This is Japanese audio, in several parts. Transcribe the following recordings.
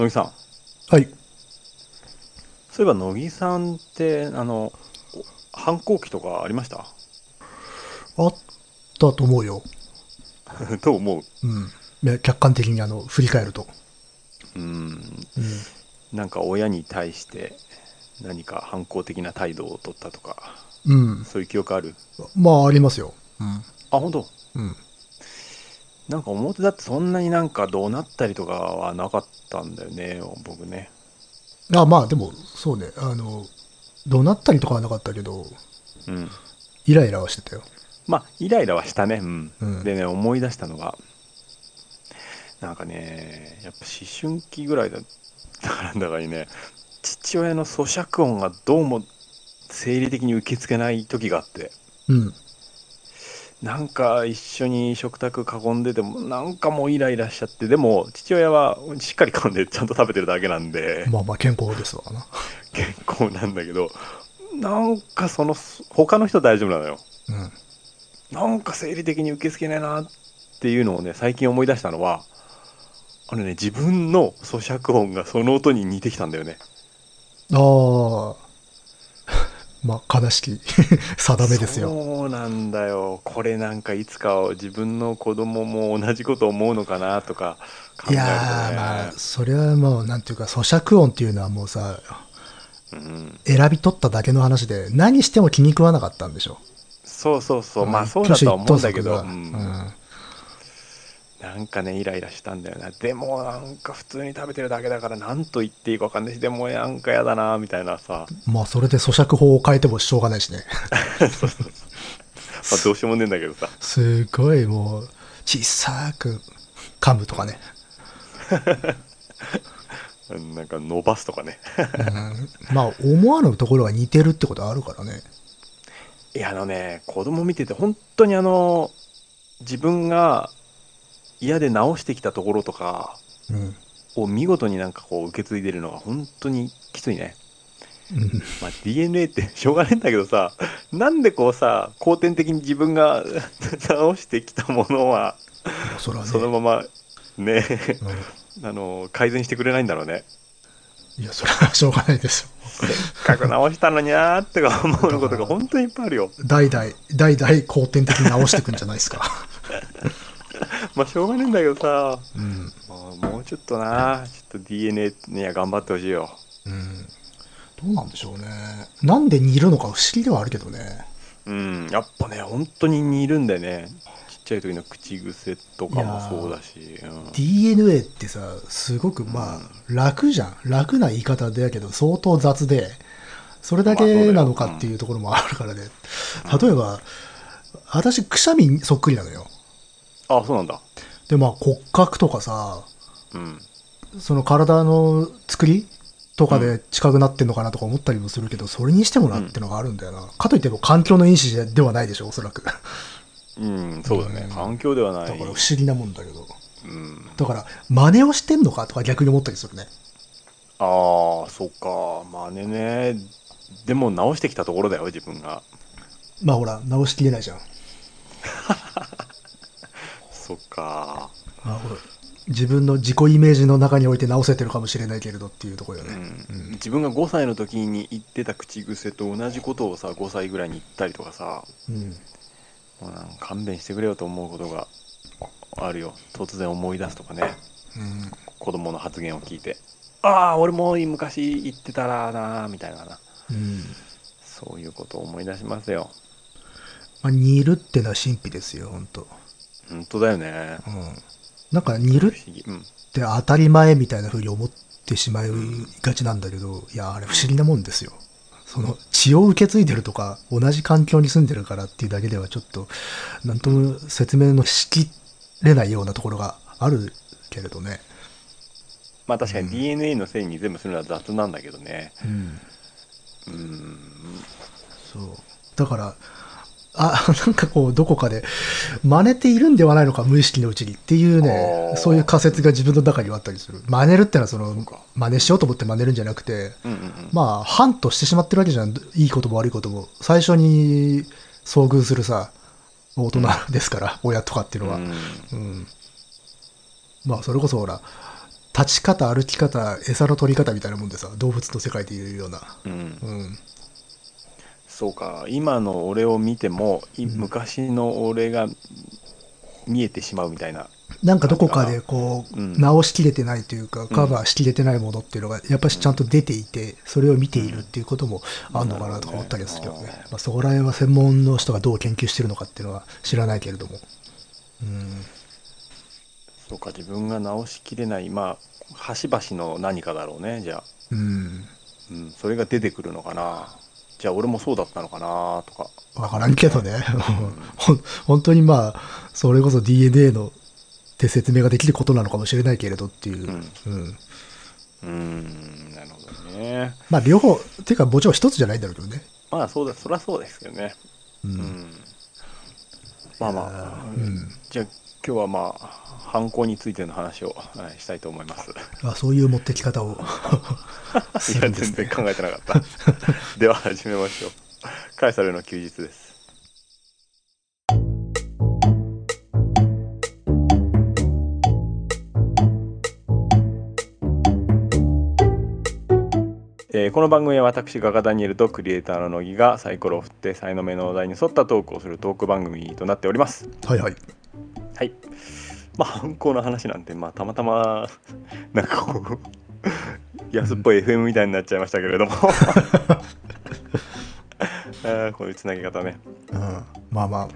乃木さん。はい。そういえば乃木さんって、あの、お反抗期とかありました？あったと思うよ。と思う。うん。ね客観的にあの、振り返ると。うん。うん。なんか親に対して何か反抗的な態度を取ったとか、うん。そういう記憶ある？まあ、ありますよ。あ、本当？うん。なんか表だってそんなになんか怒鳴ったりとかはなかったんだよね、僕ね。うん。あまあ、でも、そうね。あの、怒鳴ったりとかはなかったけど、うん。イライラはしてたよ。まあ、イライラはしたね。うん。うんでね、思い出したのが、なんかね、やっぱ思春期ぐらいだったからだからね、父親の咀嚼音がどうも生理的に受け付けない時があって、うん。なんか一緒に食卓囲んでても、なんかもうイライラしちゃって、でも父親はしっかり噛んでちゃんと食べてるだけなんで、まあまあ、健康ですわな。健康なんだけど、なんかその、他の人大丈夫なのよ。うん。なんか生理的に受け付けないなっていうのをね、最近思い出したのは、あのね、自分の咀嚼音がその音に似てきたんだよね。ああ。まあ、悲しき 定めですよ。そうなんだよ。これなんかいつか自分の子供も同じこと思うのかなとか考えいるとね。やー、まあ、それはもう、なんていうか、咀嚼音っていうのはもうさ、うん、選び取っただけの話で、何しても気に食わなかったんでしょ。そうそうそう。まあそうだとは思うんだけど、うんうんなんかね、イライラしたんだよな。でもなんか普通に食べてるだけだから何と言っていいか分かんないし、でもなんかやだなみたいなさ。まあ、それで咀嚼法を変えてもしょうがないしね。まあどうしようもねえんだけどさ。すごいもう、小さく噛むとかね。う んなんか伸ばすとかね。うん、まあ、思わぬところが似てるってことはあるからね。いや、あのね、子供見てて、本当にあの、自分が嫌で直してきたところとかうん。を見事になんかこう受け継いでるのが本当にきついね。うんまあ、DNA ってしょうがないんだけどさ、なんでこうさ、後天的に自分が 直してきたものは、それはね。そのままね、うんあの、改善してくれないんだろうね。いや、それはしょうがないですよ。せっかく直したのにゃーってか思うことが本当にいっぱいあるよ。代々、代々後天的に直していくんじゃないですか。まあしょうがないんだけどさ、うん。まあもうちょっとな、ちょっと DNA には頑張ってほしいよ。うん。どうなんでしょうね。なんで似るのか不思議ではあるけどね。うん、やっぱね、本当に似るんだよね。ちっちゃい時の口癖とかもそうだし。うん、DNA ってさ、すごくまあ、楽じゃん。楽な言い方だけど、相当雑で、それだけなのかっていうところもあるからね。例えば、私、くしゃみにそっくりなのよ。あ、そうなんだ。で、まあ、骨格とかさ、うん。その体の作りとかで近くなってんのかなとか思ったりもするけど、それにしてもなってのがあるんだよな。かといっても環境の因子ではないでしょ、おそらく。だかうん、そうだね。うん環境ではない。ら不思議なもんだけど。うん。だから、真似をしてんのかとか逆に思ったりするね。ああ、そっか。まあねね。でも直してきたところだよ、自分が。まあほら、直しきれないじゃん。そっか。まあほら自分の自己イメージの中において直せてるかもしれないけれどっていうところようね。ん。自分が5歳の時に言ってた口癖と同じことをさ、5歳ぐらいに言ったりとかさ、うん。もうなんか勘弁してくれよと思うことがあるよ。突然思い出すとかね。うん。子供の発言を聞いて。ああ、俺も昔言ってたらな、みたいなな。うん。そういうことを思い出しますよ。まあ、似るってのは神秘ですよ、本当本当だよね。うん。なんか似る。って当たり前みたいな風に思ってしまいがちなんだけど、いや、あれ不思議なもんですよ。その血を受け継いでるとか、同じ環境に住んでるからっていうだけではちょっと、なんとも説明のしきれないようなところがあるけれどね。まあ確かに DNA のせいに全部するのは雑なんだけどね。うん。うん。そう。だから、あ、なんかこう、どこかで、真似ているんではないのか、無意識のうちにっていうねそういう仮説が自分の中にはあったりする。真似るってのは、その真似しようと思って真似るんじゃなくて、うんうんうん。まあ、反としてしまってるわけじゃん。いいことも悪いことも。最初に遭遇するさ、大人ですから、親とかっていうのは。うんうん。まあ、それこそほら、立ち方、歩き方、餌の取り方みたいなもんでさ、動物の世界でいうような。うんうん。そうか。今の俺を見ても昔の俺が見えてしまうみたいな。なんかどこかでこう、うん。直しきれてないというか、カバーしきれてないものっていうのが、やっぱりちゃんと出ていて、それを見ているっていうこともあるのかなとか思ったりするけどね。まあ、そこら辺は専門の人がどう研究してるのかっていうのは知らないけれども。うん。そうか自分が直しきれない。まあ端々の何かだろうねじゃあ、うん。うん、それが出てくるのかなじゃあ俺もそうだったのかなとかわからんけどね。ほん本当にまあ、それこそ DNA ので説明ができることなのかもしれないけれどっていう。うんうん。うーんなるほどねまあ両方、ていうかもちろん一つじゃないんだろうけどね。まあそうだそりゃそうですけどねう。うんんまあまあ、うん。じゃあ今日はまあ犯行についての話を、はいしたいと思います。あそういう持ってき方を。す いやるんですね。全然考えてなかった。では始めましょう。カエサルの休日です。えーこの番組は私ガガダニエルとクリエイターの乃木がサイコロを振って才能目のお題に沿ったトークをするトーク番組となっております。はいはい。はいまあ犯行の話なんてまあたまたま なんかこう 安っぽい FM みたいになっちゃいましたけれども あーこういうつなぎ方ねうん。まあまあ、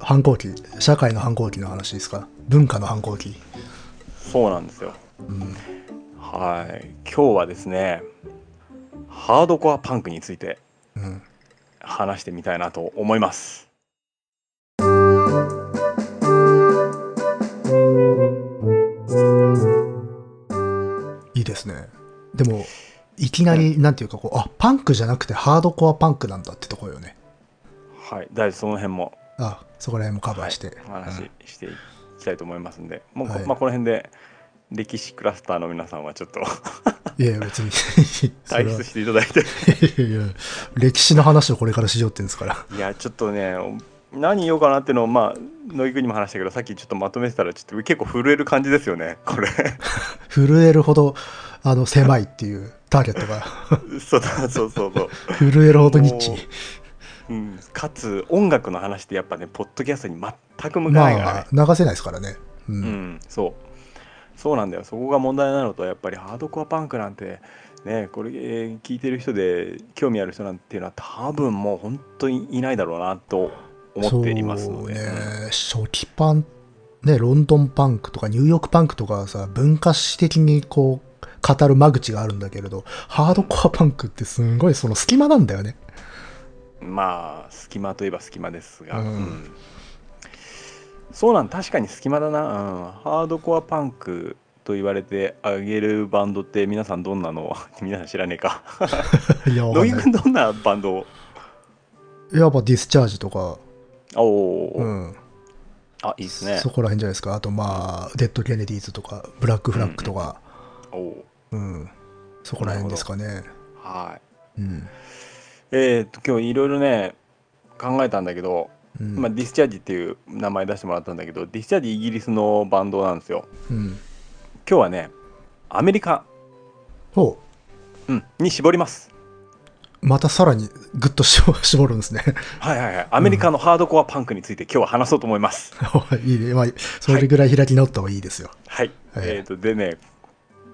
反抗期、社会の反抗期の話ですか？文化の反抗期。そうなんですようん。はい今日はですねハードコアパンクについてうん。話してみたいなと思いますいいですね。でも、いきなり、なんていうかこう、あ、パンクじゃなくてハードコアパンクなんだってとこよね。はい大丈夫その辺もあ、そこら辺もカバーして。お話ししていきたいと思いますんで、もうこはいまあ、この辺で歴史クラスターの皆さんはちょっといや別に。退出していただいていやいや歴史の話をこれからしようってんですから。いやちょっとね何言おうかなっていうのをまあ野木君にも話したけどさっきちょっとまとめてたらちょっと結構震える感じですよねこれ 震えるほど、あの、狭いっていう、ターゲットが。そうそうそうそう震えるほどニッチも。うん、かつ音楽の話ってやっぱねポッドキャストに全く向かないからね、まあ、流せないですからね。う。うんん、そうそうなんだよそこが問題なのとやっぱりハードコアパンクなんてねこれえー聞いてる人で興味ある人なんていうのは多分もう本当にいないだろうなと思っていますので、ね、初期パン、ね、ロンドンパンクとかニューヨークパンクとかはさ、文化史的にこう、語る間口があるんだけれど、ハードコアパンクってすんごいその隙間なんだよね。まあ隙間といえば隙間ですが、うん。うん。そうなん確かに隙間だな、うん、ハードコアパンクと言われてあげるバンドって皆さんどんなの？皆さん知らねえか。いや、乃木。君どんなバンド？をやっぱディスチャージとか、おお、うん、あいいですねそこら辺じゃないですか。あとまあ、デッド・ケネディーズとか、ブラック・フラッグとか、おおうん、そこら辺ですかね。はいうん。えー、と今日いろいろね考えたんだけど、うん。まあ、ディスチャージっていう名前出してもらったんだけどディスチャージイギリスのバンドなんですようん。今日はねアメリカ、ほうん、に絞りますう。またさらにグッと絞るんですね。はいはいはいアメリカのハードコアパンクについて今日は話そうと思います、いいね。まあ、それぐらい開き直った方がいいですよ。はい、はいえー、とでね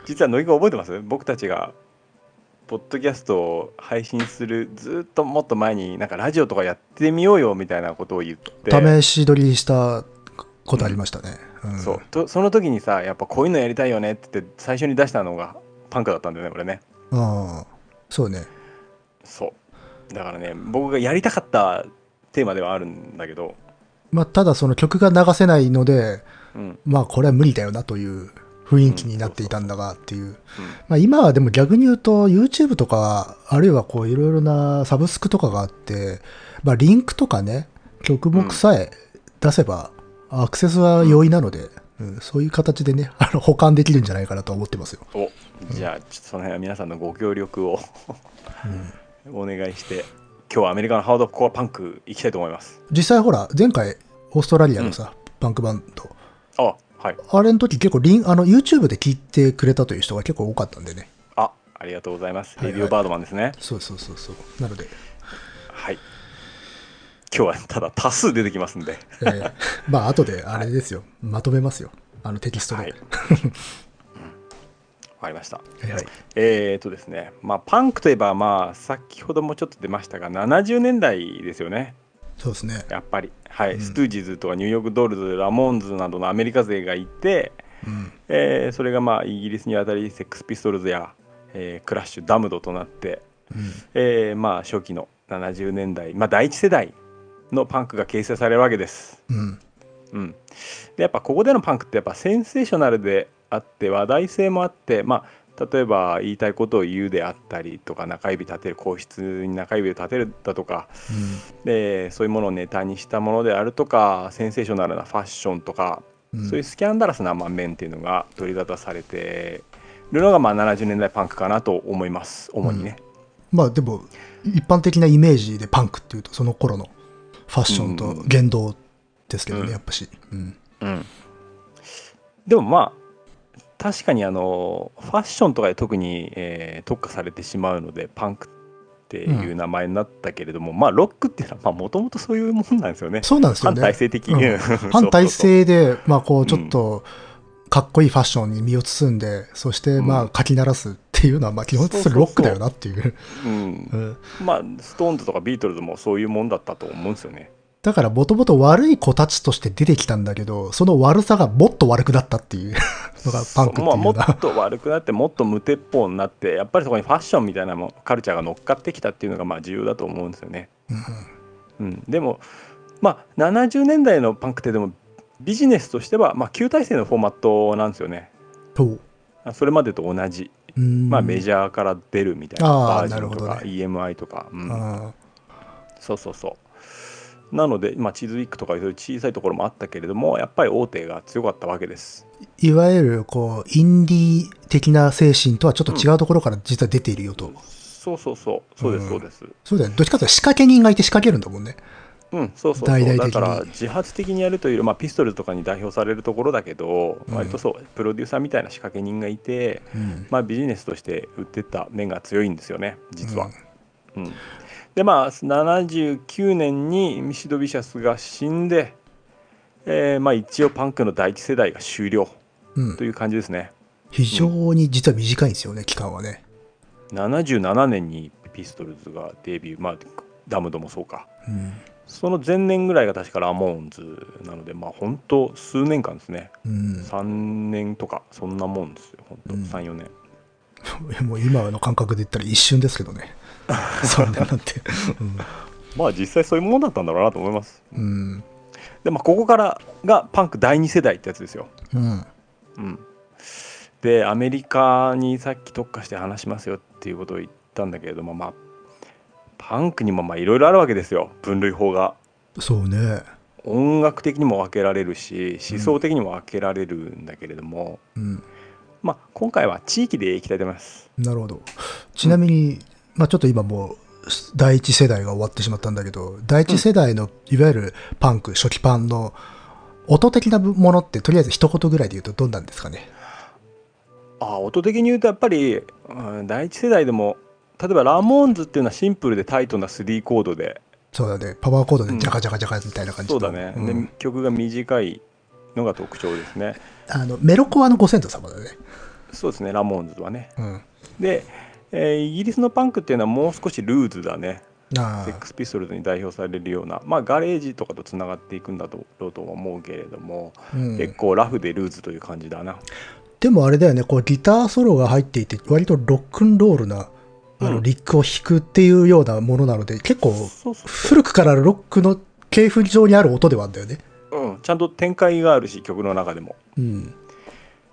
実は乃木君覚えてます？僕たちがポッドキャストを配信するずっともっと前になんかラジオとかやってみようよみたいなことを言って試し撮りしたことありましたね。うんそうとその時にさやっぱこういうのやりたいよねって言って最初に出したのがパンクだったんだよね俺ねああ、そうね。そうだからね僕がやりたかったテーマではあるんだけど、まあ、ただその曲が流せないので、うん。まあ、これは無理だよなという雰囲気になっていたんだがっていう。うん。まあ、今はでも逆に言うと YouTube とか、あるいはこういろいろなサブスクとかがあって、まあ、リンクとかね、曲目さえ出せば、アクセスは容易なので、うん。そういう形でね、あの保管できるんじゃないかなと思ってますよ。おじゃあちょっとその辺は皆さんのご協力を。うんお願いして今日はアメリカのハードコアパンク行きたいと思います。実際ほら、前回、オーストラリアのさ、パンクバンド、あはい。あれの時結構リン、あの、YouTube で聞いてくれたという人が結構多かったんでね。あありがとうございます、はい。はいレディオバードマンですね。そうそうそうそう。なので、はい。今日はただ多数出てきますんで。えーまあ、後であれですよ。まとめますよ。あのテキストで。はい。わ かりましたはいはいえーとですねまあパンクといえばまあ先ほどもちょっと出ましたが70年代ですよねそうですね。やっぱりはい、うんストゥージーズとかニューヨークドールズラモーンズなどのアメリカ勢がいて、うん。えーそれがまあイギリスに渡りセックスピストルズや、えークラッシュダムドとなって、うん。えーまあ初期の70年代、まあ、第一世代のパンクが形成されるわけです。うん。うん、でやっぱここでのパンクってやっぱセンセーショナルであって話題性もあってまあ例えば言いたいことを言うであったりとか中指立てる皇室に中指を立てるだとかでそういうものをネタにしたものであるとかセンセーショナルなファッションとか、うん。そういうスキャンダラスなまあ面っていうのが取り沙汰されてるのがまあ70年代パンクかなと思います主にね。まあでも、一般的なイメージでパンクっていうと、その頃のファッションと言動ですけどね、うんやっぱし。うん。うん、でもまあ確かにあのファッションとかで特に、えー特化されてしまうのでパンクっていう名前になったけれども、まあロックっていうのはもともとそういうもんなんですよね。そうなんですよね。反体制的、うん。うん反体制で、まあこう、うん。ちょっと、かっこいいファッションに身を包んで、そしてまうん。あ、かき鳴らすっていうのは、まあ、基本的にそれロックだよなっていう。うん。うん。まあストーンズとかビートルズもそういうもんだったと思うんですよね。だから、もともと悪い子たちとして出てきたんだけど、その悪さがもっと悪くなったっていう のがパンクっていうまあ、ような。もっと悪くなってもっと無鉄砲になってやっぱりそこにファッションみたいなもんカルチャーが乗っかってきたっていうのがまあ重要だと思うんですよね。うん、でもまあ70年代のパンクってでもビジネスとしてはまあ旧体制のフォーマットなんですよね。と、それまでと同じ、うん。まあ、メジャーから出るみたいなバージョンとか、EMI とか、うん。あそうそうそうなので、まあ、チーズウィックとかそういう小さいところもあったけれどもやっぱり大手が強かったわけです。ーいわゆる、こう、インディー的な精神とはちょっと違うところから実は出ているよと。そうそうそうそうですうんそうです。そうだよね。どっちかというと仕掛け人がいて仕掛けるんだもんね。うん、そうそうそうだから自発的にやるというまあ、ピストルズとかに代表されるところだけど、うん割とそうプロデューサーみたいな仕掛け人がいて、うん。まあ、ビジネスとして売ってた面が強いんですよね実は。うんでまあ79年にミシド・ビシャスが死んで、えーまあ、一応パンクの第一世代が終了うんと。いう感じですね。非常に実は短いんですよね、期間はね。77年にピストルズがデビュー、まあ、ダムドもそうかうん。その前年ぐらいが確かラモーンズなのでまあ本当数年間ですねうん。3年とかそんなもんですよ本当うん34年 もう今の感覚で言ったら一瞬ですけどね。そんななんて。まあ実際そういうもんだったんだろうなと思いますうん。でまあここからがパンク第2世代ってやつですようん。うんでアメリカにさっき特化して話しますよっていうことを言ったんだけれどもまあパンクにもまあいろいろあるわけですよ分類法がそうね。音楽的にも分けられるし思想的にも分けられるんだけれども、うん。まあ今回は地域でいきたいと思いますなるほど。ちなみに、まあちょっと今もう、第一世代が終わってしまったんだけど、第一世代のいわゆるパンク、初期パンの音的なものってとりあえず一言ぐらいで言うとどんなんですかね？あ音的に言うとやっぱり、うん第一世代でも例えばラモーンズっていうのはシンプルでタイトな3コードでそうだね。パワーコードでジャカジャカジャカみたいな感じのそうだね、うんで曲が短いのが特徴ですねあの、メロコアのご先祖様だね。そうですねラモーンズはねうん。で、えーイギリスのパンクっていうのはもう少しルーズだね。あセックスピストルズに代表されるような。まあガレージとかとつながっていくんだろうとは思うけれども、あ、うん。結構ラフでルーズという感じだな。でもあれだよね、こうギターソロが入っていて、割とロックンロールな、あの、うん。リックを弾くっていうようなものなので、結構、そうそう古くからロックの系譜上にある音ではあるんだよね。うん、ちゃんと展開があるし曲の中でも。うん。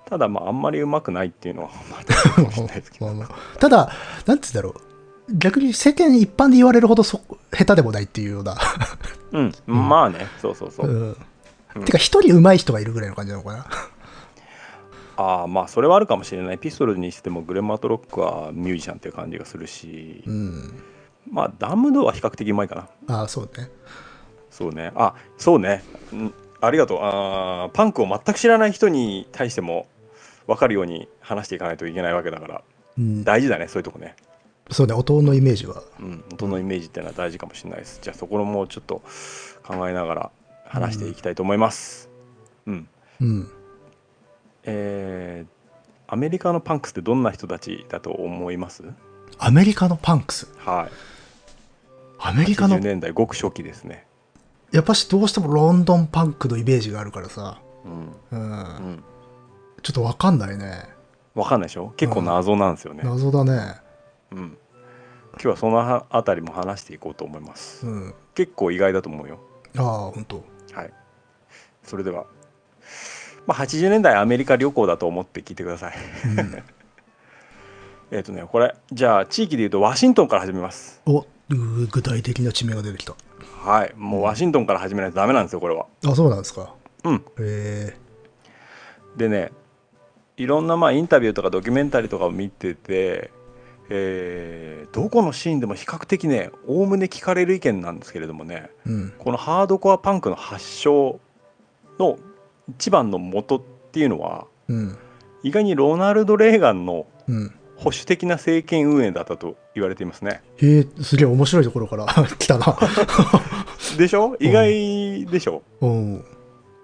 ただまああんまりうまくないっていうのは ただ、なんて言うんだろう。逆に世間一般で言われるほどそ下手でもないっていうような。うん、まあねそうそうそう、うん。うんてか、一人上手い人がいるぐらいの感じなのかな。ああまあそれはあるかもしれないピストルにしてもグレン・マトロックはミュージシャンっていう感じがするし、うん。まあダムドは比較的うまいかなああ、そうね。そうねあそうね、うんありがとうあーパンクを全く知らない人に対しても分かるように話していかないといけないわけだから。うん、大事だねそういうとこね。そうね音のイメージは。うん音のイメージっていうのは大事かもしれないです。じゃあそこもちょっと考えながら話していきたいと思います。うん。うん。えーアメリカのパンクスってどんな人たちだと思います？アメリカのパンクス？はい。アメリカの80年代ごく初期ですね。やっぱしどうしてもロンドンパンクのイメージがあるからさ、うん。うん。うんちょっとわかんないね。分かんないでしょ？結構謎なんですよね、謎だね。うん、今日はそのあたりも話していこうと思います。うん。結構意外だと思うよ。ああ本当はい。それでは、まあ、80年代アメリカ旅行だと思って聞いてください。うん。えっとねこれじゃあ地域でいうとワシントンから始めます。お具体的な地名が出てきた。はい。もうワシントンから始めないとダメなんですよこれは。あそうなんですか。うん。へでねいろんなまあインタビューとかドキュメンタリーとかを見てて、えーどこのシーンでも比較的ねおおむね聞かれる意見なんですけれどもねえうん。このハードコアパンクの発祥の一番の元っていうのはうん。意外にロナルド・レーガンのうん。保守的な政権運営だったと言われていますね。へえすげえ面白いところから 来たな。でしょ？意外でしょ、うん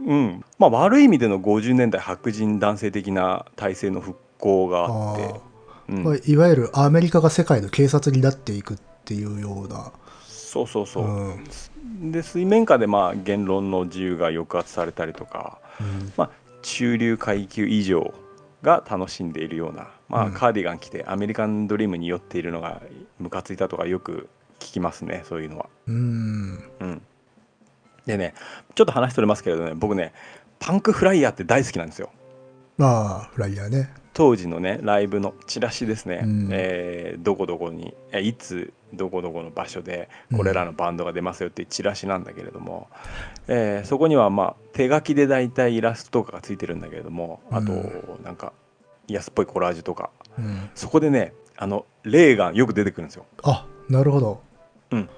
うん。まあ、悪い意味での50年代白人男性的な体制の復興がああって、うん。まあいわゆるアメリカが世界の警察になっていくっていうような。そうそうそう、うん。で水面下でまあ言論の自由が抑圧されたりとか、うん。まあ、中流階級以上が楽しんでいるような、まあ、うん。カーディガン着てアメリカンドリームに酔っているのがムカついたとかよく聞きますねそういうのは。うん。うん、でねちょっと話それますけれどね僕ねパンクフライヤーって大好きなんですよ。まあフライヤーね。当時のねライブのチラシですね、うん。えーどこどこにえいつどこどこの場所でうん。これらのバンドが出ますよっていうチラシなんだけれども、えーそこにはまあ手書きで大体イラストとかがついてるんだけれどもあとうんなんか安っぽいコラージュとか。うん。そこでねあのレーガンよく出てくるんですよ。あなるほど。うん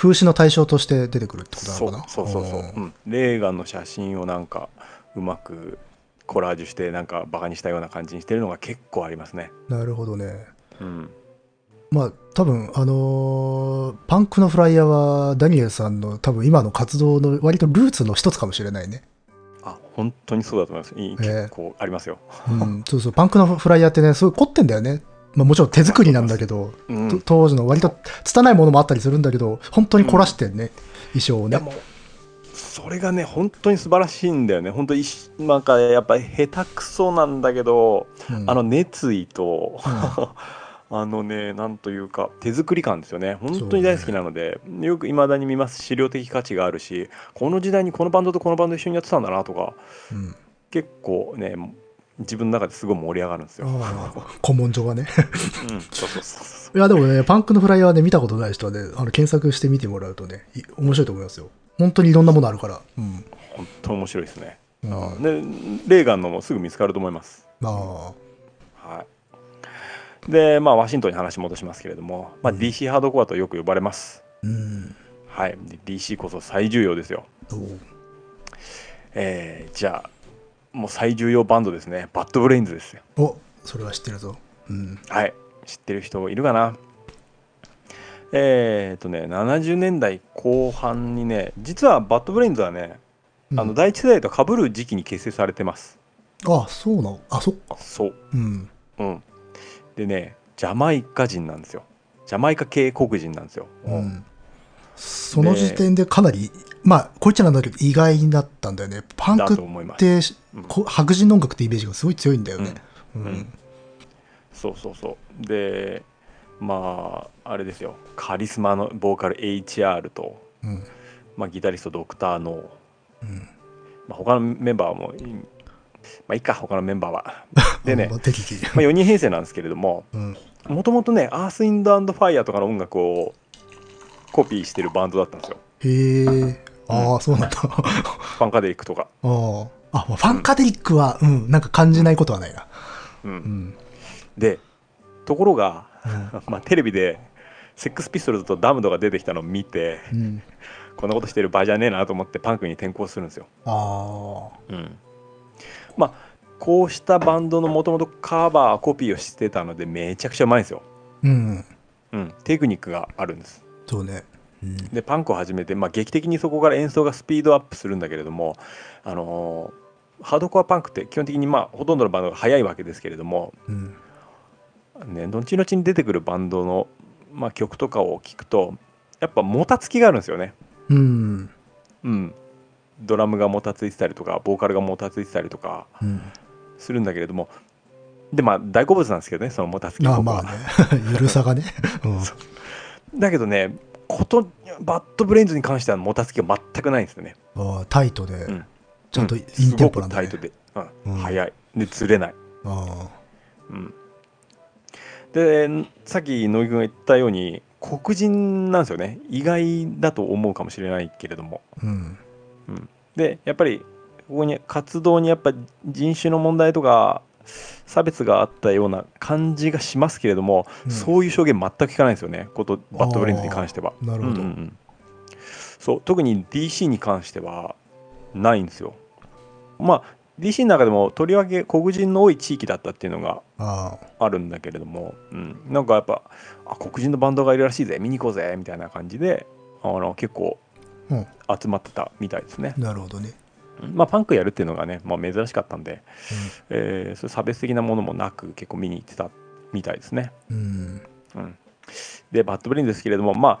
風刺の対象として出てくるってことなそうのかな？そうそうそう、うん、レーガンの写真をなんかうまくコラージュしてなんかバカにしたような感じにしてるのが結構ありますね。なるほどねうんまあ多分あのーパンクのフライヤーはダニエルさんの多分今の活動の割とルーツの一つかもしれないね。あ本当にそうだと思います。いいええ結構ありますよ。うん、そうそうパンクのフライヤーってねすごい凝ってんだよね。まあ、もちろん手作りなんだけど、うん。と当時の割と拙いものもあったりするんだけど本当に凝らしてんね、衣装をね。それがね本当に素晴らしいんだよね。本当なんかやっぱり下手くそなんだけど、うん。あの熱意と、あのねなんというか手作り感ですよね。本当に大好きなので、よくいまだに見ます。資料的価値があるしこの時代にこのバンドとこのバンド一緒にやってたんだなとかうん。結構ね自分の中ですごい盛り上がるんですよ。ああ古文書がね。うん、そうそうそうそいやでもねパンクのフライヤーね見たことない人はねあの検索してみてもらうとねい面白いと思いますよ。本当にいろんなものあるから。うん。う本当面白いですね。うん。あでレーガンのもすぐ見つかると思います。あはい、で、まあ、ワシントンに話戻しますけれども、まあ、DC ハードコアとよく呼ばれます。あうん。はい、で DC こそ最重要ですよ。えーじゃあ、もう最重要バンドですね。バッドブレインズですよ。おそれは知ってるぞうんはい、知ってる人いるかな？えっとね、70年代後半にね、実はバッドブレインズはね、あのうん第一世代と被る時期に結成されてます。あそうなの？あそっかそう。うんうん。でね、ジャマイカ人なんですよ。ジャマイカ系黒人なんですよ。うんその時点でかなり、まあこいつらなんだけど意外だったんだよねパンだクっと思います。てうんこ白人の音楽ってイメージがすごい強いんだよね。うん。うん。そうそうそう。でまああれですよ。カリスマのボーカル HR と、うん。まあ、ギタリストドクターノー、うん。まあ、他のメンバーもいまあいいか他のメンバーは。でね、まあ適宜。まあ、4人編成なんですけれどもうん。もともとねアース・ウィンド・アンド・ファイヤーとかの音楽をコピーしてるバンドだったんですよ。へえああそうなんだ。ファンカデリックとか、あああまあファンカデリックはうんなんか感じないことはないな。うん。うん。でところが、うん。まあ、テレビでセックスピストルズとダムドが出てきたのを見てうん。こんなことしてる場合じゃねえなと思ってパンクに転向するんですよ。あうん、まあこうしたバンドのもともとカバーコピーをしてたのでめちゃくちゃうまいんですよ。ーうん。うん、テクニックがあるんです。そうねうん。でパンクを始めて、まあ、劇的にそこから演奏がスピードアップするんだけれども、あのーハードコアパンクって基本的にまあほとんどのバンドが速いわけですけれども、うん。ね、後々に出てくるバンドの、まあ、曲とかを聴くとやっぱもたつきがあるんですよね。うん。うん、ドラムがもたついてたりとかボーカルがもたついてたりとかうん。するんだけれどもでまあ大好物なんですけどねそのもたつきまあまあね。ゆるさがね、う。ん、だけどねことバッドブレインズに関してはもたつきが全くないんですよね。あータイトで、ん。ちゃんとインテンポなんだ、うん。ね。すごくタイトで、うん。うん。速い。でずれない。あうん、でさっき乃木君が言ったように黒人なんですよね。意外だと思うかもしれないけれども。ーうん。でやっぱりここに活動にやっぱ人種の問題とか差別があったような感じがしますけれども、うん。そういう証言全く聞かないんですよね。ことバッドブレインズに関しては。なるほど、うんうんうん。そう特に DC に関してはないんですよ。まあ DC の中でもとりわけ黒人の多い地域だったっていうのがああるんだけれども、うん、なんかやっぱあ黒人のバンドがいるらしいぜ。見に行こうぜ。みたいな感じであの結構集まってたみたいですね。なるほどね、うんまあパンクやるっていうのがね、まあ、珍しかったんで、えーそういう差別的なものもなく結構見に行ってたみたいですね。うん。うん、でバッドブレインですけれどもまあ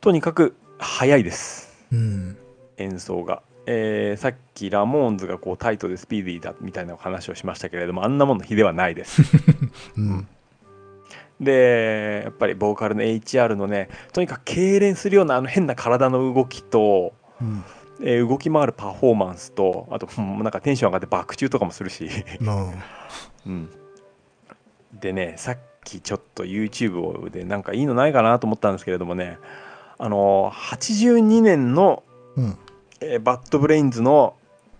とにかく速いです。うん。演奏が。えーさっきラモーンズがこうタイトでスピーディーだみたいな話をしましたけれどもあんなもんの比ではないです。うん。でやっぱりボーカルの HR のねとにかく痙攣するようなあの変な体の動きと、うんえー動き回るパフォーマンスとあとうんなんかテンション上がってバク宙とかもするし、まあ。うん、でねさっきちょっと YouTube でなんかいいのないかなと思ったんですけれどもねあの82年の、うん。えーバッドブレインズの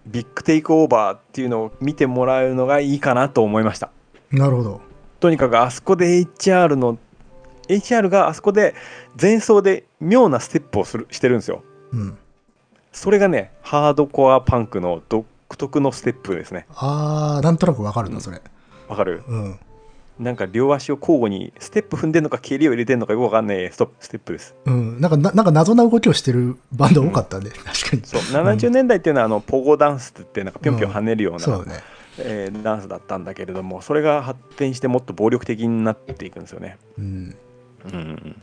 ビッグテイクオーバーっていうのを見てもらうのがいいかなと思いました。なるほど。とにかくあそこで HR の HR があそこで前奏で妙なステップをするしてるんですよ。うんそれがねハードコアパンクの独特のステップですね。あーなんとなくわかるなそれ。わかる？うん。なんか両足を交互にステップ踏んでんのか蹴りを入れてんのかよくわかんないストップステップです。うん、なんかななんか謎な動きをしてるバンド多かったね、確かにそう。70年代っていうのはあのポゴダンスって言ってなんかぴょんぴょん跳ねるような、そうね。えーダンスだったんだけれどもそれが発展してもっと暴力的になっていくんですよね。うんうん。うん。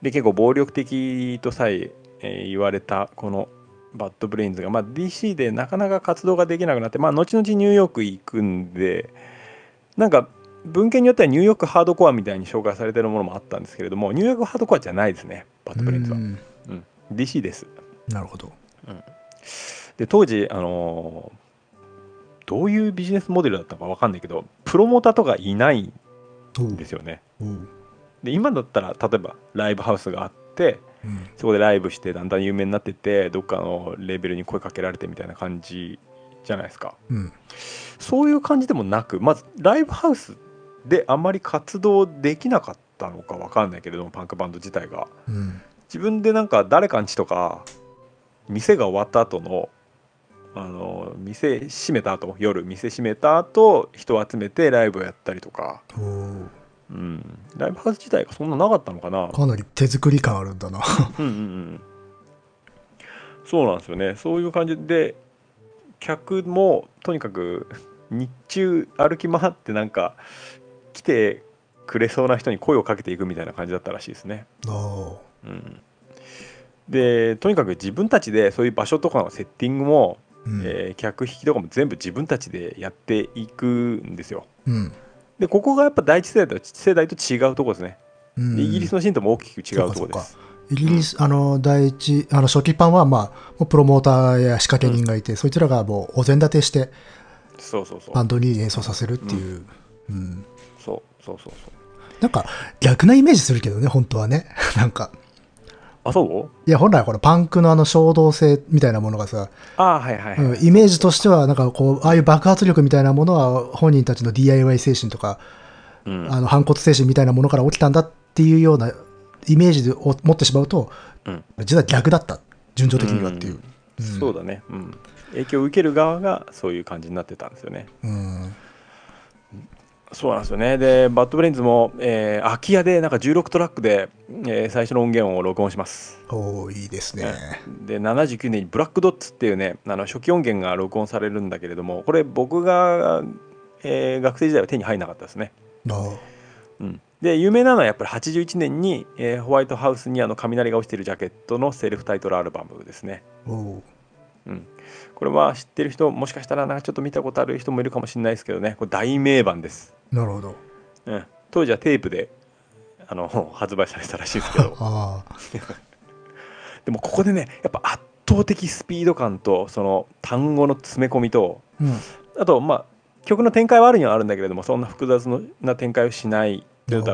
で結構暴力的とさええー言われたこのバッドブレインズが、まあ、DC でなかなか活動ができなくなって、まあ、後々ニューヨーク行くんでなんか文献によってはニューヨークハードコアみたいに紹介されてるものもあったんですけれどもニューヨークハードコアじゃないですねバッドブレインズは、うん。うん、DC です。なるほど。で当時あのーどういうビジネスモデルだったのか分かんないけどプロモーターとかいないんですよね。で今だったら例えばライブハウスがあってうん。そこでライブしてだんだん有名になってってどっかのレベルに声かけられてみたいな感じじゃないですか。うん。そういう感じでもなくまずライブハウスであまり活動できなかったのか分かんないけれどもパンクバンド自体が。うん。自分でなんか誰かんちとか店が終わった後のあの店閉めた後夜店閉めた後人を集めてライブをやったりとか、おううん、ライブハウス自体がそんななかったのかな。かなり手作り感あるんだな。うんうんうん。そうなんですよね。そういう感じで客もとにかく日中歩き回ってなんか来てくれそうな人に声をかけていくみたいな感じだったらしいですね。あうん、でとにかく自分たちでそういう場所とかのセッティングも、ーうん。えー客引きとかも全部自分たちでやっていくんですよ。うんでここがやっぱ第一世代と世代と違うところですね。うんでイギリスのシーンとも大きく違うところです。イギリス、あの、第一、あの、初期パンは、まあ、プロモーターや仕掛け人がいて、そいつらがもうお膳立てして、そうそうそうバンドに演奏させるっていう。うん。そうそうそうそう。なんか、逆なイメージするけどね、本当はね。なんか、あそう？いや、本来、このパンクのあの衝動性みたいなものがさ、ああはいはいはい、うん、イメージとしては、なんかこう、ああいう爆発力みたいなものは、本人たちの DIY 精神とか、うん。あの反骨精神みたいなものから起きたんだっていうようなイメージを持ってしまうとうん。実は逆だった順序的にはっていう、うん。そうだね、うん、影響を受ける側がそういう感じになってたんですよね。うんそうなんですよね。でバッドブレインズも、えー空き家でなんか16トラックで、えー最初の音源を録音します。おーいいですね。で79年に「ブラックドッツ」っていうねあの初期音源が録音されるんだけれどもこれ僕が、えー学生時代は手に入らなかったですね、うん、で有名なのはやっぱり81年に、えーホワイトハウスにあの雷が落ちてるジャケットのセルフタイトルアルバムですね。おーうん、これは知ってる人もしかしたらなんかちょっと見たことある人もいるかもしれないですけどね。これ大名盤です、なるほど。うん、当時はテープであの 発売されてたらしいですけど。でもここでねやっぱ圧倒的スピード感とその単語の詰め込みとうん。あとまあ曲の展開はあるにはあるんだけれどもそんな複雑な展開をしない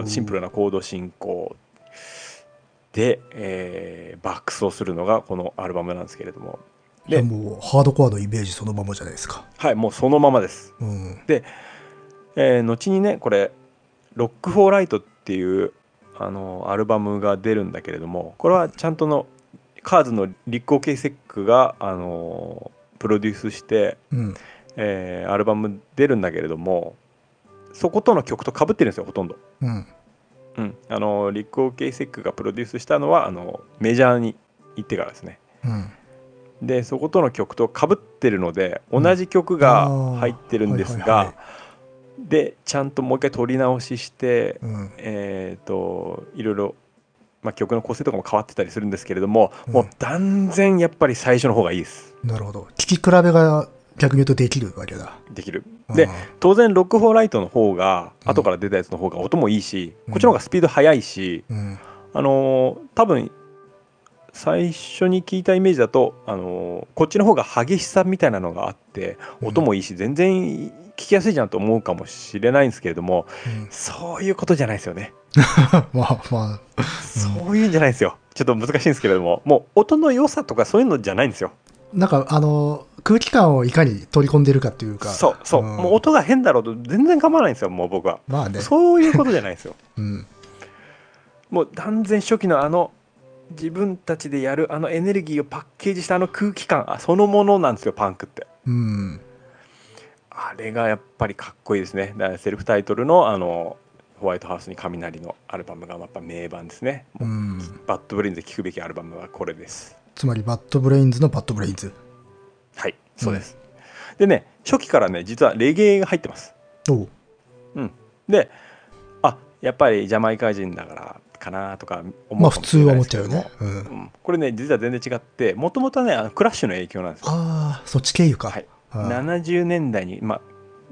シンプルなコード進行。で、えー爆走するのがこのアルバムなんですけれどもいやもうハードコアのイメージそのままじゃないですか。はいもうそのままです。うん。えー後にねこれ「ロック・フォー・ライト」っていうあのアルバムが出るんだけれどもこれはちゃんとのカーズのリック・オケイセックがあのプロデュースして、うん。えーアルバム出るんだけれどもそことの曲とかぶってるんですよほとんど。うん。うん、あのリック・オケイ・セックがプロデュースしたのはあのメジャーに行ってからですね。うんでそことの曲とかぶってるので同じ曲が入ってるんですがでちゃんともう一回撮り直しして、うん。えっ、といろいろ、まあ、曲の構成とかも変わってたりするんですけれども、うん。もう断然やっぱり最初の方がいいです。なるほど。聞き比べが逆に言うとできるわけだ。できる。で当然ロック・フォー・ライトの方が後から出たやつの方が音もいいし、うん。こっちの方がスピード速いし、うん。あのー多分最初に聞いたイメージだと、あのーこっちの方が激しさみたいなのがあってうん音もいいし全然聞きやすいじゃんと思うかもしれないんですけれどもうんそういうことじゃないですよね。まあまあそういうんじゃないんですよ。ちょっと難しいんですけれどももう音の良さとかそういうのじゃないんですよ。なんかあの空気感をいかに取り込んでるかっていうかそうそう、んもう音が変だろうと全然構わないんですよもう僕は。まあねそういうことじゃないんですよ。うんもう断然初期のあの自分たちでやるあのエネルギーをパッケージしたあの空気感あそのものなんですよパンクって。うんあれがやっぱりかっこいいですね。だからセルフタイトルのあのホワイトハウスに雷のアルバムがやっぱ名盤ですね。もううんバッドブレインズで聴くべきアルバムはこれです。つまりバッドブレインズのバッドブレインズはい、そうです。でね、初期からね、実はレゲエが入ってます。おううん。で、あやっぱりジャマイカ人だからかなとか思まあ普通はい思っちゃうよね、うん、うん、これね、実は全然違って、もともとはね、あのクラッシュの影響なんですよ。ああそっち経由か、はい、あー。70年代に、まあ、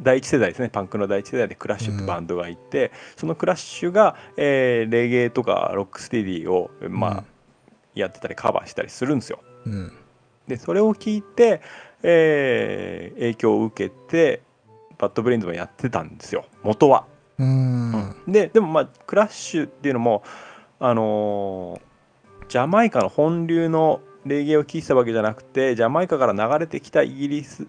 第一世代ですね。パンクの第一世代でクラッシュってバンドがいて、そのクラッシュが、えーレゲエとかロックステディを、まあうん。やってたりカバーしたりするんですよ。うん。でそれを聞いて、えー影響を受けてバッドブレインズもやってたんですよ。元は。うーん。ででもまあクラッシュっていうのもあのージャマイカの本流のレゲエを聴いてたわけじゃなくてジャマイカから流れてきたイギリス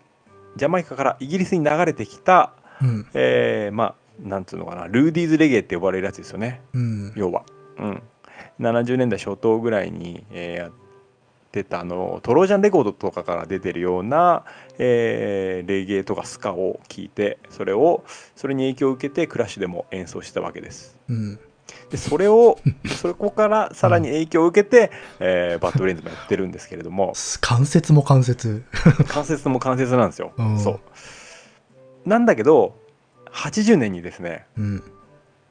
ジャマイカからイギリスに流れてきた、うん。えーまあなんつうのかなルーディーズレゲエって呼ばれるやつですよね。うん。要は。うん、70年代初頭ぐらいに、えーやってたあのトロージャンレコードとかから出てるような、えーレゲエとかスカを聴いてそれをそれに影響を受けてクラッシュでも演奏したわけです。うん。でそれを そこからさらに影響を受けて、えーバッドブレインズもやってるんですけれども。関節も関節。関節も関節なんですよ。うん。そう。なんだけど80年にですねうん。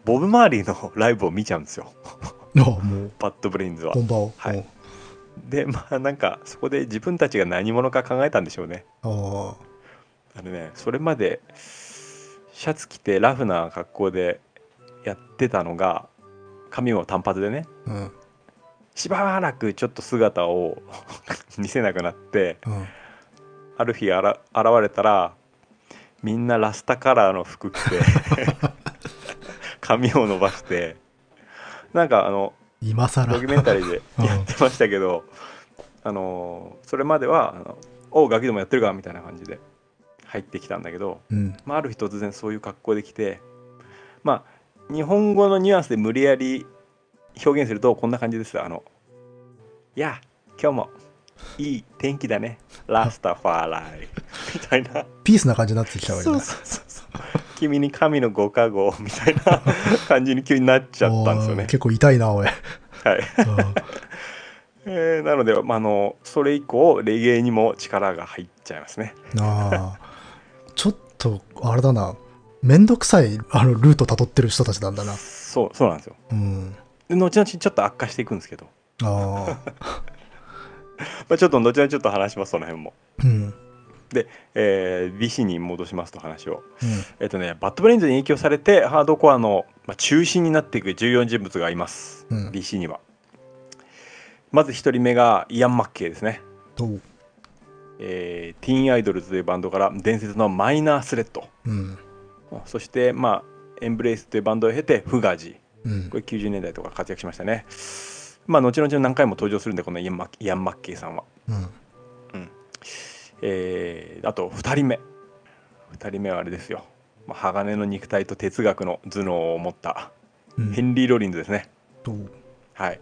ボブ・マーリーのライブを見ちゃうんですよ。あもう。バッドブレインズは。はいでまあなんかそこで自分たちが何者か考えたんでしょうね。ああ。のねそれまでシャツ着てラフな格好でやってたのが髪を単発でねあうん。しばらくちょっと姿を 見せなくなってうん。ある日あら現れたらみんなラスタカラーの服着て 髪を伸ばしてなんかあの今更。ドキュメンタリーで うん。やってましたけど、あのそれまでは「あのおうガキでもやってるか?」みたいな感じで入ってきたんだけど、うん。まあ、ある日突然そういう格好で来てまあ日本語のニュアンスで無理やり表現するとこんな感じですあの「いや今日もいい天気だね。ラスタファーライ」みたいな。ピースな感じになってきたわけだ。そうそうそうそう君に神のご加護みたいな感じに急になっちゃったんですよね結構痛いな、おい。はい、うん えーなので、まあ、あのそれ以降レゲエにも力が入っちゃいますねああ。ちょっと、あれだな。めんどくさいあのルート辿ってる人たちなんだな。そうそうなんですようん。で後々ちょっと悪化していくんですけど、ああ。まあ、ちょっと後々ちょっと話しますその辺もうん。で、えー DC に戻しますと話を。うん。えっとねバッドブレインズに影響されてハードコアの、まあ、中心になっていく重要人物がいます、うん。DC には。まず一人目がイアン・マッケイですね、えーティーンアイドルズというバンドから伝説のマイナースレット。うん。そしてまあエンブレイスというバンドを経てフガジうん。こ。れ90年代とか活躍しましたね。まあ後々何回も登場するんでこのイアン・マッイアンマッケイさんは。うん。えーあと2人目。2人目はあれですよ、まあ、鋼の肉体と哲学の頭脳を持ったうん。ヘンリー・ロリンズですね、おう？はい。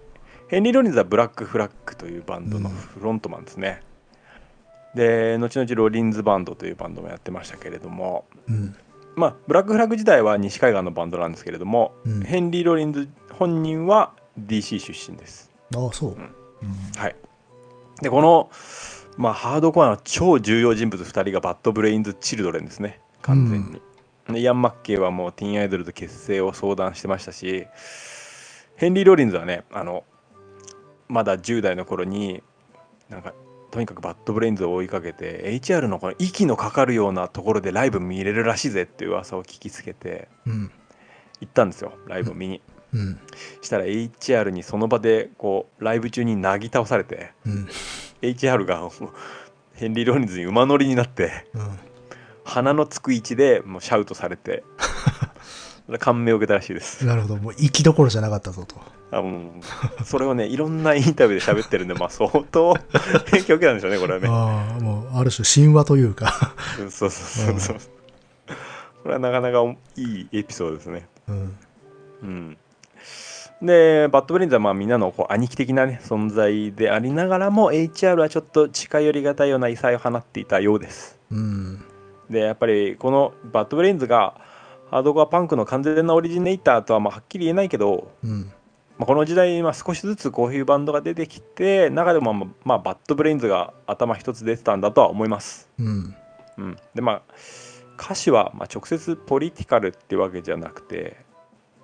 ヘンリー・ロリンズはブラック・フラッグというバンドのフロントマンですね、で後々ロリンズバンドというバンドもやってましたけれども。うん。まあブラック・フラッグ自体は西海岸のバンドなんですけれども、うん。ヘンリー・ロリンズ本人は DC 出身です。ああ、そう。ん。うん。はい。でこの、まあ、ハードコアの超重要人物2人がバッドブレインズ・チルドレンですね完全に、でイアン・マッケイはもうティーンアイドルと結成を相談してましたしヘンリー・ロリンズはねあのまだ10代の頃になんかとにかくバッドブレインズを追いかけて HR のこの息のかかるようなところでライブ見れるらしいぜっていう噂を聞きつけてうん。行ったんですよライブを見に、うん。したら HR にその場でこうライブ中になぎ倒されてうん。HR がヘンリー・ロリンズに馬乗りになってうん。鼻のつく位置でもうシャウトされて 感銘を受けたらしいですなるほど。もう、息どころじゃなかったぞと。あもうそれをねいろんなインタビューで喋ってるんでまあ相当 影響を受けたんでしょうねこれはねああ、もう、ある種神話というか。うんそうそうそうそうこれはなかなかいいエピソードですねうん。うんでバッドブレインズはまあみんなのこう兄貴的な、ね、存在でありながらも HR はちょっと近寄りがたいような異彩を放っていたようですうん。でやっぱりこのバッドブレインズがハードコアパンクの完全なオリジネーターとはまあはっきり言えないけど、うん。まあ、この時代まあ少しずつこういうバンドが出てきて中でもまあまあバッドブレインズが頭一つ出てたんだとは思います、うん。うん、でまあ歌詞はまあ直接ポリティカルってわけじゃなくて、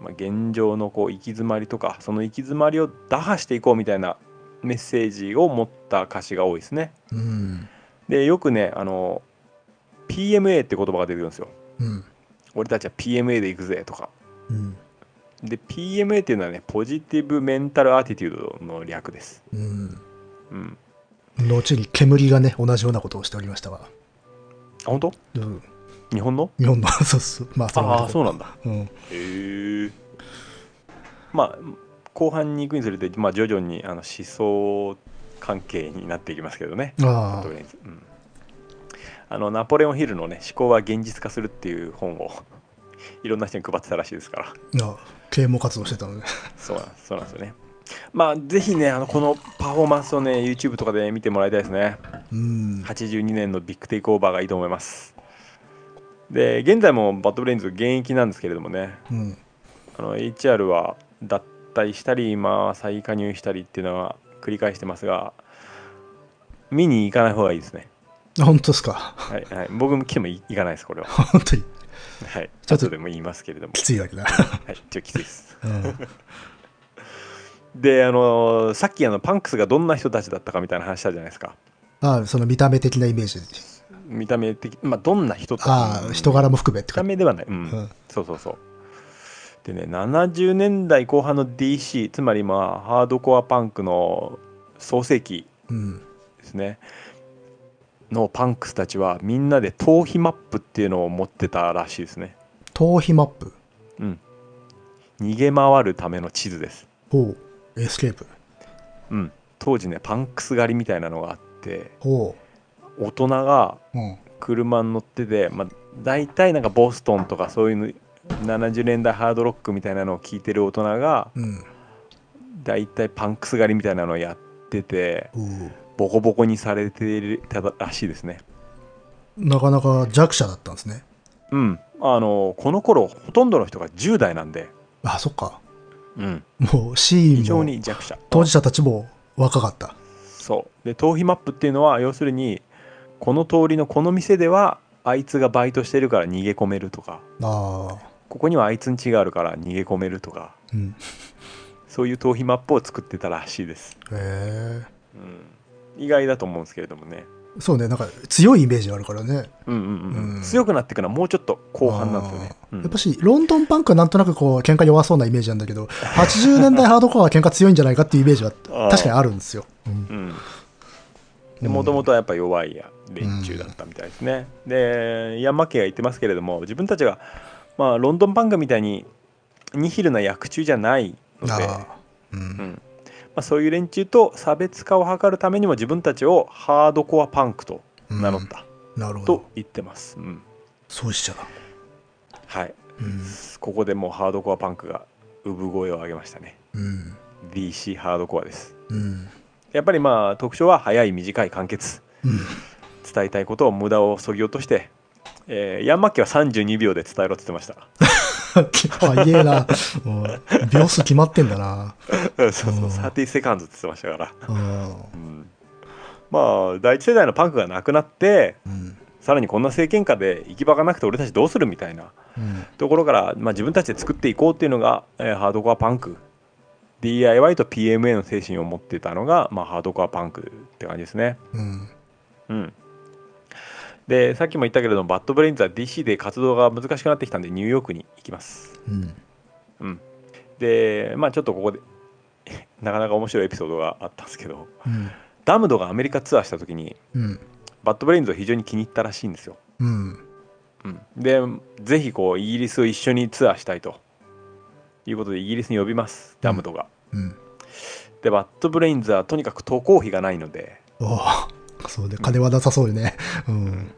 まあ、現状のこう行き詰まりとかその行き詰まりを打破していこうみたいなメッセージを持った歌詞が多いですねうん。でよくねあの PMA って言葉が出てくるんですようん。俺たちは PMA で行くぜとかうん。で PMA っていうのはねポジティブメンタルアティテュードの略です、うん。うん、後に煙がね、同じようなことをしておりましたわ。あ本当？うん。日本の？日本の、そうそう。まあ、そああそうう。なんだうん。へえまあ後半に行くにつれて、まあ、徐々にあの思想関係になっていきますけどねあうん、あのナポレオンヒルのね思考は現実化するっていう本を いろんな人に配ってたらしいですからあ。ああ。啓蒙活動してたのね。そうなんそうなんですよねまあぜひねあのこのパフォーマンスをね YouTube とかで見てもらいたいですねうん。82年のビッグテイクオーバーがいいと思いますで現在もバッドブレインズ現役なんですけれどもねうん。あの HR は脱退したり今は再加入したりっていうのは繰り返してますが見に行かない方がいいですねあ本当ですか？はい、はい、僕も来ても行かないですこれは 本当にはいちょっと後でも言いますけれどもきついだけだ。はいちょっときついですうん。であのさっきあのパンクスがどんな人たちだったかみたいな話したじゃないですかああ、その見た目的なイメージ。見た目的まあどんな人とああ、人柄も含めって見たか。目ではない、うんうんそうそうそうでね70年代後半の DC つまりまあハードコアパンクの創世期うん。ですねのパンクスたちはみんなで逃避マップっていうのを持ってたらしいですね逃避マップ？うん逃げ回るための地図ですほう。エスケープ。うん当時ねパンクス狩りみたいなのがあってほ大人が。車に乗ってて、まあ、大体なんかボストンとかそういうの70年代ハードロックみたいなのを聞いてる大人がうん。大体パンクス狩りみたいなのをやっってておう。ボコボコにされてたらしいですね。なかなか弱者だったんですね。うん。あのこの頃ほとんどの人が10代なんで、あそっか。うん、もうシー非常ンもに弱者。当事者たちも若かった。そう。で逃避マップっていうのは要するにこの通りのこの店ではあいつがバイトしてるから逃げ込めるとか。ああここにはあいつん家があるから逃げ込めるとか。うん。そういう逃避マップを作ってたらしいです、へえうん、意外だと思うんですけれどもね。そうねなんか強いイメージがあるからね。うんうんうんうん。強くなっていくのはもうちょっと後半なんですよね、うん。やっぱしロンドンパンクはなんとなくこう喧嘩弱そうなイメージなんだけど 80年代ハードコアは喧嘩強いんじゃないかっていうイメージは確かにあるんですよ、うん。うん。でもともとはやっぱ弱いや連中だったみたいですね、でヤンマッケが言ってますけれども自分たちが、まあ、ロンドンパンクみたいにニヒルな役中じゃないので、うん。うん。まあ、そういう連中と差別化を図るためにも自分たちをハードコアパンクと名乗った。なるほど。と言ってます、うん。そうしちゃだ、はい。うん。ここでもうハードコアパンクが産声を上げましたね。うん。DC ハードコアです。うん。やっぱりまあ特徴は早い短い簡潔うん、伝えたいことを無駄をそぎ落として、えーヤンマッケは32秒で伝えろって言ってました。早えな。秒数決まってんだな、そうそううん。30セカンドって言ってましたから、まあ第一世代のパンクがなくなってうん。さらにこんな政権下で行き場がなくて俺たちどうするみたいなうん。ところから、まあ、自分たちで作っていこうっていうのが、えーハードコアパンク。DIY と PMA の精神を持っていたのが、まあ、ハードコアパンクって感じですね。うん。うん、でさっきも言ったけれどもバッドブレインズは DC で活動が難しくなってきたんでニューヨークに行きます。うん。うん、でまあちょっとここで なかなか面白いエピソードがあったんですけどうん。ダムドがアメリカツアーした時にうん。バッドブレインズを非常に気に入ったらしいんですよ。うん。うん、でぜひこうイギリスを一緒にツアーしたいと。いうことでイギリスに呼びます。ダムドが。うん。でバッドブレインズはとにかく渡航費がないので。おうそうで金はなさそうよね。うん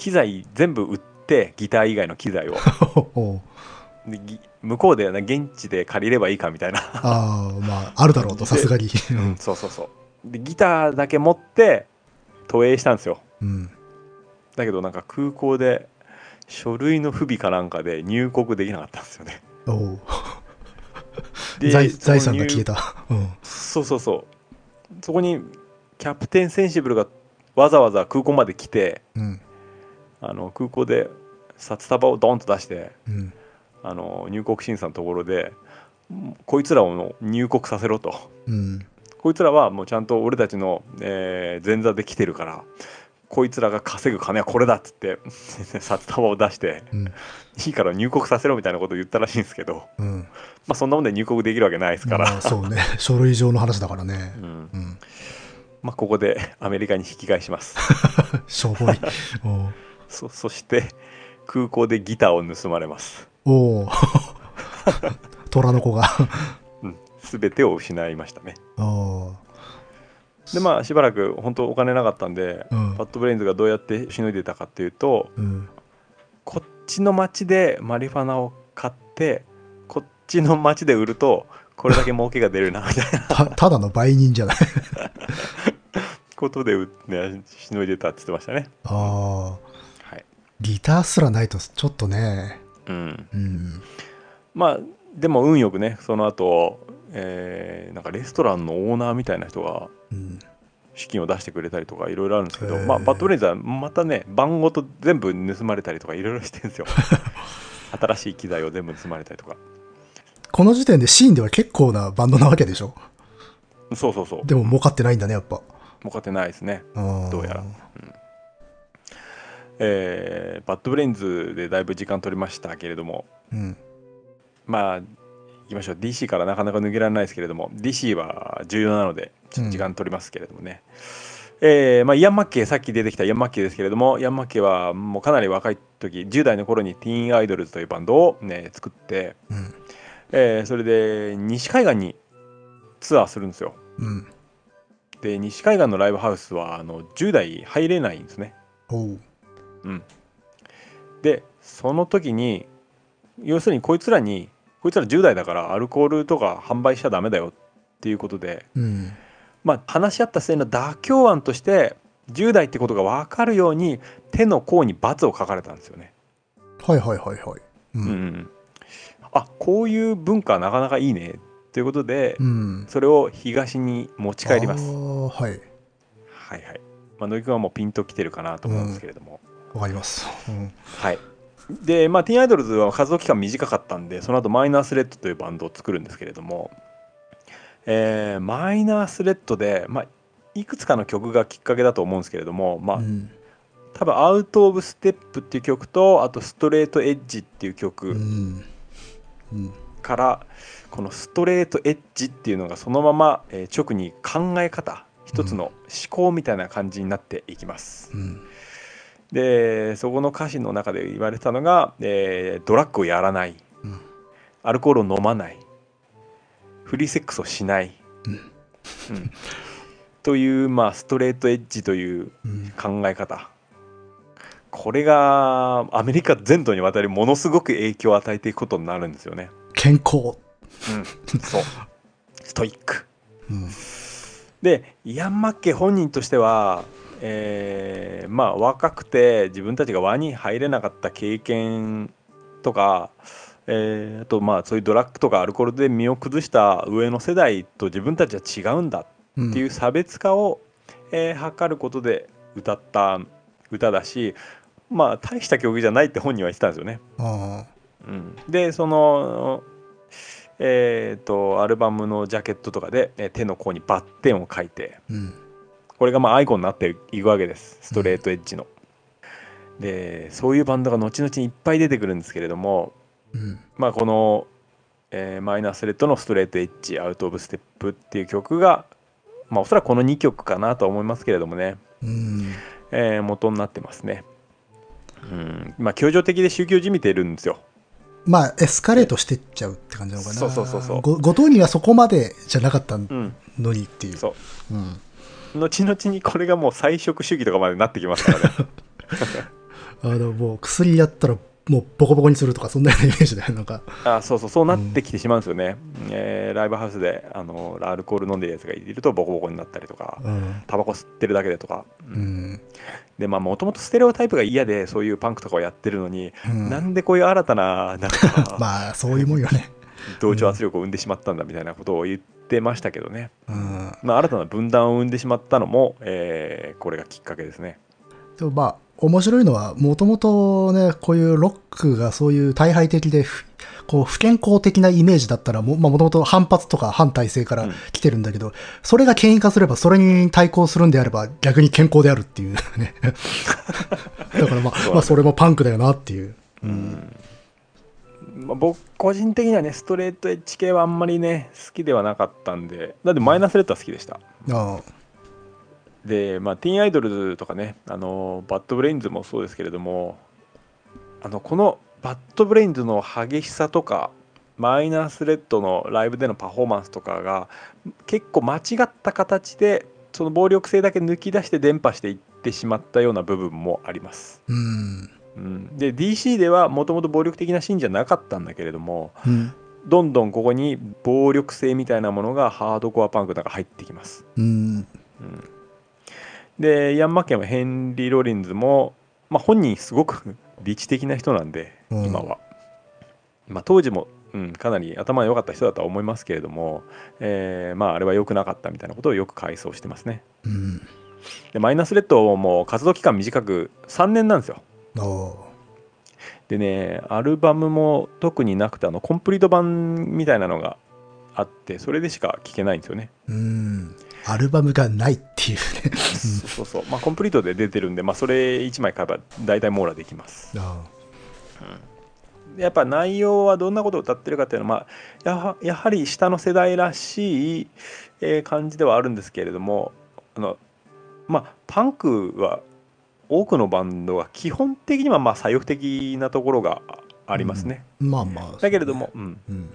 機材全部売ってギター以外の機材を。でぎ向こうで、ね、現地で借りればいいかみたいな、ああまああるだろうとさすがに。うん。そうそうそう。でギターだけ持って投影したんですよ。うん。だけどなんか空港で書類の不備かなんかで入国できなかったんですよね。おう。で財財産が入消えた。うん。そうそうそう。そこにキャプテンセンシブルがわざわざ空港まで来てうんあの空港で札束をドンと出してうん。あの入国審査のところでんこいつらを入国させろと。うん。こいつらはもうちゃんと俺たちの、えー前座で来てるからこいつらが稼ぐ金はこれだっつって 札束を出してうん。いいから入国させろみたいなことを言ったらしいんですけど、うん。まあ、そんなもんで入国できるわけないですから、まあそうね。書類上の話だからね。まあ、ここでアメリカに引き返します。しょぼいそ そして空港でギターを盗まれます、おう虎の子が。うん、全てを失いましたね。でまあしばらく本当お金なかったんで、うん。バッドブレインズがどうやってしのいでたかっていうとうん。こっちの町でマリファナを買ってこっちの町で売るとこれだけ儲けが出るなみたいな。たただの売人じゃない。ことで、ね、しのいでたって言ってましたね。ああはい、ギターすらないとちょっとね。うん、うん。まあでも運よくねその後、えーなんかレストランのオーナーみたいな人がうん。資金を出してくれたりとかいろいろあるんですけど、へー。まあ、バッドブレインズはまたねバンごと全部盗まれたりとかいろいろしてるんですよ。新しい機材を全部盗まれたりとか。この時点でシーンでは結構なバンドなわけでしょ？そうそうそう。でも儲かってないんだねやっぱ。儲かってないですね。どどうやらえーバッドブレインズでだいぶ時間取りましたけれども。うん。まあ行きましょう。DC からなかなか抜けられないですけれども。DC は重要なのでちょっと時間取りますけれどもね、えーまあ、イアン・マッケイさっき出てきたイアン・マッケイですけれどもイアン・マッケイはもうかなり若い時10代の頃にティーン・アイドルズというバンドを、ね、作って、うん。えーそれで西海岸にツアーするんですよ。うん。で西海岸のライブハウスはあの10代入れないんですね。おううん、でその時に要するにこいつらにこいつら10代だからアルコールとか販売しちゃダメだよっていうことでうんまあ、話し合った末の妥協案として10代ってことが分かるように手の甲に×を書かれたんですよね。はいはいはいはい。う。うんん、あこういう文化はなかなかいいねということで、うん。それを東に持ち帰ります。はい。はいはい。まあ、野木君はもうピンときてるかなと思うんですけれども。わかります。うん。はい。で、まあ、ティーンアイドルズは活動期間短かったんで、その後マイナースレッドというバンドを作るんですけれども、えーマイナースレッドで、まあ、いくつかの曲がきっかけだと思うんですけれども、まあう、ん。多分アウト・オブ・ステップっていう曲と、あとストレート・エッジっていうう曲。から、このストレート・エッジっていうのがそのまま、えー直に考え方、一つの思考みたいな感じになっていきます。うん。でそこの歌詞の中で言われたのが、えードラッグをやらないうん。アルコールを飲まないフリーセックスをしない、うんうんという、まあ、ストレートエッジといううん。考え方これがアメリカ全土にわたりものすごく影響を与えていくことになるんですよね。健康。うん、そうストイックうん。でイアン・マッケイ本人としては、えーまあ若くて自分たちが輪に入れなかった経験とか、えーあとまあそういうドラッグとかアルコールで身を崩した上の世代と自分たちは違うんだうん。っていう差別化を、えー図ることで歌った歌だしまあ大した曲じゃないって本人は言ってたんですよね。あうん、でそのえー、とアルバムのジャケットとかで、えー手の甲にバッテンを書いてーうん。これがまあアイコンになっていくわけですストレートエッジの。でそういうバンドが後々にいっぱい出てくるんですけれどもうん。まあこの、えーマイナースレッドのストレートエッジアウト・オブ・ステップっていう曲がまあおそらくこの2曲かなとは思いますけれどもね、うん。えー元になってますね。うん、まあ協情的で宗教じみてるんですよ。まあ、エスカレートしてっちゃうって感じなのかな。そうそうそうそうご後藤にはそこまでじゃなかったうん、のにっていう。そううん。後々にこれがもう菜食主義とかまでなってきますからね あの、もう薬やったら、もうボコボコにするとか、そんなようなイメージだよ。なんか。あそうそうそうなってきてしまうんですよね、えーライブハウスであのアルコール飲んでるやつがいるとボコボコになったりとかうん。タバコ吸ってるだけでとか、ううんん。でまあもともとステレオタイプが嫌でそういうパンクとかをやってるのに、うんなんでこういう新たななんか まあ、そういうもんよね。同調圧力を生んでしまったんだみたいなことを言ってましたけどね、うん。まあ、新たな分断を生んでしまったのも、えーこれがきっかけですねでもまあ、面白いのは、もともとね、こういうロックがそういう大敗的で、ふこう、不健康的なイメージだったら、もまあ、もともと反発とか反体制からうん来てるんだけど、それが権威化すれば、それに対抗するんであれば、逆に健康であるっていうね。だからまあ、まあ、それもパンクだよなっていう。うんまあ、僕個人的にはねストレートエッジ系はあんまりね好きではなかったんでだってマイナスレッドは好きでしたああでまあティーンアイドルズとかねあのバッドブレインズもそうですけれどもあのこのバッドブレインズの激しさとかマイナースレットのライブでのパフォーマンスとかが結構間違った形でその暴力性だけ抜き出して伝播していってしまったような部分もあります。うん。うん、で DC ではもともと暴力的なシーンじゃなかったんだけれどもうん。どんどんここに暴力性みたいなものがハードコアパンクなんか入ってきます。うん。うん、でイアン・マッケンはヘンリー・ロリンズも、まあ、本人すごく理知的な人なんでうん今は、まあ、当時も、うん、かなり頭が良かった人だとは思いますけれども、えーまあ、あれは良くなかったみたいなことをよく回想してますねうん。でマイナスレッドも活動期間短く3年なんですよ。でねアルバムも特になくてあのコンプリート版みたいなのがあってそれでしか聴けないんですよね。うん。アルバムがないっていうね。そうそう。まあコンプリートで出てるんで、まあ、それ1枚買えば大体網羅できます。あでやっぱ内容はどんなことを歌ってるかっていうのは、まあ、やはやはり下の世代らしい、えー感じではあるんですけれどもあのまあパンクは多くのバンドが基本的にはまあ左翼的なところがありますね、あ。まあまあ。だけれども、うん、うん。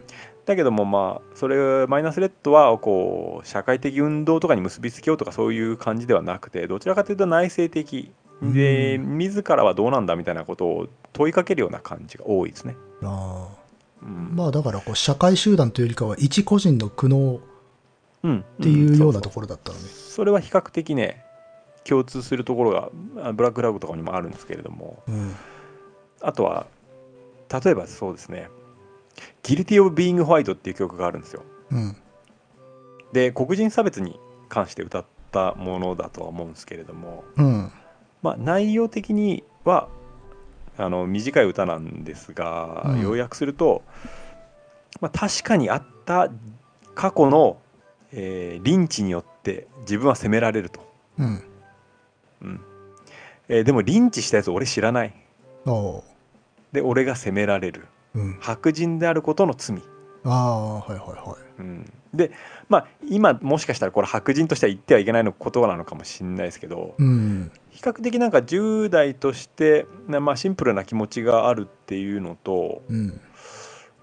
だけどもまあそれマイナスレッドはこう社会的運動とかに結びつけようとかそういう感じではなくてどちらかというと内省的で、う自らはどうなんだみたいなことを問いかけるような感じが多いですね。ああ。うんまあだからこう社会集団というよりかは一個人の苦悩うん、っていうようなとこころだったのね。それは比較的ね共通するところがあブラックラグとかにもあるんですけれどもうん。あとは例えばそうですね「Guilty of Being White」っていう曲があるんですようん。で黒人差別に関して歌ったものだとは思うんですけれどもうん。まあ内容的にはあの短い歌なんですが、うん要約すると、まあ、確かにあった過去の、えーリンチによって自分は責められると、うん。うんえーでもリンチしたやつ俺知らないで俺が責められるうん。白人であることの罪、ああ、はいはいはい。うん、でまあ今もしかしたらこれ白人としては言ってはいけないのことなのかもしれないですけど、うん。比較的なんか10代として、なまあ、シンプルな気持ちがあるっていうのとうん。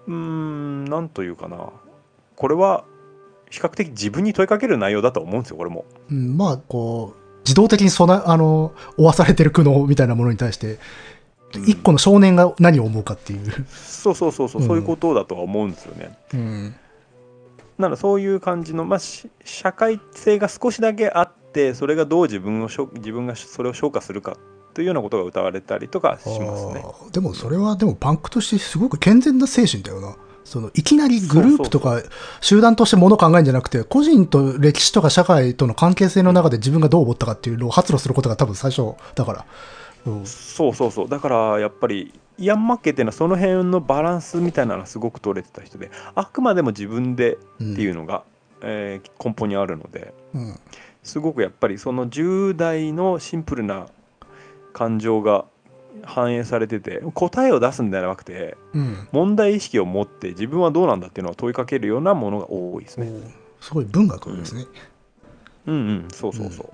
うーんなんというかなこれは比較的自分に問いかける内容だと思うんですよこれも。うん、まあ、こう、自動的にそな、あの、負わされてる苦悩みたいなものに対して、うん一個の少年が何を思うかっていう。そうそうそうそう、うんそういうことだとは思うんですよね。うん。なのでそういう感じの、まあ、し社会性が少しだけあってそれがどう自分をしょ自分がそれを消化するかというようなことが歌われたりとかしますね。でもそれはでもパンクとしてすごく健全な精神だよな。そのいきなりグループとか集団としてものを考えるんじゃなくて、個人と歴史とか社会との関係性の中で自分がどう思ったかっていうのを発露することが多分最初だから。うん。そうそうそう。だからやっぱりイアン・マッケイっていうのはその辺のバランスみたいなのがすごく取れてた人であくまでも自分でっていうのが、えー根本にあるのでうん。すごくやっぱりその10代のシンプルな感情が反映されてて答えを出すんではなくてうん問題意識を持って自分はどうなんだっていうのを問いかけるようなものが多いですね。すごい文学ですね。うんうんそうそうそ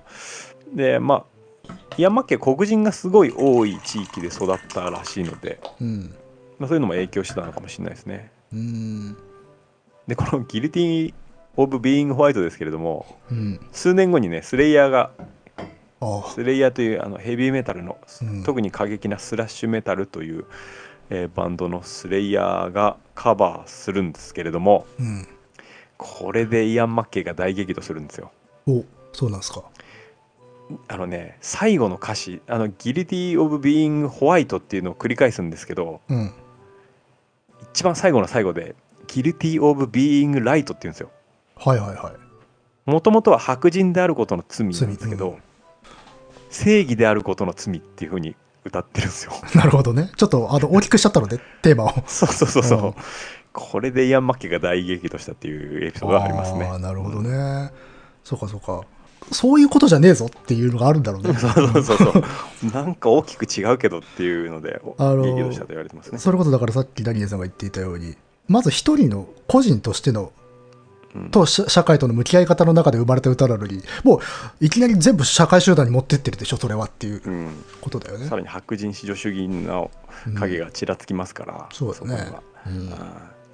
う。でまあイアン・マッケイ黒人がすごい多い地域で育ったらしいので、うん。まあ、そういうのも影響してたのかもしれないですね。うん。でこの「ギルティ・オブ・ビーイング・ホワイト」ですけれどもうん。数年後にねスレイヤーが。スレイヤーというあのヘビーメタルの、うん特に過激なスラッシュメタルという、えーバンドのスレイヤーがカバーするんですけれどもうん。これでイアン・マッケイが大激怒するんですよ。お、そうなんですか。あのね最後の歌詞「あのギルティ・オブ・ビーイング・ホワイト」っていうのを繰り返すんですけどうん。一番最後の最後で「ギルティ・オブ・ビーイング・ライト」って言うんですよ。はいはいはい。もともとは白人であることの罪なんですけど、罪うん正義であることの罪っていうふうに歌ってるんですよ。なるほどね。ちょっとあの大きくしちゃったので、テーマを。そうそうそうそう。うんこれでイアン・マッケイが大激怒したっていうエピソードがありますね。ああ、なるほどね。そうかそうか。そういうことじゃねえぞっていうのがあるんだろうね。そうそうそうそう。なんか大きく違うけどっていうので、あのー激怒したと言われてますね。それこそだからさっきダニエルさんが言っていたように、まず一人の個人としての、うんと社社会との向き合い方の中で生まれた歌なのに、もういきなり全部社会集団に持ってってるでしょ、それはっていううん、ことだよねさ。らに白人至上主義の影がちらつきますから、そうだねこにはうん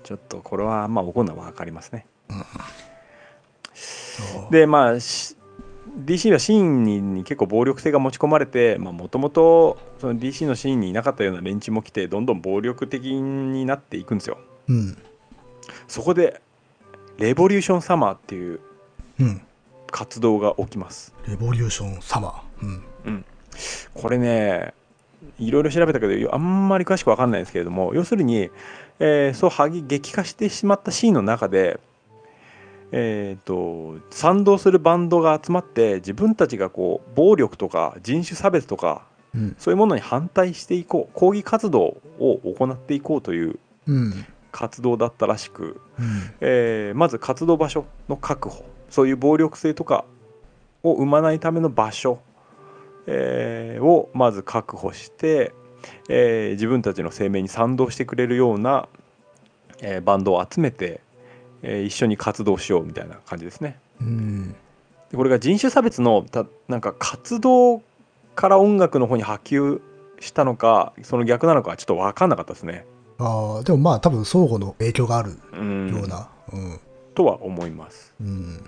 ちょっとこれはまあ怒るのは分かりますね。そうでまあし DC はシーンにに結構暴力性が持ち込まれてもともと DC のシーンにいなかったような連中も来てどんどん暴力的になっていくんですよ。うん。そこでレボリューションサマーっていううん。活動が起きます。レボリューションサマー。うん。これねいろいろ調べたけどあんまり詳しく分かんないですけれども要するに、えーそう激激化してしまったシーンの中で、えー、と賛同するバンドが集まって自分たちがこう暴力とか人種差別とかうん。そういうものに反対していこう抗議活動を行っていこうといううん。活動だったらしく、うん。えーまず活動場所の確保そういう暴力性とかを生まないための場所、えーをまず確保して、えー自分たちの声明に賛同してくれるような、えーバンドを集めて、えー一緒に活動しようみたいな感じですね。うん。でこれが人種差別のたなんか活動から音楽の方に波及したのかその逆なのかはちょっと分かんなかったですね。ああ、でもまあ多分相互の影響があるうんような。うん。とは思います。うん。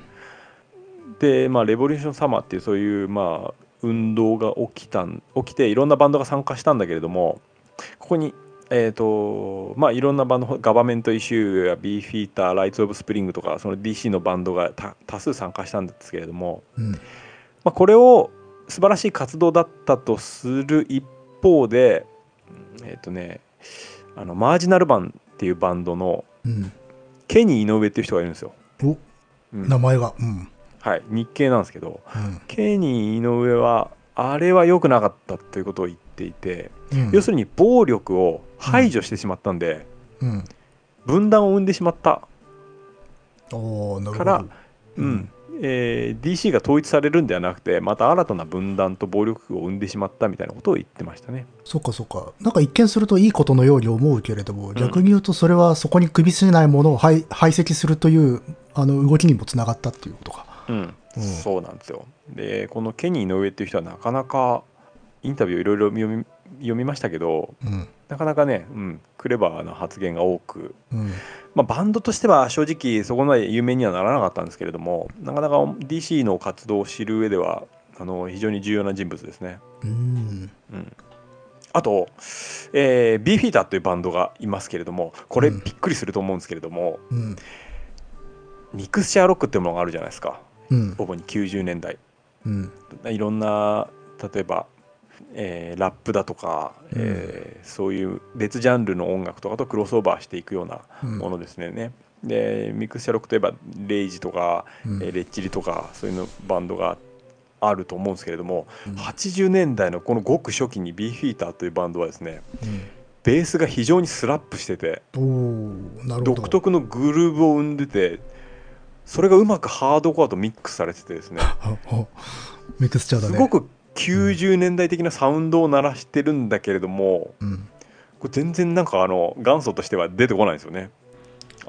で、まあ、レボリューションサマーっていうそういう、まあ、運動が起きたん起きていろんなバンドが参加したんだけれどもここにえーとまあ、いろんなバンドガバメントイシューやビーフィーターライツ・オブ・スプリングとかその DC のバンドが多数参加したんですけれども、うんまあ、これを素晴らしい活動だったとする一方でえっ、とねあのマージナルバンっていうバンドのうん。ケニー井上っていう人がいるんですよ、おうん。名前が。うん。はい、日系なんですけどうん。ケニー井上はあれは良くなかったということを言っていて、うん。要するに暴力を排除してしまったんで、うん。分断を生んでしまった、からうんえー DC が統一されるんではなくてまた新たな分断と暴力を生んでしまったみたいなことを言ってましたね。そっかそっか。なんか一見するといいことのように思うけれども、逆に言うとそれはそこに首しないものを排排斥するというあの動きにもつながったっていうことか。うん。うん。そうなんですよ。でこのケニー井上っていう人はなかなかインタビューいろいろ読み読みましたけどうん。なかなかね、うん、クレバーな発言が多く、うんまあ、バンドとしては正直そこまで有名にはならなかったんですけれどもなかなか DC の活動を知る上ではあの非常に重要な人物ですね。うん。うん、あと、えー、ビーフィーターというバンドがいますけれどもこれうん。びっくりすると思うんですけれども、うん。ミクスチャーロックっていうものがあるじゃないですか。うん。主に90年代。うん。いろんな例えば、えーラップだとか、えーそういう別ジャンルの音楽とかとクロスオーバーしていくようなうん。ものですね。でミクスチャーロックといえばレイジとか、うん。えーレッチリとかそういうのバンドがあると思うんですけれども、うん。80年代のこのごく初期にビーフィーターというバンドはですねうん。ベースが非常にスラップしてて独特のグルーブを生んでてそれがうまくハードコアとミックスされててですね。ミクスチャーだね。すごく90年代的なサウンドを鳴らしてるんだけれどもうん、これ全然なんかあの元祖としては出てこないんですよね。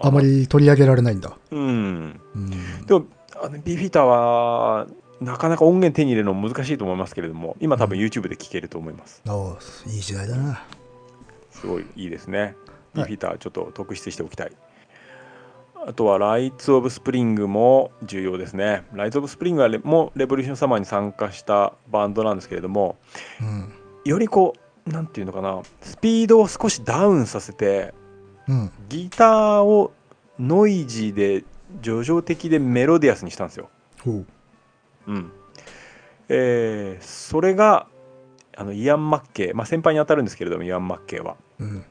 あまり取り上げられないんだ、うんうん、でもあのビーフィーターはなかなか音源手に入れるの難しいと思いますけれども今多分 YouTube で聴けると思います。ああいい時代だなすごいいいですね。ビーフィーターちょっと特筆しておきたい。あとはライツ・オブ・スプリングも重要ですね。ライツ・オブ・スプリングはレもレボリューション・サマーに参加したバンドなんですけれどもうんよりこうなんていうのかなスピードを少しダウンさせてうんギターをノイジーで叙情的でメロディアスにしたんですよ。ほううんえーそれがあのイアン・マッケイ、まあ、先輩に当たるんですけれどもイアン・マッケイは。うん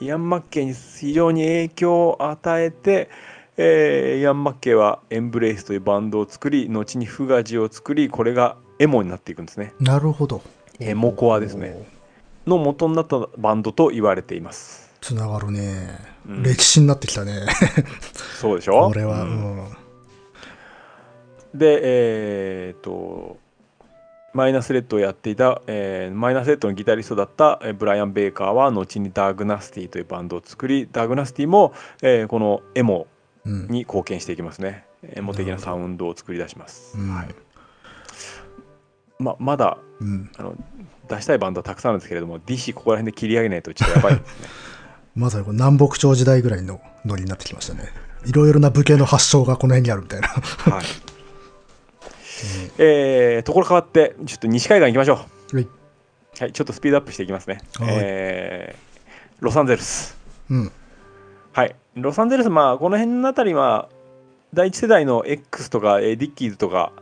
イアン・マッケイに非常に影響を与えて、えーイアン・マッケイはエンブレイスというバンドを作り後にフガジを作りこれがエモになっていくんですね。なるほど。エモコアですね。の元になったバンドと言われています。つながるね、うん。歴史になってきたね。そうでしょ？これは、ううん。んでえーっとマイナスレッドをやっていた、えーマイナスレッドのギタリストだった、えーブライアン・ベイカーは後にダーグナスティというバンドを作りダーグナスティも、えーこのエモうん。に貢献していきますね。エモ的なサウンドを作り出します。うん。はい。ままだうん。あの出したいバンドはたくさんあるんですけれども DC ここら辺で切り上げないとちょっとやばいですね。まさに南北朝時代ぐらいのノリになってきましたね。いろいろな武家の発祥がこの辺にあるみたいな。はいえーところ変わってちょっと西海岸行きましょはい、う。はい、ちょっとスピードアップしていきますね。はいえーロサンゼルス。うんはい、ロサンゼルス、まあ、この辺のあたりは、第一世代の X とか、えーディッキーズとか、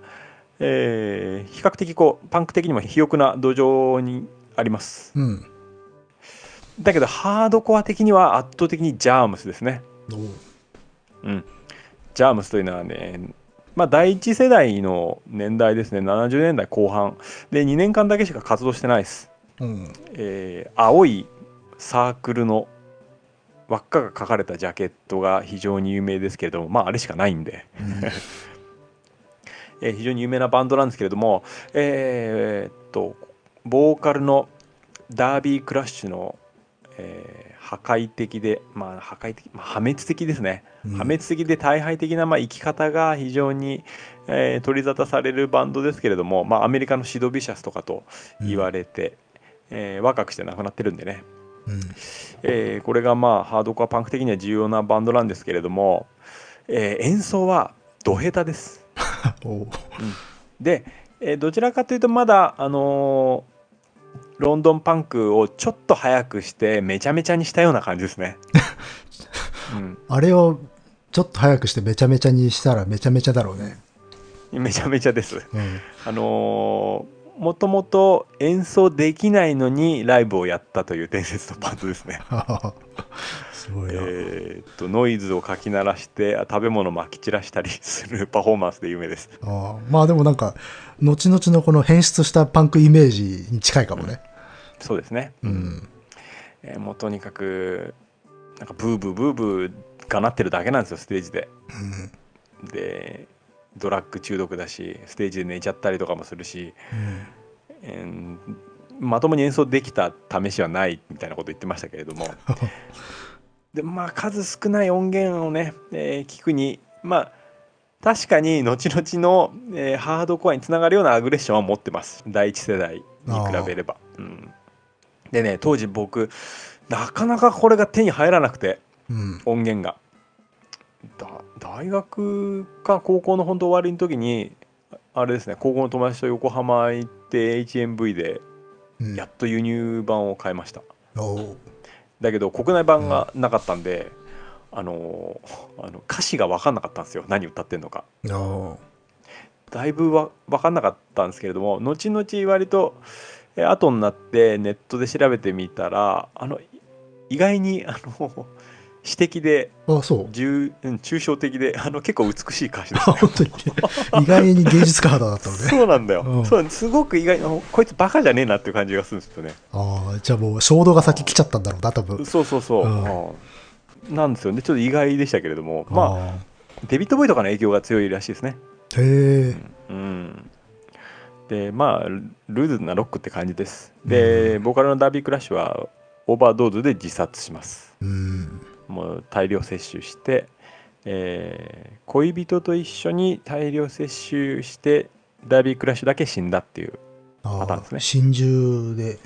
えー比較的こうパンク的にも肥沃な土壌にあります。うんだけど、ハードコア的には圧倒的にジャームスですね。うん。ジャームスというのはね、まあ、第一世代の年代ですね、70年代後半。で、2年間だけしか活動してないです。うんえー青いサークルの輪っかが書かれたジャケットが非常に有名ですけれども、まあ、あれしかないんで。えー非常に有名なバンドなんですけれども、えーっとボーカルのダービー・クラッシュの、えー破壊的で、まあ、破壊的、まあ、破滅的ですね、うん破滅的で大敗的な、まあ、生き方が非常に、えー取り沙汰されるバンドですけれども、まあ、アメリカのシド・ビシャスとかと言われて、えー若くして亡くなってるんでね、うん。えーこれがまあハードコアパンク的には重要なバンドなんですけれども、えー演奏はド下手です。おう。で、えーどちらかというとまだ、あのーロンドンパンクをちょっと早くしてめちゃめちゃにしたような感じですね。うん、あれをちょっと早くしてめちゃめちゃにしたらめちゃめちゃだろうね。めちゃめちゃです。うん。あのーもともと演奏できないのにライブをやったという伝説のバンドですね。すごいな。えーっとノイズをかき鳴らして食べ物をまき散らしたりする パフォーマンスで有名です。ああまあでもなんか、後々のこの変質したパンクイメージに近いかもね。そうですね。うん。えーもうとにかくなんかブーブーブーブーがなってるだけなんですよステージで。うん。でドラッグ中毒だしステージで寝ちゃったりとかもするし、うん。えーまともに演奏できた試しはないみたいなこと言ってましたけれども。でまあ数少ない音源をね、えー聞くにまあ確かに後々の、えーハードコアにつながるようなアグレッションは持ってます。第一世代に比べれば。うん、でね当時僕なかなかこれが手に入らなくてうん。音源が。だ大学か高校の本当終わりの時にあれですね高校の友達と横浜行って HMV でうんやっと輸入版を買いました。おうだけど国内版がなかったんで、あのあの歌詞が分かんなかったんですよ何歌ってんのかだいぶわ分かんなかったんですけれども後々割とえ後になってネットで調べてみたらあの意外にあの詩的であ、そう。重うん抽象的であの結構美しい歌詞であすね本当に。意外に芸術家肌だったのね。そうなんだよ、うんそうすごく意外あのこいつバカじゃねえなっていう感じがするんですよねああ、じゃあもう衝動が先来ちゃったんだろうな、多分。そうそうそう、うんうんなんですよねちょっと意外でしたけれどもまああデビッド・ボーイとかの影響が強いらしいですね。ーへえ。うん、でまあルーズなロックって感じです。で、ボーカルのダービー・クラッシュはオーバードーズで自殺します。うん。もう大量摂取して、えー恋人と一緒に大量摂取してダービー・クラッシュだけ死んだっていうあパターンですねあ、心中で、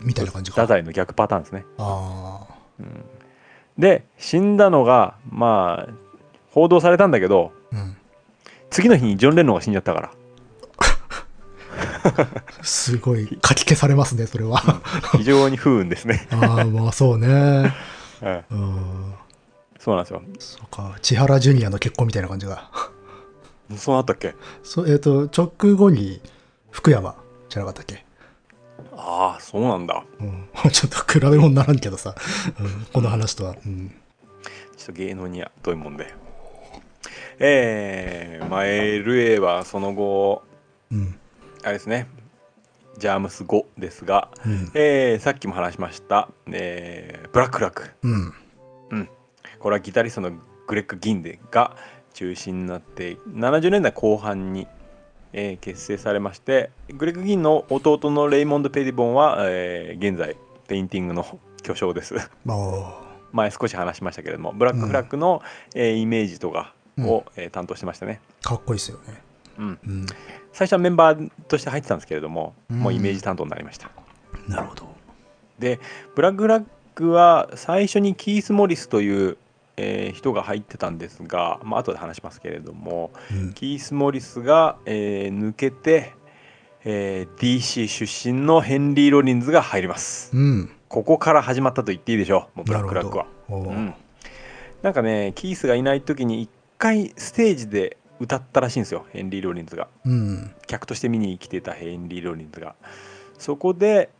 みたいな感じか。太宰の逆パターンですね。あで死んだのがまあ報道されたんだけどあ。うん。次の日にジョン・レノンが死んじゃったから。すごい、書き消されますね、それは。非常に不運ですね。ああ、まあそうね。はいうん。そうなんですよ。そうか、千原ジュニアの結婚みたいな感じが。そうなったっけ？そう、えっ、と、直後に福山じゃなかったっけ？ああ、そうなんだ。うん。ちょっと比べ物にならんけどさ、うん、この話とは。うん。ちょっと芸能には遠いもんで。えー、まあ、LA はその後、うん。あれですね、ジャームス5ですが、うん。えーさっきも話しました、えーブラックフラッグ。うん。これはギタリストのグレッグ・ギンでが中心になって、70年代後半に、えー結成されまして、グレッグ・ギンの弟のレイモンド・ペティボンは、えー現在、ペインティングの巨匠です。まあ、前少し話しましたけれどもブラックフラッグの、えーイメージとかを、えー担当してましたね、かっこいいですよね。うん、うん。最初はメンバーとして入ってたんですけれども、うんもうイメージ担当になりましたなるほど。でブラックフラッグは最初にキース・モリスという、えー人が入ってたんですが、まあ後で話しますけれどもうん。キース・モリスが、えー抜けて、えー DC 出身のヘンリー・ロリンズが入りますうん。ここから始まったと言っていいでしょうもうブラックフラッグは。うん、なんかねキースがいない時に一回ステージで歌ったらしいんですよヘンリー・ロリンズが。うん。客として見に来てたヘンリー・ロリンズが。そこで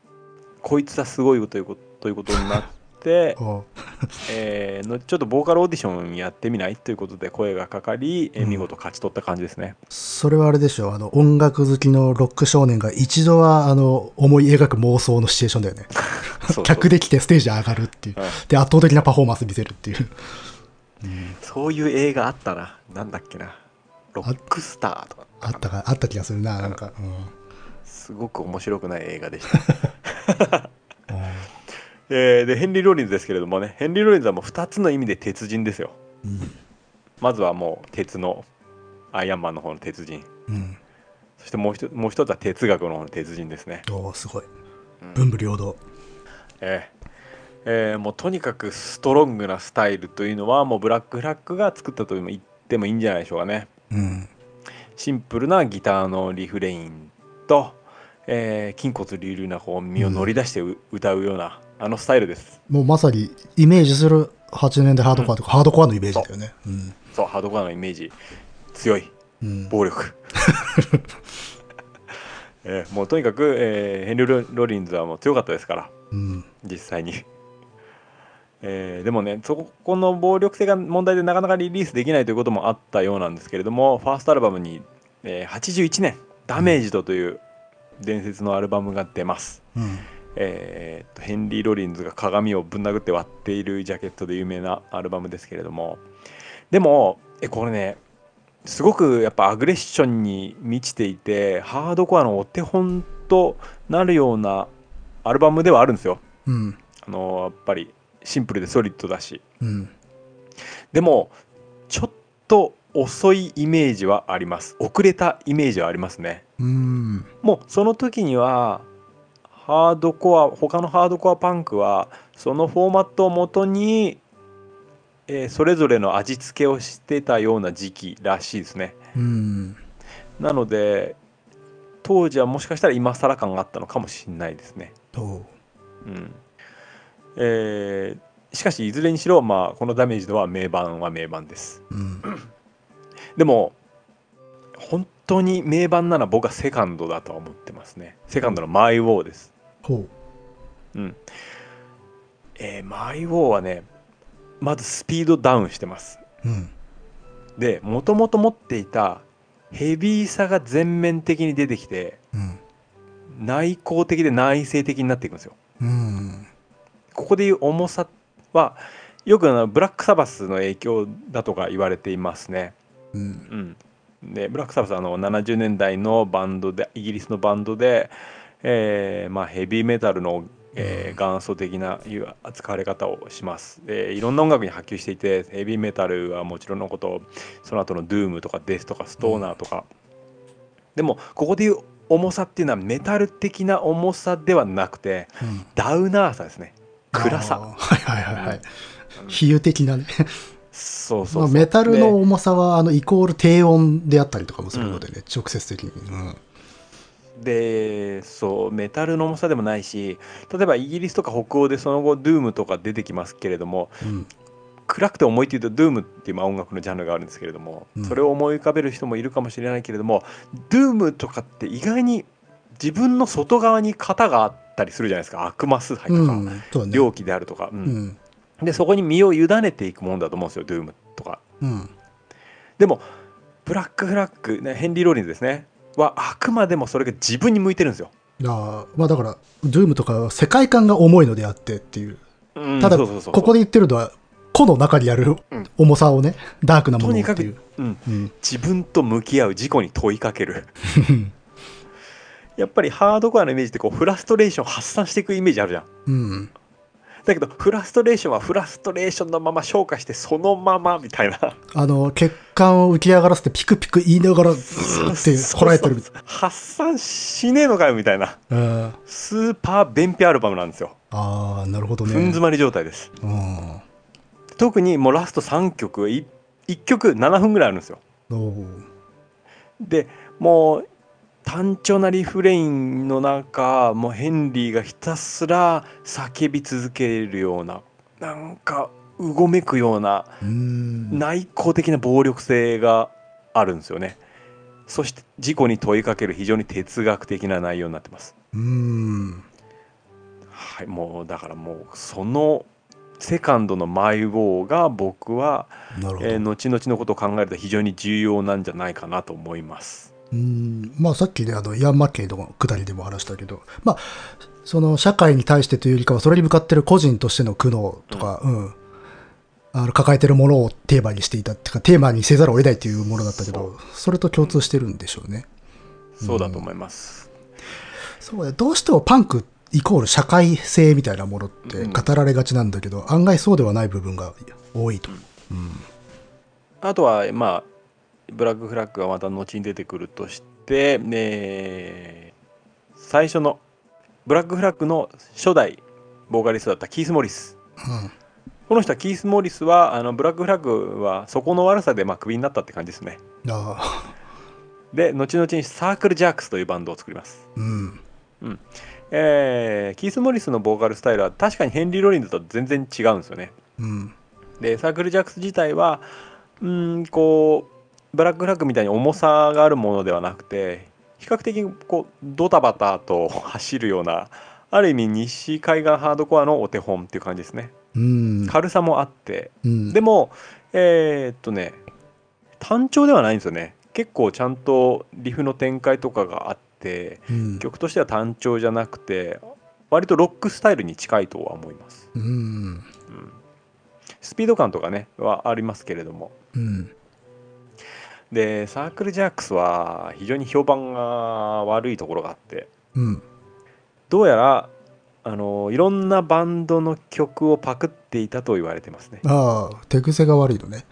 こいつはすごいよということということになって、えーのちょっとボーカルオーディションやってみない？ということで声がかかり、えーうん見事勝ち取った感じですね、それはあれでしょあの、音楽好きのロック少年が一度は、あの、思い描く妄想のシチュエーションだよね。客で来てステージ上がるっていう。うん。で、圧倒的なパフォーマンス見せるっていう。そういう映画あったな。なんだっけなロックスターとかあったか、あった気がするな、なんか。うん。すごく面白くない映画でした うんえーでヘンリー・ロリンズですけれどもねヘンリー・ロリンズはもう2つの意味で鉄人ですようん。まずはもう鉄のアイアンマンの方の鉄人うん。そしてもう一つもう一つは哲学の方の鉄人ですね、おーすごい。うん文武両道。えーえーもうとにかくストロングなスタイルというのはもうブラック・フラッグが作ったと言ってもいいんじゃないでしょうかねうん。シンプルなギターのリフレインと、えー筋骨隆々なこう身を乗り出してう、歌うようなあのスタイルですもうまさにイメージする80年代ハードコアとか、ハードコアのイメージだよね。うん。そうハードコアのイメージ強いうん。暴力 えーもうとにかく、えーヘンリー・ロロリンズはもう強かったですからうん。実際に、えーでもねそこの暴力性が問題でなかなかリリースできないということもあったようなんですけれどもファーストアルバムに、えー81年「ダメージド」という伝説のアルバムが出ます、うん。えーヘンリー・ロリンズが鏡をぶん殴って割っているジャケットで有名なアルバムですけれどもでもえこれねすごくやっぱアグレッションに満ちていてハードコアのお手本となるようなアルバムではあるんですようん。あのやっぱりシンプルでソリッドだし。うん。でもちょっと遅いイメージはあります。遅れたイメージはありますね。うん。もうその時にはハードコア他のハードコアパンクはそのフォーマットをもとに、えーそれぞれの味付けをしてたような時期らしいですね。うん。なので当時はもしかしたら今更感があったのかもしれないですね。と、うんえーしかしいずれにしろ、まあ、このダメージドは名盤は名盤ですうん。でも本当に名盤なら僕はセカンドだとは思ってますねセカンドのマイ・ウォーですほうんえーマイ・ウォーはねまずスピードダウンしてますう。うん。でもともと持っていたヘビーさが全面的に出てきてうん。内向的で内省的になっていくんですようん。ここでいう重さはよくあのブラックサバスの影響だとか言われていますね。うん。うん、でブラックサバスはあの70年代のバンドでイギリスのバンドで、えーまあ、ヘビーメタルの、えー元祖的ないう扱われ方をします、えーいろんな音楽に波及していてヘビーメタルはもちろんのことその後のドゥームとかデスとかストーナーとか、でもここでいう重さっていうのはメタル的な重さではなくてうん。ダウナーさですね暗さはいはいはいはい。比喩的なね。そうそうまあ、メタルでの重さは、あの、イコール低音であったりとかもするのでね、直接的に。うん。でそうメタルの重さでもないし例えばイギリスとか北欧でその後ドゥームとか出てきますけれどもうん。暗くて重いっていうとドゥームっていうまあ音楽のジャンルがあるんですけれども、うんそれを思い浮かべる人もいるかもしれないけれどもドゥームとかって意外に自分の外側に型があったりするじゃないですか悪魔崇拝とか、うん。ね。猟奇であるとか、ううんん。でそこに身を委ねていくものだと思うんですよドゥームとか。うん。でもブラックフラッグ、ね、ヘンリー・ローリンズですねはあくまでもそれが自分に向いてるんですよ。あまあだから、ドゥームとか世界観が重いのであってっていう。うんただ、ここで言ってるのは、個の中にあるうん重さをね、ダークなものをっていううん。自分と向き合う自己に問いかける やっぱりハードコアのイメージってこうフラストレーション発散していくイメージあるじゃん。うん。だけどフラストレーションはフラストレーションのまま消化してそのままみたいな。あの、血管を浮き上がらせてピクピク言いながら、ずーってこらえてる。発散しねえのかよみたいな。うん。スーパー便秘アルバムなんですよ。ああ、なるほどね。ふん詰まり状態です。うん。特にもうラスト3曲い1曲7分ぐらいあるんですよ。でもう単調なリフレインの中もうヘンリーがひたすら叫び続けるようななんかうごめくような。内向的な暴力性があるんですよねそして自己に問いかける非常に哲学的な内容になってますうーん。はいもうだからもうそのセカンドのマイ・ウォーが僕は。えー後々のことを考えると非常に重要なんじゃないかなと思いますうーん。まあさっきね、あの、イアン・マッケイのくだりでも話したけど、まあ、その社会に対してというよりかは、それに向かってる個人としての苦悩とか、うん、あの抱えてるものをテーマにしていたっていうか、テーマにせざるを得ないというものだったけど、それと共通してるんでしょうね。そうだと思います、そうね、どうしてもパンクイコール社会性みたいなものってうん。語られがちなんだけど、案外そうではない部分が多いと。うん。あとはまあブラックフラッグがまた後に出てくるとして、ね、最初のブラックフラッグの初代ボーカリストだったキース・モリスうん。この人はキース・モリスはあのブラックフラッグは底の悪さでまあクビになったって感じですねで後々にサークル・ジャークスというバンドを作りますうん。えーキース・モリスのボーカルスタイルは確かにヘンリー・ロリンズと全然違うんですよねうん。でサークル・ジャックス自体はうーんこうブラック・フラッグみたいに重さがあるものではなくて比較的こうドタバタと走るようなある意味西海岸ハードコアのお手本っていう感じですねうん。軽さもあってうん。でもえーっとね単調ではないんですよね結構ちゃんとリフの展開とかがあってうん、曲としては単調じゃなくて割とロックスタイルに近いとは思います、うん。うん、スピード感とかねはありますけれどもうん。でサークルジャックスは非常に評判が悪いところがあってうん。どうやらあのいろんなバンドの曲をパクっていたと言われてますねああ、手癖が悪いのね。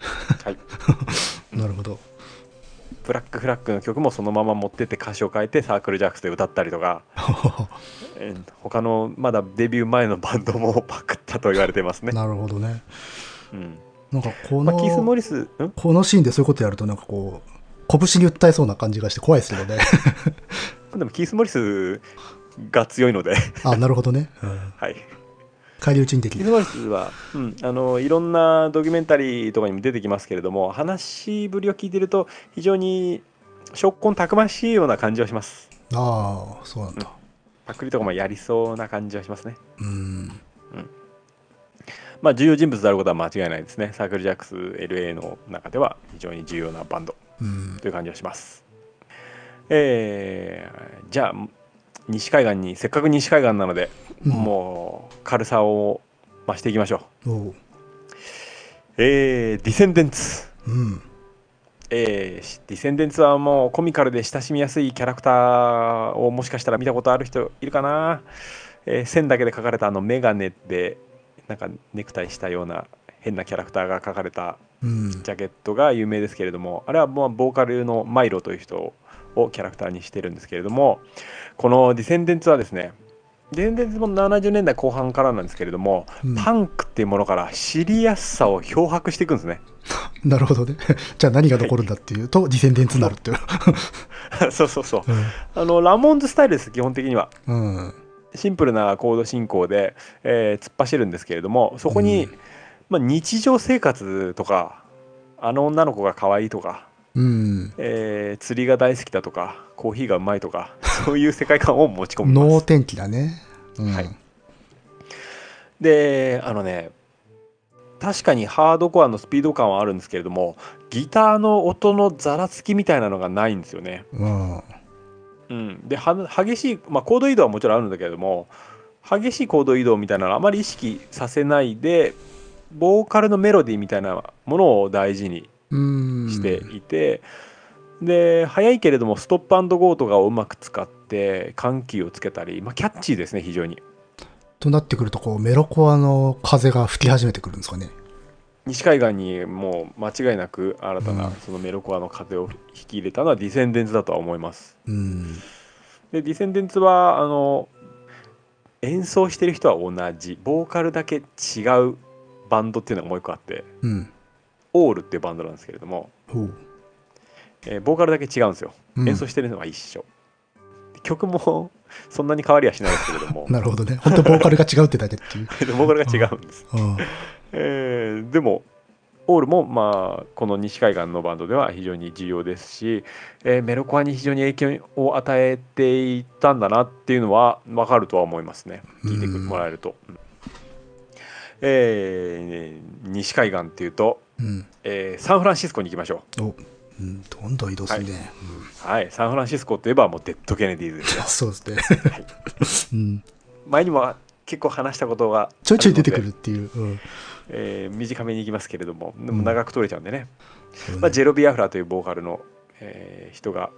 はい なるほど。ブラックフラッグの曲もそのまま持ってって歌詞を変えてサークルジャックスで歌ったりとか、えー他のまだデビュー前のバンドもパクったと言われてますね。なるほどね。うんなんかこの、まあ、キース・モリス、ん？このシーンでそういうことやるとなんかこう、拳に訴えそうな感じがして怖いですけどね。でもキース・モリスが強いので、あなるほどね。うんはい、返り討ちにできる。キース・モリスは、うん、あのいろんなドキュメンタリーとかにも出てきますけれども話しぶりを聞いてると非常に証拠たくましいような感じはします。ああ、そうなんだ。パクリとかもやりそうな感じはしますね。うん。まあ重要人物であることは間違いないですね。サークル・ジャックス LA の中では非常に重要なバンドうん。という感じがします。えーじゃあ西海岸にせっかく西海岸なので、うんもう軽さを増していきましょう。えーディセンデンツ。うん。えーディセンデンツはもうコミカルで親しみやすいキャラクターをもしかしたら見たことある人いるかな、えー線だけで描かれたあのメガネでなんかネクタイしたような変なキャラクターが描かれたうん。ジャケットが有名ですけれどもあれはもうボーカルのマイロという人をキャラクターにしてるんですけれどもこのディセンデンツはですねディセンデンツも70年代後半からなんですけれども、うんパンクっていうものから知りやすさを漂白していくんですね なるほどね。じゃあ何が残るんだっていうと、ディセンデンツになるっていう。そうそうそうあのラモンズスタイルです基本的にはうん。うん。シンプルなコード進行で、えー突っ走るんですけれどもそこに、うんまあ、日常生活とかあの女の子が可愛いとかうん。えー釣りが大好きだとかコーヒーがうまいとかそういう世界観を持ち込みます能天気だね。うん。はいであのね確かにハードコアのスピード感はあるんですけれどもギターの音のざらつきみたいなのがないんですよね、うん。うん、では激しい、まあ、コード移動はもちろんあるんだけれども激しいコード移動みたいなのはあまり意識させないでボーカルのメロディーみたいなものを大事に。していて、で速いけれどもストップゴーとかをうまく使って緩急をつけたり、まあ、キャッチーですね非常にとなってくると、こう、メロコアの風が吹き始めてくるんですかね。西海岸にもう間違いなく新たうなんそのメロコアの風を引き入れたのはディセンデンツだとは思いますうん。でディセンデンツはあの演奏してる人は同じボーカルだけ違うバンドっていうのがもう一個あってうん。オールっていうバンドなんですけれども。えーボーカルだけ違うんですようん演奏してるのは一緒、曲もそんなに変わりはしないですけれども なるほどね。本当ボーカルが違うってだけっていう。ボーカルが違うんです、うん。えーでもオールもまあこの西海岸のバンドでは非常に重要ですし、えーメロコアに非常に影響を与えていったんだなっていうのは分かるとは思いますね。聞いてもらえると、うん。えー西海岸っていうと、うん。えーサンフランシスコに行きましょお、うん、どんどん移動するね。うはい。サンフランシスコといえばもうデッド・ケネディーズですよ。う んそうですね。はい。うん。前にも結構話したことがちょいちょい出てくるっていう。うん。えー短めに行きますけれどもでうんも長く取れちゃうんでね、そうねまあ、ジェロ・ビアフラというボーカルの、えー人が、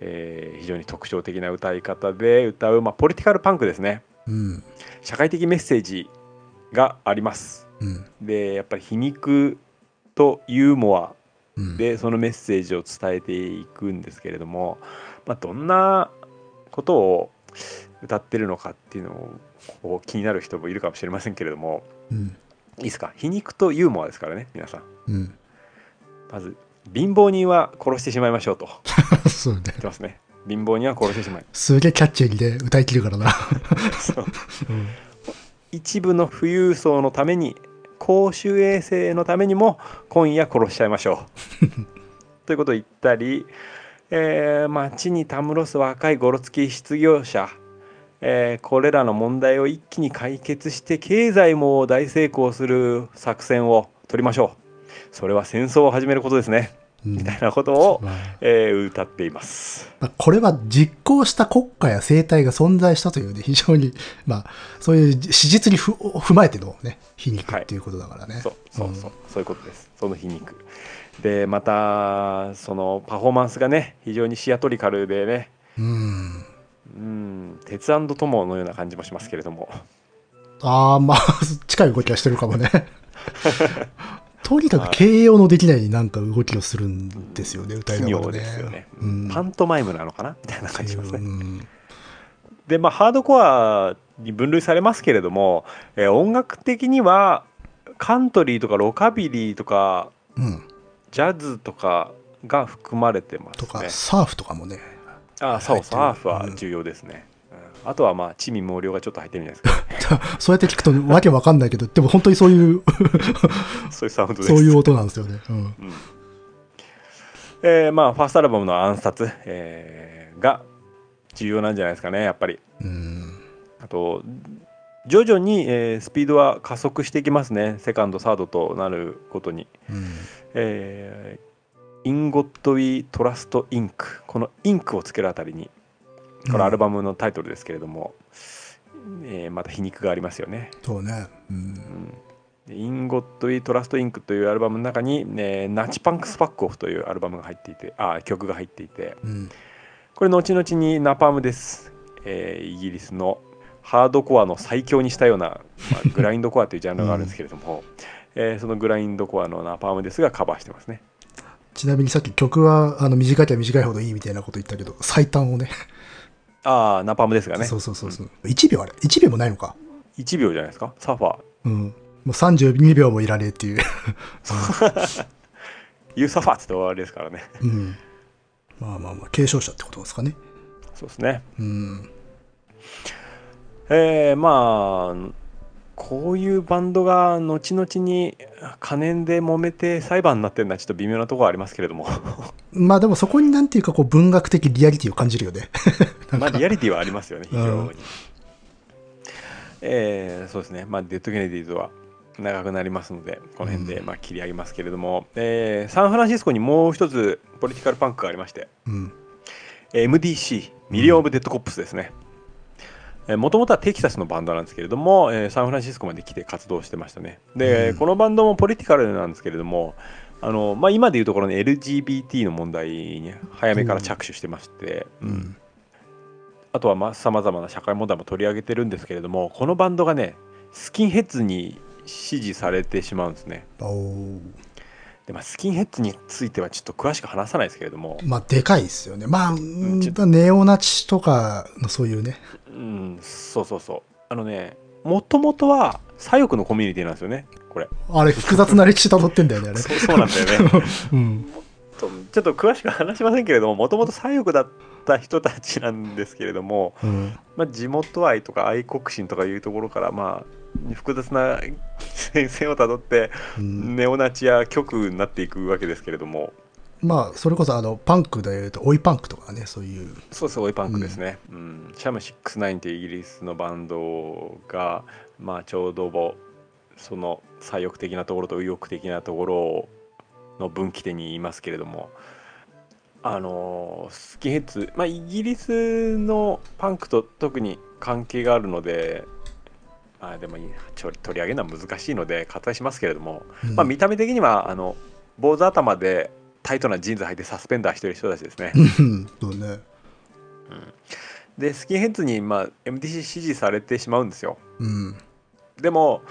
えー非常に特徴的な歌い方で歌う、まあ、ポリティカルパンクですねうん。社会的メッセージがありますうん。でやっぱり皮肉とユーモアうん。でそのメッセージを伝えていくんですけれども、まあ、どんなことを歌ってるのかっていうのをこう気になる人もいるかもしれませんけれどもうん。いいですか？皮肉とユーモアですからね皆さんうん。まず貧乏人は殺してしまいましょうと そうね言。ってますね貧乏には殺してしまいすげえキャッチーにで歌い切るからな。そう うん一部の富裕層のために公衆衛生のためにも今夜殺しちゃいましょうということを言ったり、えー街にたむろす若いゴロつき失業者、えーこれらの問題を一気に解決して経済も大成功する作戦を取りましょう。それは戦争を始めることですね、うん。みたいなことを、まあ。えー歌っています。まあこれは実行した国家や政体が存在したというね、非常に、まあ、そういう史実にふ踏まえてのね、皮肉っていうことだからね。そうそうそう、そういうことです。その皮肉。でまたそのパフォーマンスがね非常にシアトリカルでね。うん。うん鉄トモのような感じもしますけれどもああ、まあ、近い動きはしてるかもね。とにかく形容のできないなんか動きをするんですよね、歌いながらね。ですよね、うんパントマイムなのかなみたいな感じしますねうんでまあハードコアに分類されますけれども、えー音楽的にはカントリーとかロカビリーとかうん。ジャズとかが含まれてますとか、ねサーフとかもね。ああそうサーフは重要ですね、うんあとはまあ地味毛量がちょっと入ってるんじゃないですか そうやって聞くとわけわかんないけど、でも本当にそういう、そういうサウンドですそういう音なんですよね。うん。うんえーまあファーストアルバムの暗殺、えーが重要なんじゃないですかねやっぱりうん。あと徐々に、えースピードは加速していきますねセカンドサードとなることに、うん。えー、 In God We Trust, Inc.。この Inc. をつけるあたりにこれアルバムのタイトルですけれども、えーまた皮肉がありますよね。そうね。うん。うん。で In God We Trust, Inc. というアルバムの中に、ね、 Nazi Punks Fuck Off というアルバムが入っていてあ曲が入っていて。うん。これ後々にナパームです、えーイギリスのハードコアの最強にしたような、まあ、グラインドコアというジャンルがあるんですけれども、えーそのグラインドコアのナパームですがカバーしてますねちなみにさっき曲はあの短きゃ短いほどいいみたいなこと言ったけど、最短をね。ああナパームですがねそうそうそうそう。1秒あれ ?1 秒もないのか？1秒じゃないですか？サーファーうん。もう32秒もいらねえっていう。ユーサファーって終わりですからねうん。まあまあまあ、継承者ってことですかね。そうですねうん。えー、まあこういうバンドが後々に金で揉めて裁判になってるのはちょっと微妙なところありますけれども。まあでもそこになんていうかこう文学的リアリティを感じるよね。まあリアリティはありますよね非常に、うんえーそうですね。まあデッド・ケネディーズは長くなりますのでこの辺でうん。まあ切り上げますけれども、えーサンフランシスコにもう一つポリティカルパンクがありまして。うん。えー MDC ミリオン・オブ・デッド・コップスですねもともとはテキサスのバンドなんですけれども、えーサンフランシスコまで来て活動してましたね。で、うん。このバンドもポリティカルなんですけれどもあの、まあ、今でいうところの LGBT の問題に早めから着手してまして、うん。あとはさまざまな社会問題も取り上げてるんですけれどもこのバンドがねスキンヘッズに支持されてしまうんですねで、まあ、スキンヘッズについてはちょっと詳しく話さないですけれども、まあでかいですよね。まあ、うんちょネオナチとかのそういうね。うん、そうそうそうあのねもともとは左翼のコミュニティなんですよねこれあれ複雑な歴史たどってんだよね、あれ。そうそうなんだよね うん。とちょっと詳しく話しませんけれどももともと左翼だった人たちなんですけれども、うん。まあ、地元愛とか愛国心とかいうところからまあ複雑な戦線をたどってうん。ネオナチや極右になっていくわけですけれども。まあ、それこそあの、パンクで言うと、オイパンクとかね、そういう。そうそうオイパンクですね、うん。シャム69っていうイギリスのバンドが、まあ、ちょうどぼその左翼的なところと右翼的なところの分岐点にいますけれどもあのスキンヘッズ、まあ、イギリスのパンクと特に関係があるのでまあでもいいちょ取り上げるのは難しいので割愛しますけれども、うんまあ、見た目的にはあの坊主頭でタイトなジーンズ履いてサスペンダーしてる人たちですね。うんそうね。でスキンヘッズに、まあ、MTC 支持されてしまうんですようん。でも、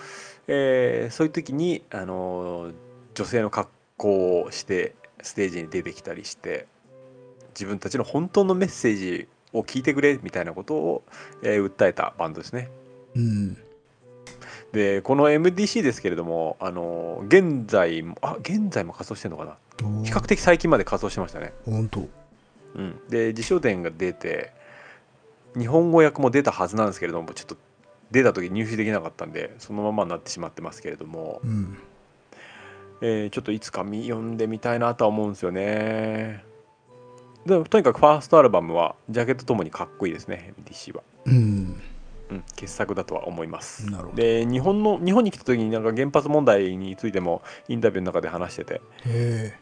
えーそういう時に、あのー女性の格好をしてステージに出てきたりして自分たちの本当のメッセージを聞いてくれみたいなことを、えー訴えたバンドですね。うん。でこの MDC ですけれども、あのー現在もあ現在も活動してるのかな？比較的最近まで活動してましたね。本当。うん、で辞書典が出て日本語訳も出たはずなんですけれどもちょっと出た時入手できなかったんでそのままになってしまってますけれども、うん。えーちょっといつか見読んでみたいなとは思うんですよねでもとにかくファーストアルバムはジャケットともにかっこいいですね MDC は、うん。うん、傑作だとは思いますなるほど。で日本の日本に来た時になんか原発問題についてもインタビューの中で話してて、へえ。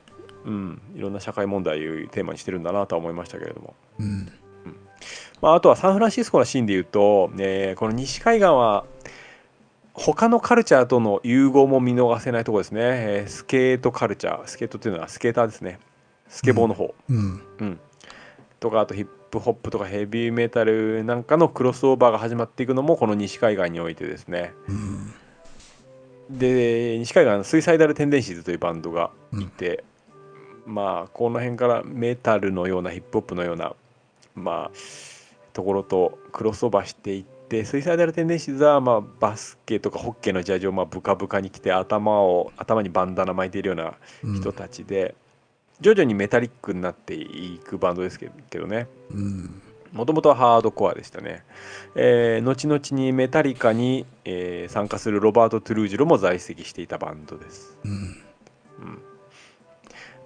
うん、いろんな社会問題をテーマにしてるんだなとは思いましたけれどもうん。まあ、あとはサンフランシスコのシーンで言うと、えーこの西海岸は他のカルチャーとの融合も見逃せないところですね、えースケートカルチャースケートっていうのはスケーターですねスケボーの方、うん。うんとかあとヒップホップとかヘビーメタルなんかのクロスオーバーが始まっていくのもこの西海岸においてですねうん。で西海岸スイサイダル・テンデンシーズというバンドがいて、まあこの辺からメタルのようなヒップホップのようなまあところとクロスオーバーしていってスイサイダル・テンデンシーズはまあバスケとかホッケーのジャージをまあブカブカに着て頭を頭にバンダナ巻いているようなうん。人たちで、徐々にメタリックになっていくバンドですけどねうん。もともとはハードコアでしたね、えー後々にメタリカに、えー参加するロバート・トゥルージュロも在籍していたバンドですうん。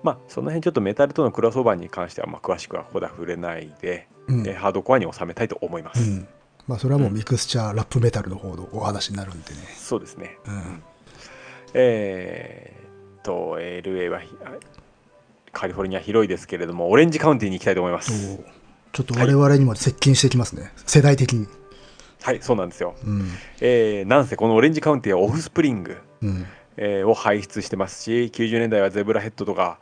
まあその辺ちょっとメタルとのクロスオーバーに関してはまあ詳しくはここでは触れないで、うん。えーハードコアに収めたいと思います、うん。まあ、それはもうミクスチャー、ラップメタルの方のお話になるんでね。そうですねうん。えーっと LA はカリフォルニア広いですけれどもオレンジカウンティに行きたいと思いますちょっと我々にも接近してきますね。世代的に。はいそうなんですよ、うん。えーなんせこのオレンジカウンティはオフスプリングうん。えーを輩出してますし90年代はゼブラヘッドとか、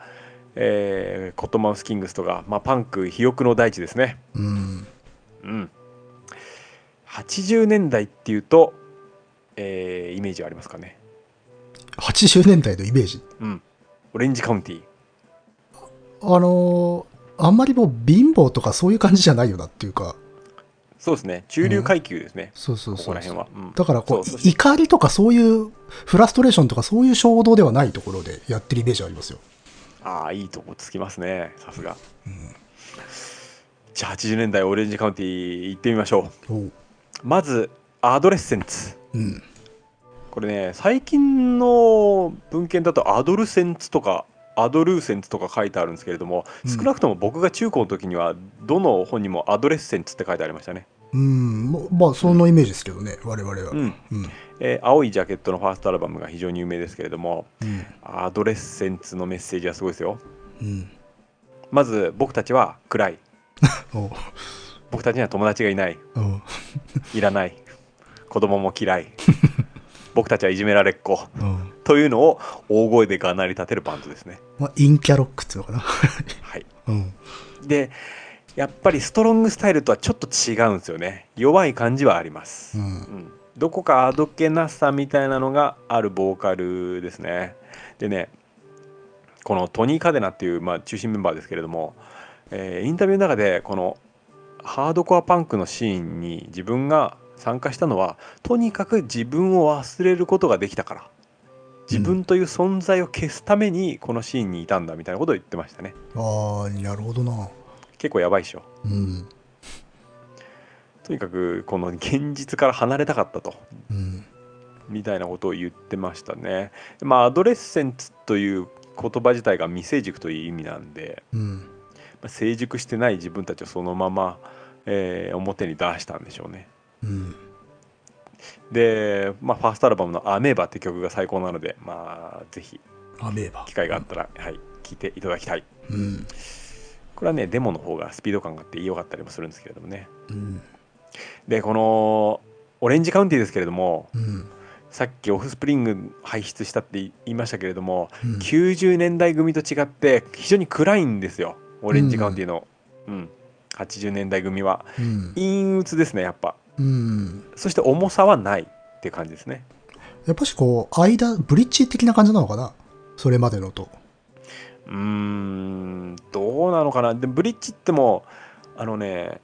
えーコットンマウスキングスとか、まあ、パンク肥沃の大地ですね、うん。うん、80年代っていうと、えーイメージありますかね、80年代のイメージ？うん、オレンジカウンティあのーあんまりもう貧乏とかそういう感じじゃないよなっていうか、そうですね。中流階級ですね、そうそうそうここら辺は、うん。だからこう怒りとかそういうフラストレーションとかそういう衝動ではないところでやってるイメージありますよ。ああいいとこつきますね。さすが、じゃあ80年代オレンジカウンティ行ってみましょう。まずアドレッセンツ。うん。これね最近の文献だとアドルセンツとかアドルーセンツとか書いてあるんですけれども、うん。少なくとも僕が中高の時にはどの本にもアドレッセンツって書いてありましたね、うん、ままあそのイメージですけどね、我々は。うん。うん。えー青いジャケットのファーストアルバムが非常に有名ですけれどもうん。アドレッセンツのメッセージはすごいですよ。うん。まず僕たちは暗い。僕たちには友達がいない。いらない。子供も嫌い 僕たちはいじめられっ子。おうというのを大声でがなり立てるバンドですね。まあ、陰キャロックっていうのかな。はい。うん。でやっぱりストロングスタイルとはちょっと違うんですよね。弱い感じはあります、う。うんん。どこかあどけなさみたいなのがあるボーカルですね。でねこのトニー・カデナっていう、まあ、中心メンバーですけれども、えーインタビューの中でこのハードコアパンクのシーンに自分が参加したのはとにかく自分を忘れることができたから自分という存在を消すためにこのシーンにいたんだみたいなことを言ってましたねああ、なるほどな。結構やばいっしょうん。とにかくこの現実から離れたかったとうん。みたいなことを言ってましたね。まあアドレッセンツという言葉自体が未成熟という意味なんで、うん。まあ成熟してない自分たちをそのまま、えー表に出したんでしょうね。うん。で、まあ、ファーストアルバムの「アメーバ」って曲が最高なので、まあ、ぜひアメーバ機。会があったら、はい、聴いていただきたい。うん。これはねデモの方がスピード感があって良かったりもするんですけれどもね。うん。でこのオレンジカウンティですけれどもうん。さっきオフスプリング輩出したって言いましたけれども、うん90年代組と違って非常に暗いんですよオレンジカウンティの、うん80年代組はうん。陰鬱ですねやっぱうん。そして重さはないっていう感じですねやっぱしこう、間、ブリッジ的な感じなのかな？それまでのと。うーんどうなのかな？でブリッジってもあのね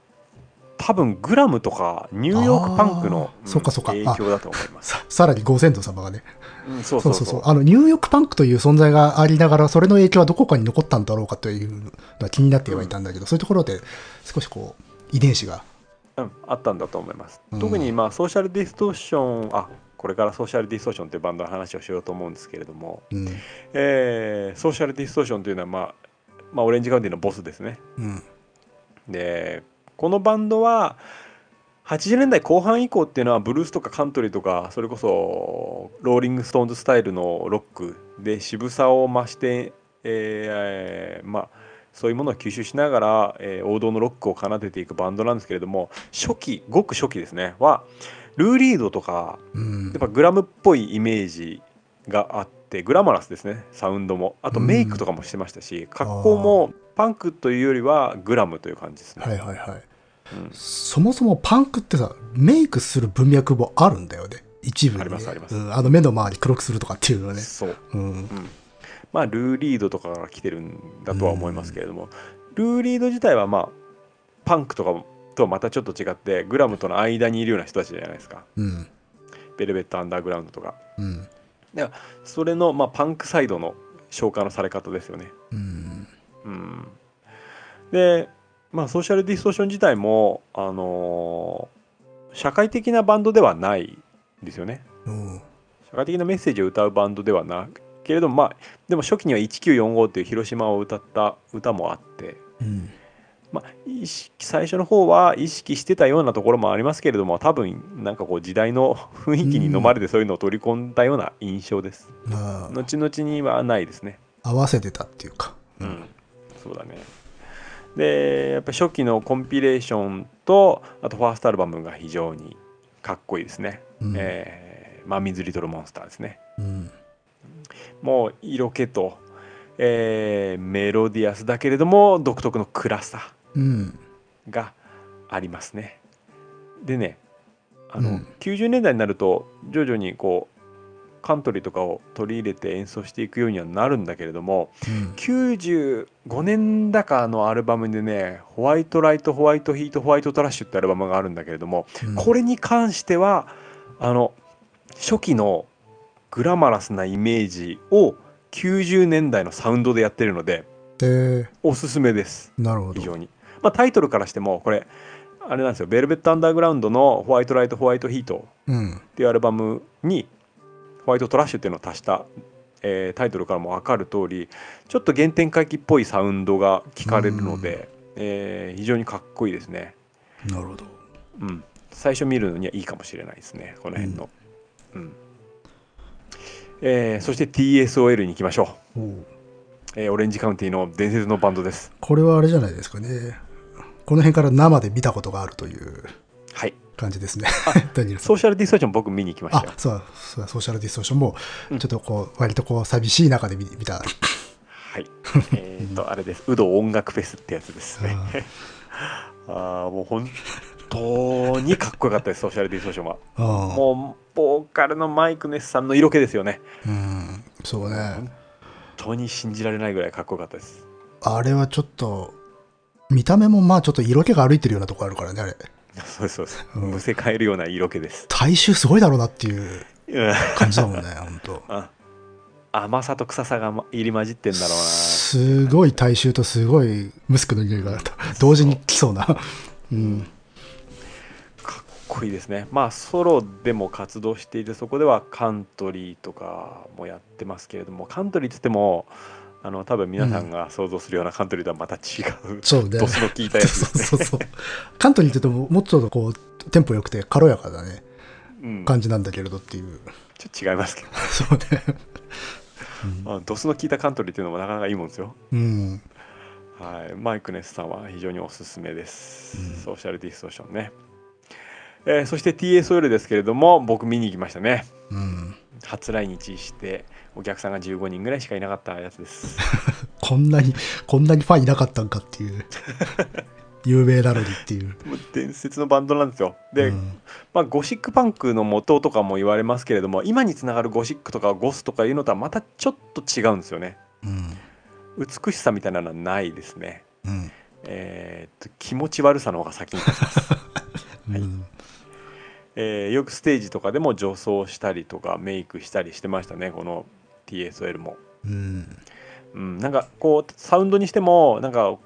多分グラムとかニューヨークパンクのあーそっかそっかうん影響だと思いますさ、さらにご先祖様がね。うん、そうそそううそう。あの、ニューヨークパンクという存在がありながら、それの影響はどこかに残ったんだろうかというのは気になってはいたんだけど、そういうところで少しこう、遺伝子が。うん、あったんだと思います、うん特にまあソーシャルディストーションあこれからソーシャルディストーションっていうバンドの話をしようと思うんですけれども、うん。えーソーシャルディストーションというのは、まあ、まあオレンジカウンティのボスですねうん。でこのバンドは80年代後半以降っていうのはブルースとかカントリーとかそれこそローリング・ストーンズスタイルのロックで渋さを増して、えーまあそういうものを吸収しながら、えー王道のロックを奏でていくバンドなんですけれども初期ごく初期ですねはルーリードとかうんやっぱグラムっぽいイメージがあってグラマラスですねサウンドもあとメイクとかもしてましたし、格好もパンクというよりはグラムという感じですね、はいはいはい。うんそもそもパンクってさ、メイクする文脈もあるんだよね。一部に、ね。ありますありますうんあの目の周り黒くするとかっていうのはね。そううん。まあルーリードとかから来てるんだとは思いますけれども、ルーリード自体はまあパンクとかとはまたちょっと違ってグラムとの間にいるような人たちじゃないですかうん。ベルベットアンダーグラウンドとかうん。それのまあパンクサイドの消化のされ方ですよねうん。うん、で、まあ、ソーシャルディストーション自体も、あのー社会的なバンドではないんですよね。うん。社会的なメッセージを歌うバンドではなけれども、まあ、でも初期には1945っていう広島を歌った歌もあって、うん。まあ、意識最初の方は意識してたようなところもありますけれども多分なんかこう時代の 雰囲気に飲まれてそういうのを取り込んだような印象です。まあ、後々にはないですね。合わせてたっていうか。うん、そうだね。でやっぱ初期のコンピレーションとあとファーストアルバムが非常にかっこいいですね。うん。えーマミズ・リトル・モンスターですね。うん。もう色気と、えーメロディアスだけれども独特の暗さうん。がありますね。でねあの、うん90年代になると徐々にこうカントリーとかを取り入れて演奏していくようにはなるんだけれどもうん。95年だかのアルバムでね「ホワイトライトホワイトヒートホワイトトラッシュ」ってアルバムがあるんだけれども、うんこれに関してはあの初期のグラマラスなイメージを90年代のサウンドでやってるのでで、おすすめです。なるほど。非常に、まあ、タイトルからしてもこれあれなんですよ「ベルベット・アンダーグラウンド」の「ホワイトライトホワイトヒート」うん。っていうアルバムにホワイトトラッシュっていうのを足した、えータイトルからも分かる通りちょっと原点回帰っぽいサウンドが聞かれるので、えー非常にかっこいいですね、なるほど。うん、最初見るのにはいいかもしれないですねこの辺の、うんえーそして TSOL に行きましょう、えーオレンジカウンティの伝説のバンドです。これはあれじゃないですかね。この辺から生で見たことがあるというはい。感じですね。ダニエルさん。ソーシャルディストーション僕見に行きましたよ、あそうだ。そうだソーシャルディストーションもうん。ちょっとこう割とこう寂しい中で見見た、はい。えっとあれです。有働音楽フェスってやつですね。あ あもう本当にかっこよかったですソーシャルディストーションは。もうボーカルのマイクネスさんの色気ですよね。うんそうね。本当に信じられないぐらいかっこよかったです。あれはちょっと見た目もまあちょっと色気が歩いてるようなとこあるからねあれ。そうですそう。です、うん。むせ返るような色気です。大衆すごいだろうなっていううん感じだもんね 本当あ甘さと臭さがま入り混じってんだろうな。すごい大衆とすごいムスクの匂いが同時に来そうな。うんいいですね。まあソロでも活動していてそこではカントリーとかもやってますけれどもカントリーって言ってもあの多分皆さんが想像するようなカントリーとはまた違う、そうね。ドスの効いたやつですね。そうそうそう。関東に言っててももっとこうテンポ良くて軽やかなねうん、感じなんだけれどっていう。ちょっと違いますけど、そうね。ま あ、ドスの効いたカントリーっていうのもなかなかいいもんですよ。うん。はい、マイクネスさんは非常におすすめです、うん。ソーシャルディストーションね、えーそして TSOL ですけれども僕見に行きましたね。うん。初来日してお客さんが15人ぐらいしかいなかったやつです。こんなにこんなにファンいなかったんかっていう。有名なのにっていう。伝説のバンドなんですよ。で、うん。まあ、ゴシックパンクの元とかも言われますけれども今につながるゴシックとかゴスとかいうのとはまたちょっと違うんですよね。うん。美しさみたいなのはないですね。うん。えーっと気持ち悪さの方が先に立ちます。はい。うんえーよくステージとかでも女装したりとかメイクしたりしてましたねこの TSL も。うんうん、なんかこうサウンドにしてもなんか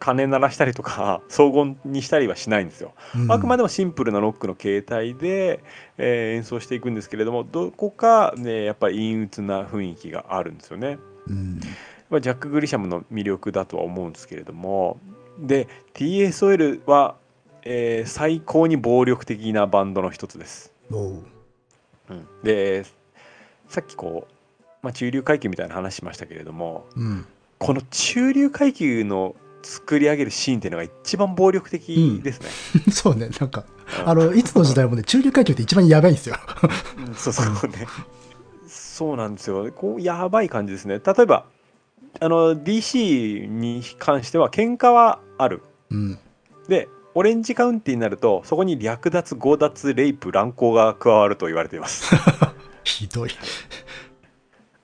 鐘鳴らしたりとか 荘厳にしたりはしないんですよ。うんあくまでもシンプルなロックの形態で、えー演奏していくんですけれどもどこか、ね、やっぱり陰鬱な雰囲気があるんですよね。うんまあジャック・グリシャムの魅力だとは思うんですけれどもで TSOL は、えー最高に暴力的なバンドの一つです。おううんでさっきこう、まあ、中流階級みたいな話しましたけれどもうんこの中流階級の作り上げるシーンっていうのが一番暴力的ですね。そうねなんかうんあのいつの時代もね中流階級って一番やばいんですようんそうそうね。そうなんですよ。こうやばい感じですね。例えばあの DC に関しては喧嘩はある。うんでオレンジカウンティになるとそこに略奪強奪レイプ乱行が加わると言われています。ひどい。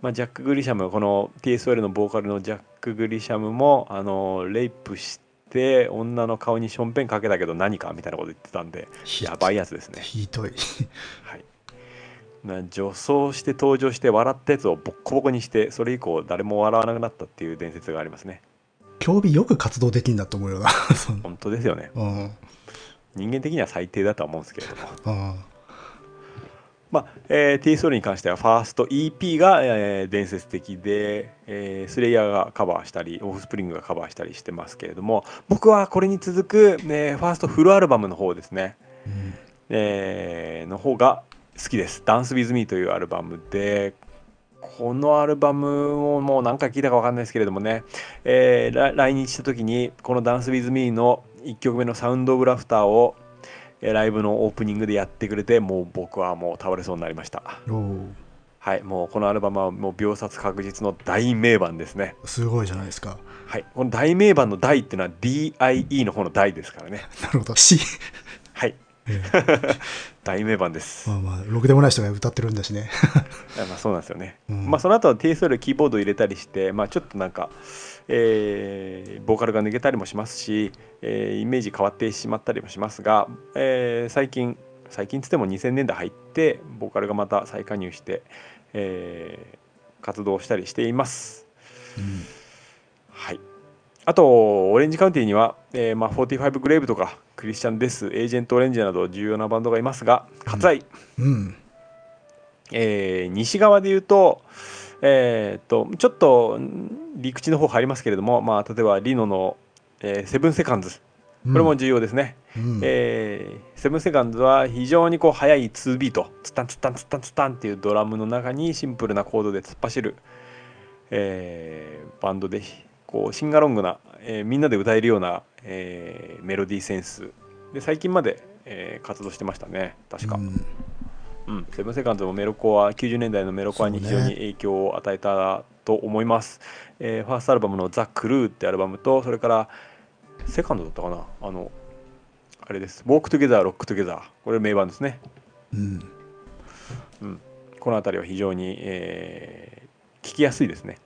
まあ、ジャック・グリシャムこの TSOL のボーカルのジャック・グリシャムもあのレイプして女の顔にションペンかけたけど何かみたいなこと言ってたんでやばいやつですね。ひどい。はい、まあ女装して登場して笑ったやつをボッコボコにしてそれ以降誰も笑わなくなったっていう伝説がありますね競技よく活動できんだと思うよな。本当ですよね。うん。人間的には最低だとは思うんですけれども。うん。まあ、えー、T ストーリーに関してはファースト EP が、えー伝説的で、えースレイヤーがカバーしたりオフスプリングがカバーしたりしてますけれども僕はこれに続く、えーファーストフルアルバムの方ですね、うん。えーの方が好きです「Dance with Me」というアルバムでこのアルバムをもう何回聞いたか分かんないですけれどもね、えー来来日した時にこの「Dance with Me」の1曲目の「サウンド・オブ・ラフター」をえーライブのオープニングでやってくれてもう僕はもう倒れそうになりました。おはいもうこのアルバムはもう秒殺確実の大名盤ですね。うすごいじゃないですか。はいこの大名盤の大っていうのは DIE の方の大ですからね。なるほど。C はいえ え大名盤です。まあまあろくでもない人が歌ってるんだしね。まあそうなんですよね、うん。まあその後 TSL キーボード入れたりしてまあちょっとなんかえーボーカルが抜けたりもしますし、えーイメージ変わってしまったりもしますが、えー最近最近つっても2000年代入ってボーカルがまた再加入して、えー活動したりしています。うん。はい。あとオレンジカウンティには、えーまあ、45グレーブとかクリスチャン・デスエージェント・オレンジなど重要なバンドがいますが割愛、うん。えー西側で言うと,、えーっとちょっとん陸地の方入りますけれども、まあ、例えばリノの、えーセブンセカンズ。これも重要ですね、うん。えーセブンセカンズは非常にこう速い2ビート。ツッタンツッタンツッタンツッタンっていうドラムの中にシンプルなコードで突っ走る、えーバンドでこうシンガロングな、えーみんなで歌えるような、えーメロディーセンス。で最近まで、えー活動してましたね。確か。うん。うん、セブンセカンドもメロコア90年代のメロコアに非常に影響を与えたと思います、えーファーストアルバムの「ザ・クルー」ってアルバムとそれからセカンドだったかな。あのあれです「ウォーク・トゥゲザー・ロック・トゥゲザー」これ名盤ですね。うん。この辺りは非常に、えー聞きやすいですね。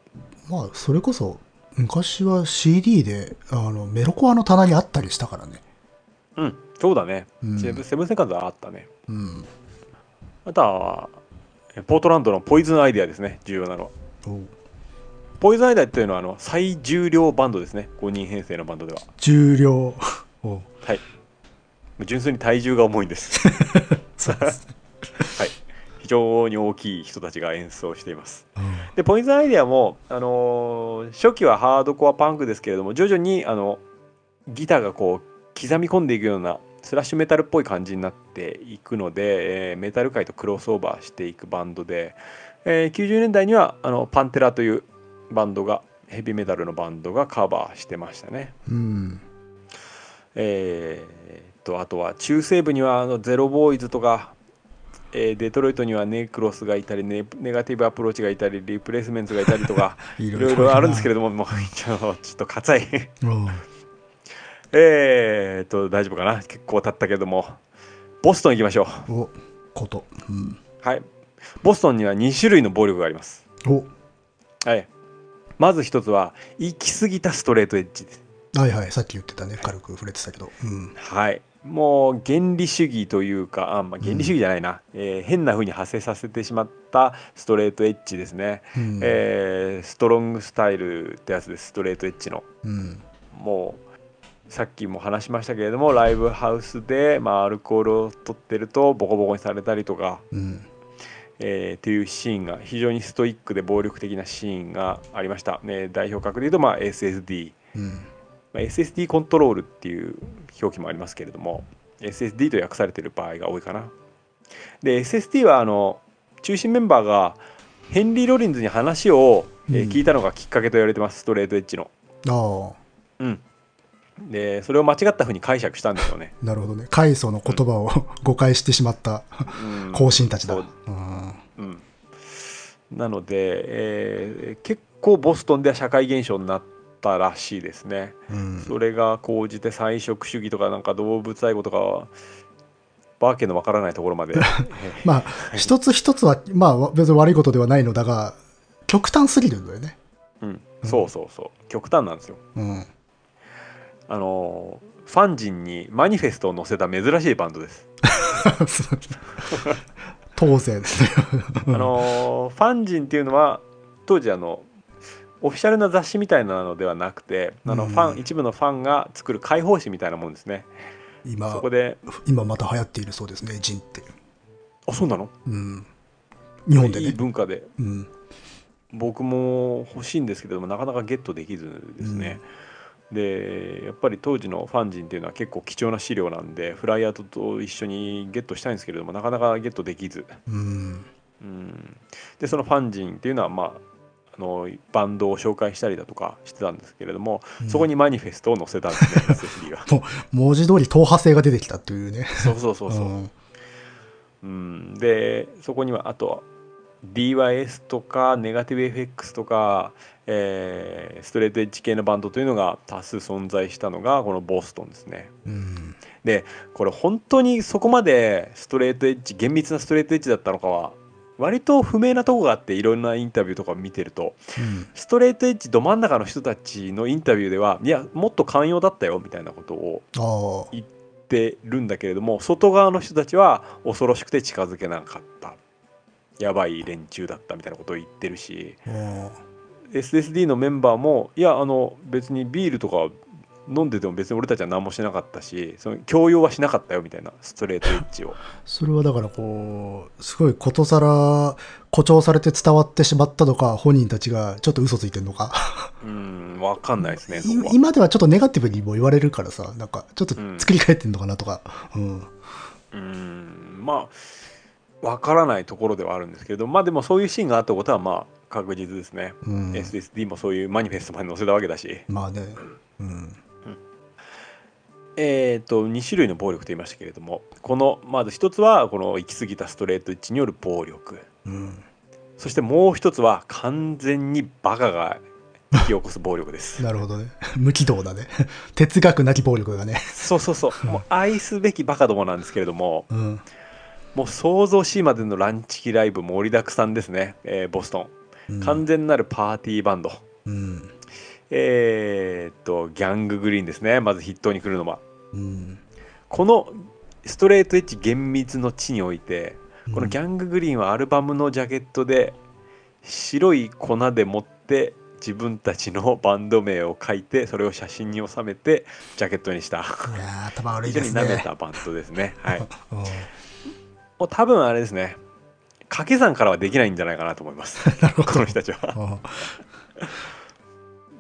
まあそれこそ昔は CD であのメロコアの棚にあったりしたからね。うん。そうだね、うん。セブンセブンセカンドはあったね。うん。あとはえーポートランドのポイズンアイデアですね。重要なのは。おポイズンアイデアというのはあの最重量バンドですね。5人編成のバンドでは。重量。おはい。純粋に体重が重いんです。そうですね。はい。非常に大きい人たちが演奏しています。うんで、ポイズンアイデアも、あのー初期はハードコアパンクですけれども、徐々にあのギターがこう刻み込んでいくようなスラッシュメタルっぽい感じになっていくので、えーメタル界とクロスオーバーしていくバンドで、えー90年代にはあのパンテラというバンドがヘビーメタルのバンドがカバーしてましたね。うんえーとあとは中西部にはあのゼロボーイズとか、えーデトロイトにはネクロスがいたりネネガティブアプローチがいたりリプレイスメントがいたりとかいいろいろあるんですけれれどももうちょちょっと割愛どう。んえーと大丈夫かな？結構経ったけども。ボストン行きましょう。おこと。うん。はい。ボストンには2種類の暴力があります。お。はい。まず一つは行き過ぎたストレートエッジです。はいはい。さっき言ってたね。軽く触れてたけど。うん。はいもう原理主義というかあ、まあ、原理主義じゃないな、えー変な風に派生させてしまったストレートエッジですね、うん。えーストロングスタイルってやつです。ストレートエッジの。うん。もうさっきも話しましたけれどもライブハウスで、まあ、アルコールを取ってるとボコボコにされたりとか、うん。えーっていうシーンが非常にストイックで暴力的なシーンがありました、ね、代表格でいうと、まあ、SSD、うん。まあ、SSD コントロールっていう表記もありますけれども SSD と訳されてる場合が多いかな。で SSD はあの中心メンバーがヘンリー・ロリンズに話を、え聞いたのがきっかけと言われてますストレートエッジの。あうん。でそれを間違った風に解釈したんですよね、あなるほどね。開祖の言葉を 誤解してしまったうん。後進たちだ、そう。うん。うん、なので、えー結構ボストンでは社会現象になったらしいですね。うん。それが高じて菜食主義とかなんか動物愛護とかはバーケのわからないところまで、え ーまあ一つ一つはまあ別に悪いことではないのだが極端すぎるんだよね。うん、そうそうそう。極端なんですよ。うん。あのーファンジンにマニフェストを載せた珍しいバンドです。当然ですね。あのーファンジンっていうのは当時あのオフィシャルな雑誌みたいなのではなくてあのうん。ファン、一部のファンが作る解放誌みたいなもんですね。今そこで今また流行っているそうですねジンってあそうなの？うん。日本でいいね文化で。うん。僕も欲しいんですけれどもなかなかゲットできずですね、でやっぱり当時のファンジンっていうのは結構貴重な資料なんでフライヤーとと一緒にゲットしたいんですけれどもなかなかゲットできず、うん。うん、でそのファンジンっていうのはまああのバンドを紹介したりだとかしてたんですけれども、うん。そこにマニフェストを載せたんですね SSD が文字通り党派性が出てきたっていうね。そうそうそうそう、ん うん、でそこにはあとは DYS とかネガティブ FX とか、えーストレートエッジ系のバンドというのが多数存在したのがこのボストンですね。うん。でこれ本当にそこまでストレートエッジ厳密なストレートエッジだったのかは割と不明なとこがあっていろんなインタビューとか見てるとうん。ストレートエッジど真ん中の人たちのインタビューではいやもっと寛容だったよみたいなことを言ってるんだけれども外側の人たちは恐ろしくて近づけなかった。やばい連中だったみたいなことを言ってるし。SSD のメンバーもいやあの別にビールとか飲んでても別に俺たちは何もしなかったしその強要はしなかったよみたいなストレートエッジを。それはだからこうすごいことさら誇張されて伝わってしまったのか本人たちがちょっと嘘ついてるのか。うん分かんないですね今ではちょっとネガティブにも言われるからさなんかちょっと作り変えてんのかなとか、うん。うんまあ分からないところではあるんですけれどまあでもそういうシーンがあったことはまあ確実ですね、うん。SSD もそういうマニフェストまで載せたわけだし。まあね。うんえー、と2種類の暴力と言いましたけれどもこのまず一つはこの行き過ぎたストレートエッジによる暴力。うん。そしてもう一つは完全にバカが引き起こす暴力です。なるほどね。無軌道だね。哲学なき暴力がね。そうそうそう。もう愛すべきバカどもなんですけれどもうん。もう想像しいまでのランチキライブ盛りだくさんですね、えーボストン。うん。完全なるパーティーバンド、うんえー、っとギャンググリーンですね。まず筆頭に来るのは。うん。このストレートエッジ厳密の地においてこのギャンググリーンはアルバムのジャケットで白い粉で持って自分たちのバンド名を書いてそれを写真に収めてジャケットにした。いやー頭悪い非常にですね舐めたバンドですね。はい、うん。もう多分あれですね。掛け算からはできないんじゃないかなと思います。この人たちは。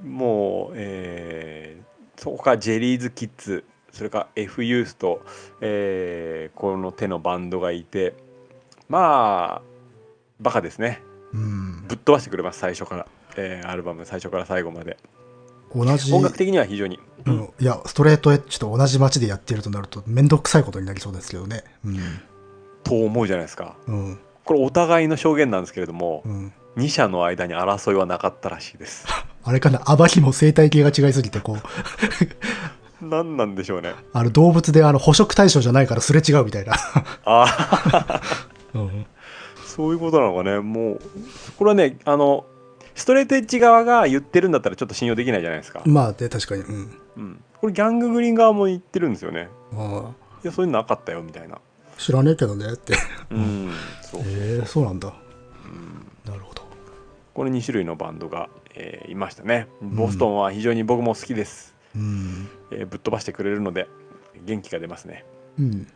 あもう、えーそこからジェリーズキッズそれから F ユースと、えーこの手のバンドがいてまあバカですね。うん。ぶっ飛ばしてくれます最初から、えーアルバム最初から最後まで。同じ。音楽的には非常に、うん。いやストレートエッジと同じ街でやってるとなると面倒くさいことになりそうですけどね。と思うじゃないですか。うんうん。これお互いの証言なんですけれども、うん2社の間に争いはなかったらしいです。あれかな暴きも生態系が違いすぎてこう。何なんでしょうね。あの動物であの捕食対象じゃないからすれ違うみたいな、ああ うん。そういうことなのかね。もうこれはねあのストレートエッジ側が言ってるんだったらちょっと信用できないじゃないですか、まあで確かに。うん。うん、これギャンググリーン側も言ってるんですよね。あいやそういうのなかったよみたいな。知らねえけどねって。うんそう。えー、そうなんだ。うん。この2種類のバンドが、えーいましたね。ボストンは非常に僕も好きです、うん。えーぶっ飛ばしてくれるので元気が出ますね、うん。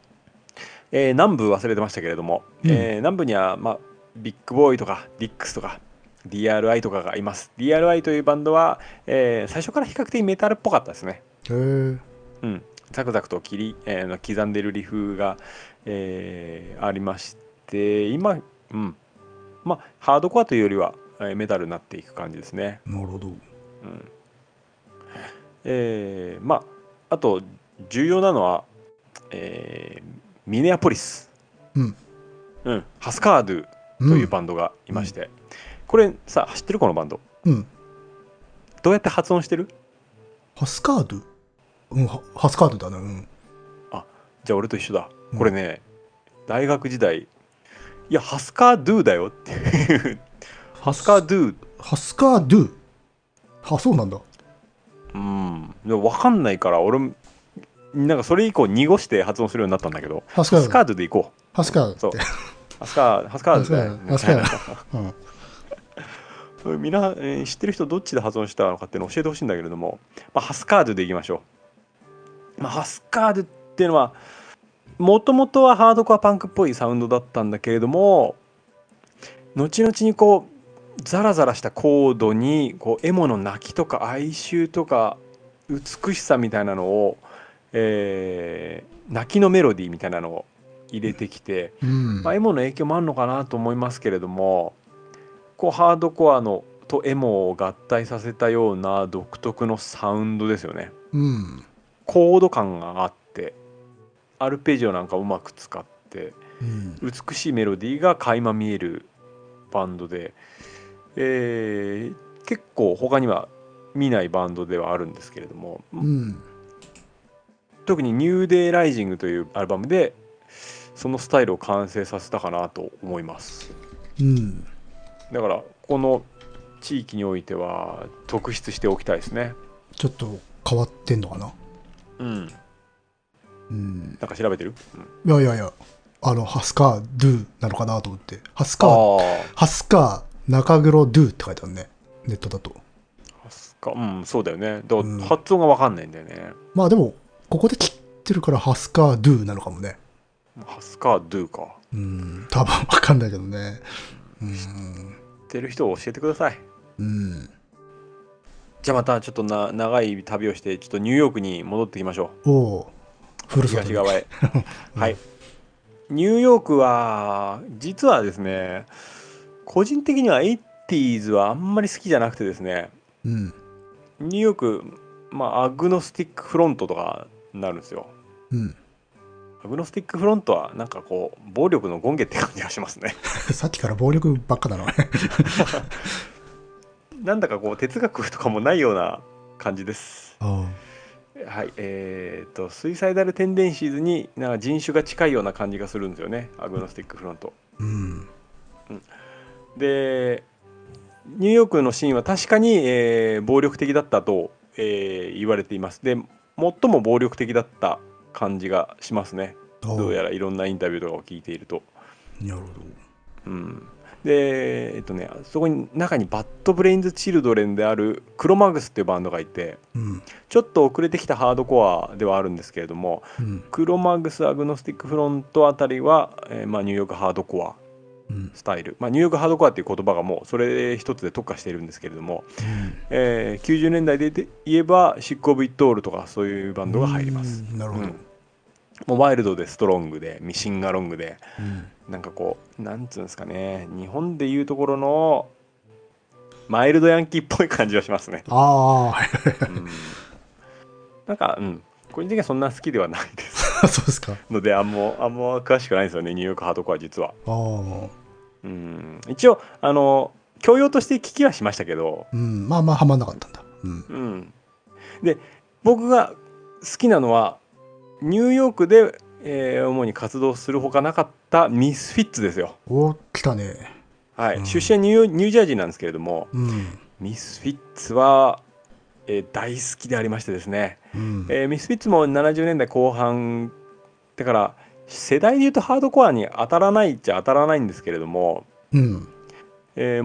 えー南部忘れてましたけれども、うん。えー南部には、まあ、ビッグボーイとかディックスとか DRI とかがいます。DRI というバンドは、えー最初から比較的メタルっぽかったですね。へえ。うん、ザクザクと切り、えー刻んでるリフが、えーありまして今、うん。まあ、ハードコアというよりは、えーメタルになっていく感じですね。なるほど。うんえーまああと重要なのは、えーミネアポリス、うん。うん、ハスカードゥというバンドがいまして、これさ知ってる？このバンドうん。どうやって発音してる？ハスカード？うん、はハスカードだね。うん。じゃあ俺と一緒だうんこれね、大学時代いやハスカードゥだよっていうハスカードゥハスカードゥ。あ、そうなんだ。うんでも分かんないから俺もなんかそれ以降濁して発音するようになったんだけどハスカード。でいこハスカーそうドって。うハスカーハスカードだよハスカードうん。みんな、えー知ってる人どっちで発音したのかっていうのを教えてほしいんだけれども、まあ、ハスカードでいきましょう、まあ、ハスカードっていうのはもともとはハードコアパンクっぽいサウンドだったんだけれども後々にこうザラザラしたコードにこうエモの泣きとか哀愁とか美しさみたいなのを、えー泣きのメロディーみたいなのを入れてきて、うん。まあ、エモの影響もあるのかなと思いますけれどもこうハードコアのとエモを合体させたような独特のサウンドですよねうん。コード感があってアルペジオなんかうまく使ってうん。美しいメロディーが垣間見えるバンドで、えー結構他には見ないバンドではあるんですけれども、うん。特に「ニューデイライジング」というアルバムでそのスタイルを完成させたかなと思います。うん。だからこの地域においては特筆しておきたいですねちょっと変わってんのかな？うんうん。なんか調べてる、いやいやいや、あの、ハスカードゥなのかなと思って。ハスカー、あハスカー中黒ドゥって書いてあるね。ネットだと。あスカうんそうだよねだ発音が分かんないんだよね、まあでも、ここで切ってるからハスカードゥなのかもね。ハスカードゥかうん。多分わかんないけどね。うん。知ってる人を教えてくださいうん。じゃあまたちょっとな長い旅をしてちょっとニューヨークに戻ってきましょおおふうるさとに東側へ はいニューヨークは実はですね個人的には 80s はあんまり好きじゃなくてですねうん。ニューヨーク、まあ、アグノスティックフロントとかになるんですよ。うん。アグノスティックフロントはなんかこう暴力の権下って感じがしますね。さっきから暴力ばっかだな。なんだかこう哲学とかもないような感じです。あはい、えー、とスイサイダルテンデンシーズになんか人種が近いような感じがするんですよねアグノスティックフロント。うん。でニューヨークのシーンは確かに、えー暴力的だったと、えー言われています。で最も暴力的だった感じがしますね。どうやら。らいろんなインタビューとかを聞いていると。なるほうん、でえっとねそこに中にバッドブレインズ・チルドレンであるクロマグスっていうバンドがいてど。うん。ちょっと遅れてきたハードコアではあるんですけれどもうん。クロマグス・アグノスティック・フロントあたりは、えーまあ、ニューヨークハードコアうん。スタイル、まあ、ニューヨークハードコアっていう言葉がもうそれ一つで特化しているんですけれども、えー90年代で言えばシック・オブ・イット・オールとかそういうバンドが入ります。うんなるほど。うんもうワイルドでストロングでミシンガロングでうん。なんかこうなんつうんですかね日本でいうところのマイルドヤンキーっぽい感じはしますね。あうん、なんか、うん、個人的にはそんな好きではないですあ、そうですか。のであんまあんま詳しくないんですよねニューヨークハードコア実は。ああ。うん、一応あの教養として聞きはしましたけど、うん。まあまあ、はまんなかったんだ。うん。うん、で僕が好きなのはニューヨークで、えー主に活動するほかなかったミスフィッツですよ。お、来たね。はいうん出身はニューヨニュージャージーなんですけれどもうん。ミスフィッツは、えー大好きでありましてですね、うん。えーミスフィッツも70年代後半だから世代で言うとハードコアに当たらないっちゃ当たらないんですけれどもうん。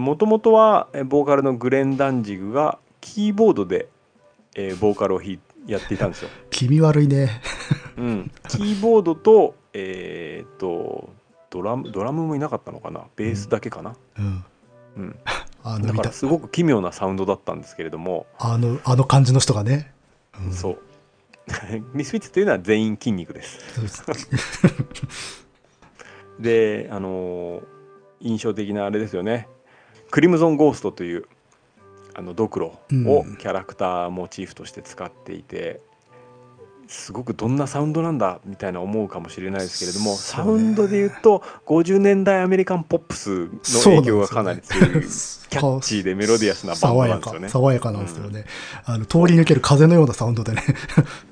もともとはえーボーカルのグレン・ダンジグがキーボードで、えーボーカルを弾いやっていたんですよ。気味悪いね。うん、キーボードと,、えー、とドラムドラムもいなかったのかな？ベースだけかな、うん。うん、あの、だから、すごく奇妙なサウンドだったんですけれども、あの、あの感じの人がね。うん。そう。ミスフィッツというのは全員筋肉です。であのー印象的なあれですよね。クリムゾン・ゴーストというあのドクロをうん。キャラクターモチーフとして使っていて、すごくどんなサウンドなんだみたいな思うかもしれないですけれども、ねウンドで言うと50年代アメリカンポップスの影響がかなり強いキャッチーでメロディアスなバンド爽やかなんですよね。爽やかなんですよね、あの通り抜ける風のようなサウンドでね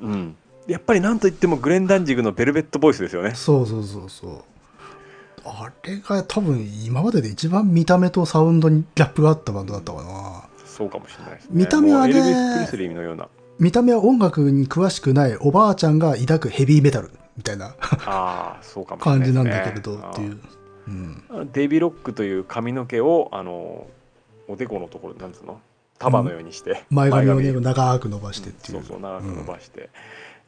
うん、やっぱりなんといってもグレン・ダンジグのベルベットボイスですよね。そうそうそうそうあれが多分今までで一番見た目とサウンドにギャップがあったバンドだったかなそうかもしれないですね。見た目はねエルビス・プレスリーのような。見た目は音楽に詳しくないおばあちゃんが抱くヘビーメタルみたいなああ、そうかも。感じなんだけれどっていう、うん、デイビーロックという髪の毛をあのおでこのところなんつうの？束のようにして、前髪をね長く伸ばしてっていう、そうそう長く伸ばして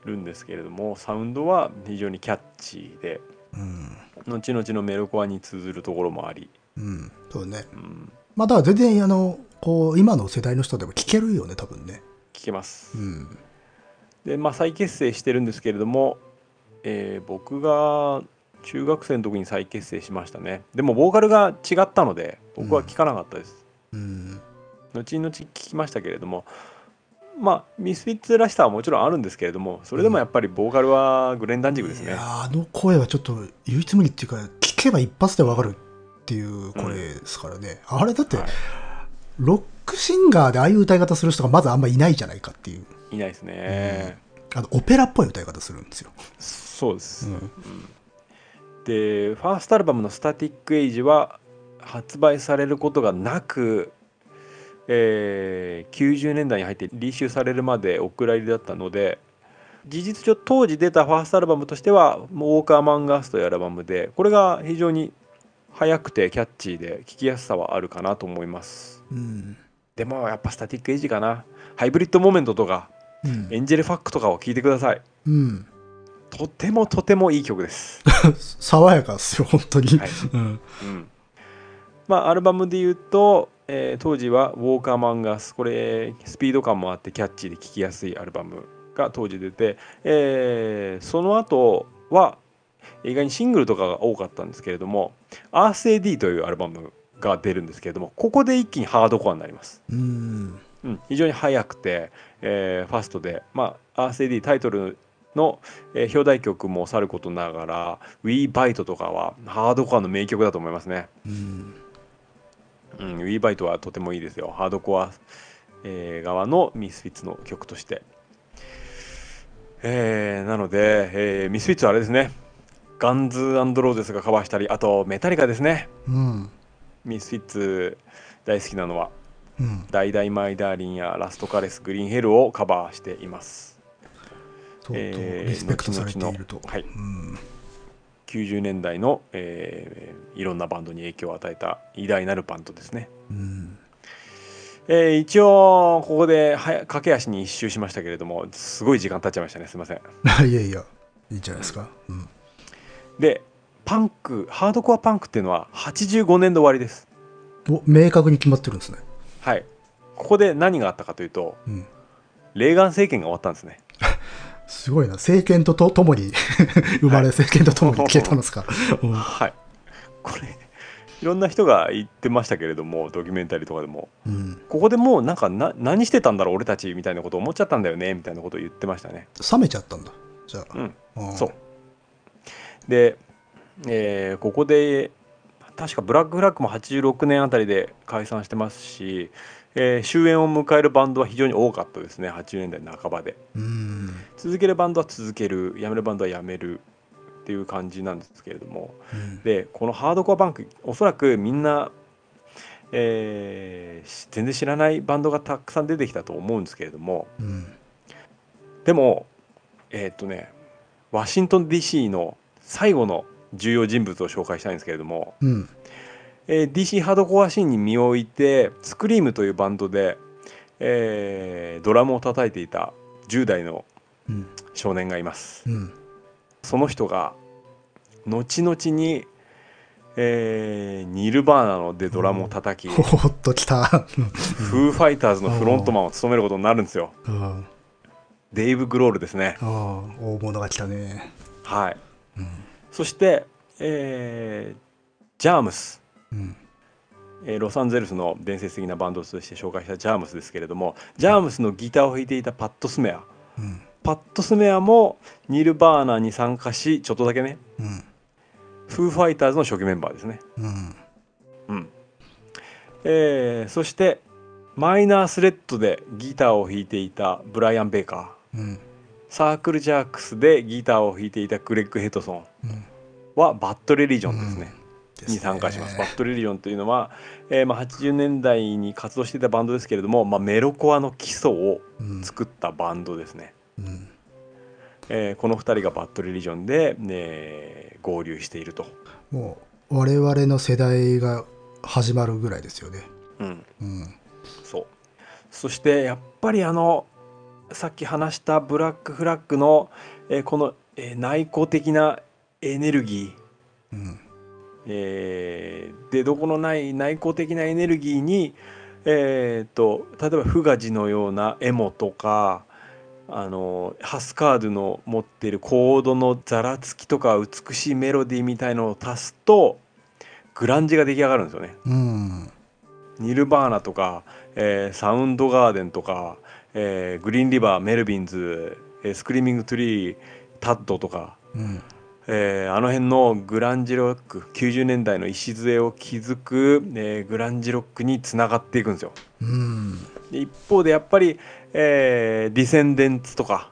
るんですけれども、サウンドは非常にキャッチーでうん。後々のメロコアに通ずるところもあり、うん、そうね。うん、まあだから全然あのこう今の世代の人でも聴けるよね多分ね聞けます。うん。でまあ再結成してるんですけれども、えー僕が中学生の時に再結成しましたね。でもボーカルが違ったので僕は聞かなかったです、うん。後々聞きましたけれどもまあミスフィッツらしさはもちろんあるんですけれどもそれでもやっぱりボーカルはグレン・ダンジグですね。いや、ーあの声はちょっと唯一無二っていうか聞けば一発でわかるっていう声ですからね、あれだって、はい。ロックシンガーでああいう歌い方する人がまずあんまいないじゃないかっていう。いないですね、あのオペラっぽい歌い方するんですよ、そうです、うん。うんでファーストアルバムの「スタティック・エイジ」は発売されることがなく、えー90年代に入ってリシューされるまでお蔵入りだったので事実上当時出たファーストアルバムとしては「ウォーカー・マンガース」というアルバムでこれが非常に速くてキャッチーで聴きやすさはあるかなと思います。うんでもやっぱスタティック・エイジかな。ハイブリッド・モメントとかうん。エンジェル・ファックとかを聴いてください。うん、とてもとてもいい曲です。爽やかですよ本当に、はい。うん。うん。まあアルバムで言うと、えー当時は「ウォーカーマンガス」これスピード感もあってキャッチーで聴きやすいアルバムが当時出て、えーその後は意外にシングルとかが多かったんですけれども「アース AD」というアルバムが出るんですけれどもここで一気にハードコアになります。うんうん、非常に速くて、えーファストで、まあ、RCD タイトルの、えー表題曲もさることながら「We Bite」とかはハードコアの名曲だと思いますね。うんうん、We Bite はとてもいいですよ。ハードコア、えー側のミスフィッツの曲として。えーなので、えーミスフィッツはあれですね。ガンズローゼスがカバーしたり、あとメタリカですね。うんミスフィッツ大好きなのは。うんダイダイマイダーリンやラストカレスグリーンヘルをカバーしています。相当えーリスペクトされていると、後々のはいうん90年代の、えーいろんなバンドに影響を与えた偉大なるバンドですね。うんえー一応ここではや駆け足に一周しましたけれどもすごい時間経っちゃいましたねすいません。いやいやいいんじゃないですか、うん、でパンクハードコアパンクっていうのは85年で終わりです。お明確に決まってるんですね、はい。ここで何があったかというとうん、レーガン政権が終わったんですね。すごいな。政権ととともに。生まれ、はい。政権とともに 消えたんですか、うん。はい。これいろんな人が言ってましたけれどもドキュメンタリーとかでも。うん、ここでもうなんかな何してたんだろう俺たちみたいなこと思っちゃったんだよねみたいなことを言ってましたね。冷めちゃったんだ。じゃあ、うん、そう。で、えーここで確かブラックフラッグも86年あたりで解散してますし、えー終焉を迎えるバンドは非常に多かったですね80年代半ばで。うん。続けるバンドは続けるやめるバンドはやめるっていう感じなんですけれども。うん。でこのハードコアバンクおそらくみんな、えーし全然知らないバンドがたくさん出てきたと思うんですけれども。うん。でもえーっとねワシントン DC の最後の重要人物を紹介したいんですけれども、うん。えー DC ハードコアシーンに身を置いてスクリームというバンドで、えードラムを叩いていた10代のうん。少年がいますうん。その人が後々に、えーニルバーナのでドラムを叩き、ほほっときた。フーファイターズのフロントマンを務めることになるんですよデイブ・グロールですねあ、大物が来たね。はいうん。そして、えージャームスうん。えーロサンゼルスの伝説的なバンドとして紹介したジャームスですけれどもジャームスのギターを弾いていたパッド・スメアうん。パッド・スメアもニルバーナに参加しちょっとだけねうん。フーファイターズの初期メンバーですねうん。うんえーそしてマイナースレッドでギターを弾いていたブライアン・ベーカーうん。サークルジャークスでギターを弾いていたグレッグ・ヘトソンうん。はバッド・レリジョンですね、に参加します。バッドレリジョンというのは、えーまあ、80年代に活動していたバンドですけれども、まあ、メロコアの基礎をうん。作ったバンドですね。うん。えーこの2人がバッドレリジョンで、ね、合流していると。もう、我々の世代が始まるぐらいですよね。うん、うん。そうそしてやっぱりあのさっき話したブラックフラッグの、えーこの、えー内向的なエネルギーうん。えー出どころない内向的なエネルギーに、えー、と例えばフガジのようなエモとかあのハスカードの持っているコードのざらつきとか美しいメロディーみたいのを足すとグランジが出来上がるんですよね。うん。ニルバーナとか、えーサウンドガーデンとか、えーグリーンリバーメルビンズ、えースクリーミングトゥリータッドとかうん。えーあの辺のグランジロック90年代の礎を築く、えーグランジロックにつながっていくんですよ。うん。で一方でやっぱり、えーディセンデンツとか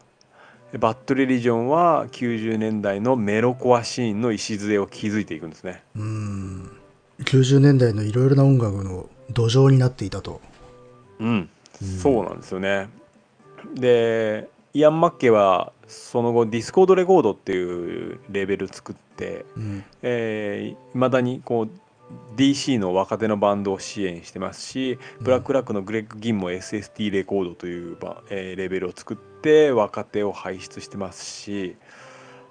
バッドレリジョンは90年代のメロコアシーンの礎を築いていくんですね。うん。90年代のいろいろな音楽の土壌になっていたと。うん、そうなんですよね。でイアン・マッケイはその後ディスコードレコードっていうレーベル作ってうん。えー、未だにこう DC の若手のバンドを支援してますし、ブラックフラッグのグレッグ・ギンも SST レコードというバ、えーレーベルを作って若手を輩出してますし、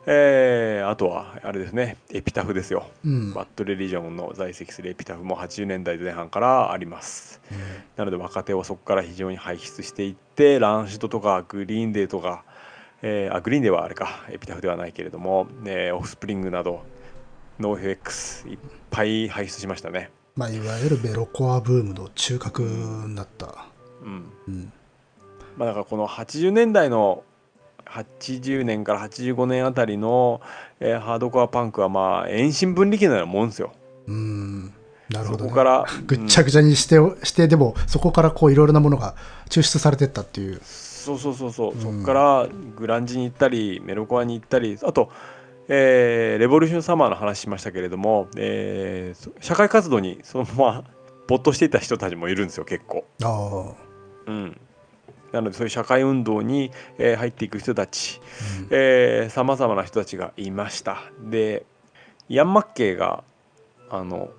えーあとはあれですねエピタフですよ、うん。バッドレリジョンの在籍するエピタフも80年代前半からありますなので若手をそこから非常に輩出していってランシドとかグリーンデーとか、えーあグリーンデーはあれかエピタフではないけれども、えーオフスプリングなどノーフ X いっぱい輩出しましたね。まあ、いわゆるメロコアブームの中核になった。うんうん。まあ、だからこの80年代の80年から85年あたりの、えーハードコアパンクはまあ遠心分離機のようなもんですよ。うん。なるほど、ね。そこからぐっちゃぐちゃにして、してでもそこからこういろいろなものが抽出されてったっていうそうそうそうそう、うん。そこからグランジに行ったりメロコアに行ったりあと、えーレボリューションサマーの話しましたけれども、えーそ社会活動にそのまま没頭していた人たちもいるんですよ結構。ああ、うん、なのでそういう社会運動に、えー入っていく人たちうん。さまざまな人たちがいました。でイアン・マッケイがあの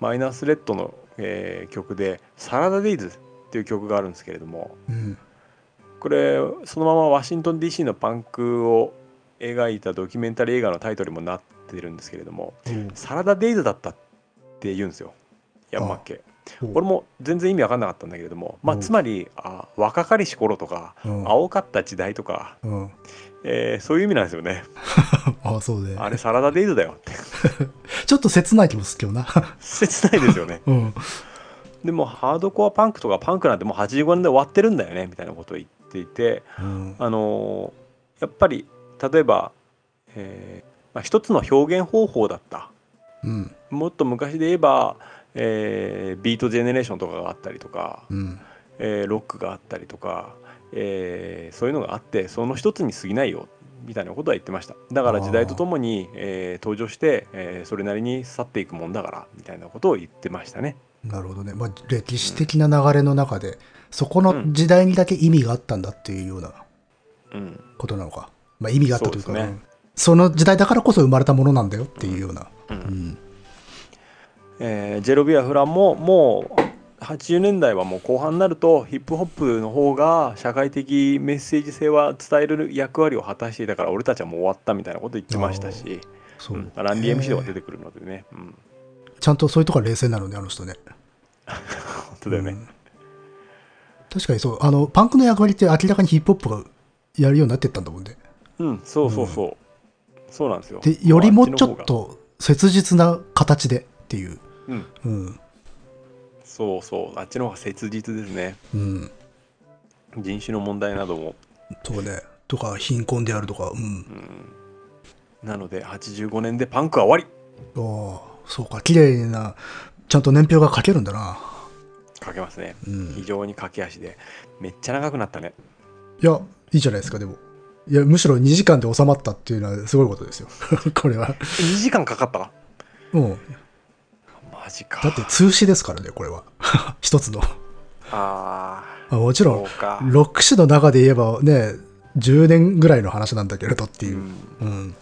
マイナースレッドの、えー曲で「サラダ・デイズ」っていう曲があるんですけれどもうんこれそのままワシントン DC のパンクを描いたドキュメンタリー映画のタイトルにもなってるんですけれどもうん「サラダ・デイズ」だったって言うんですよイアン・マッケ。イ。ほう俺も全然意味わかんなかったんだけれども、まあ、うんつまりあ若かりし頃とかうん。青かった時代とか、うん、えーそういう意味なんですよね。ああそうであれサラダデイズだよって。ちょっと切ない気もするけどな。切ないですよね。うんでもハードコアパンクとかパンクなんてもう85年で終わってるんだよねみたいなことを言っていて、うん。あのーやっぱり例えば、えーまあ、一つの表現方法だった。うん。もっと昔で言えば、えービートジェネレーションとかがあったりとか、うん。えーロックがあったりとか、えーそういうのがあってその一つに過ぎないよみたいなことは言ってました。だから時代とともに、えー登場して、えーそれなりに去っていくもんだからみたいなことを言ってましたね。なるほどね、まあ、歴史的な流れの中で、そこの時代にだけ意味があったんだっていうようなうん、ことなのか、まあ、意味があったというかそうその時代だからこそ生まれたものなんだよっていうような。うん。うん。えージェロビア・フランももう80年代はもう後半になるとヒップホップの方が社会的メッセージ性は伝える役割を果たしていたから俺たちはもう終わったみたいなこと言ってましたし、そう。う。ん、ランディ MC とか出えてくるのでね、ちゃんとそういうとこは冷静なのね、あの人ね。本当だよね、うん。確かにそう、あの、パンクの役割って明らかにヒップホップがやるようになってったんだもんね。うん、そうそうそう、そうなんですよ。で、よりもちょっと切実な形でっていう。うん。うん。そうそう。あっちの方が切実ですね。うん。人種の問題なども、そうね。とか、貧困であるとか、うん。うん、なので85年でパンクは終わり。ああ、そうか、綺麗な、ちゃんと年表が書けるんだな。かけますねうん。非常に駆け足でめっちゃ長くなったねいや、いいじゃないですか、でも。いや、むしろ2時間で収まったっていうのはすごいことですよ。これは。2時間かかったうん。マジかだって通詞ですからね、これは。一つの。ああもちあろん、そうか6詞の中で言えばね、10年ぐらいの話なんだけれどっていうう。んうん。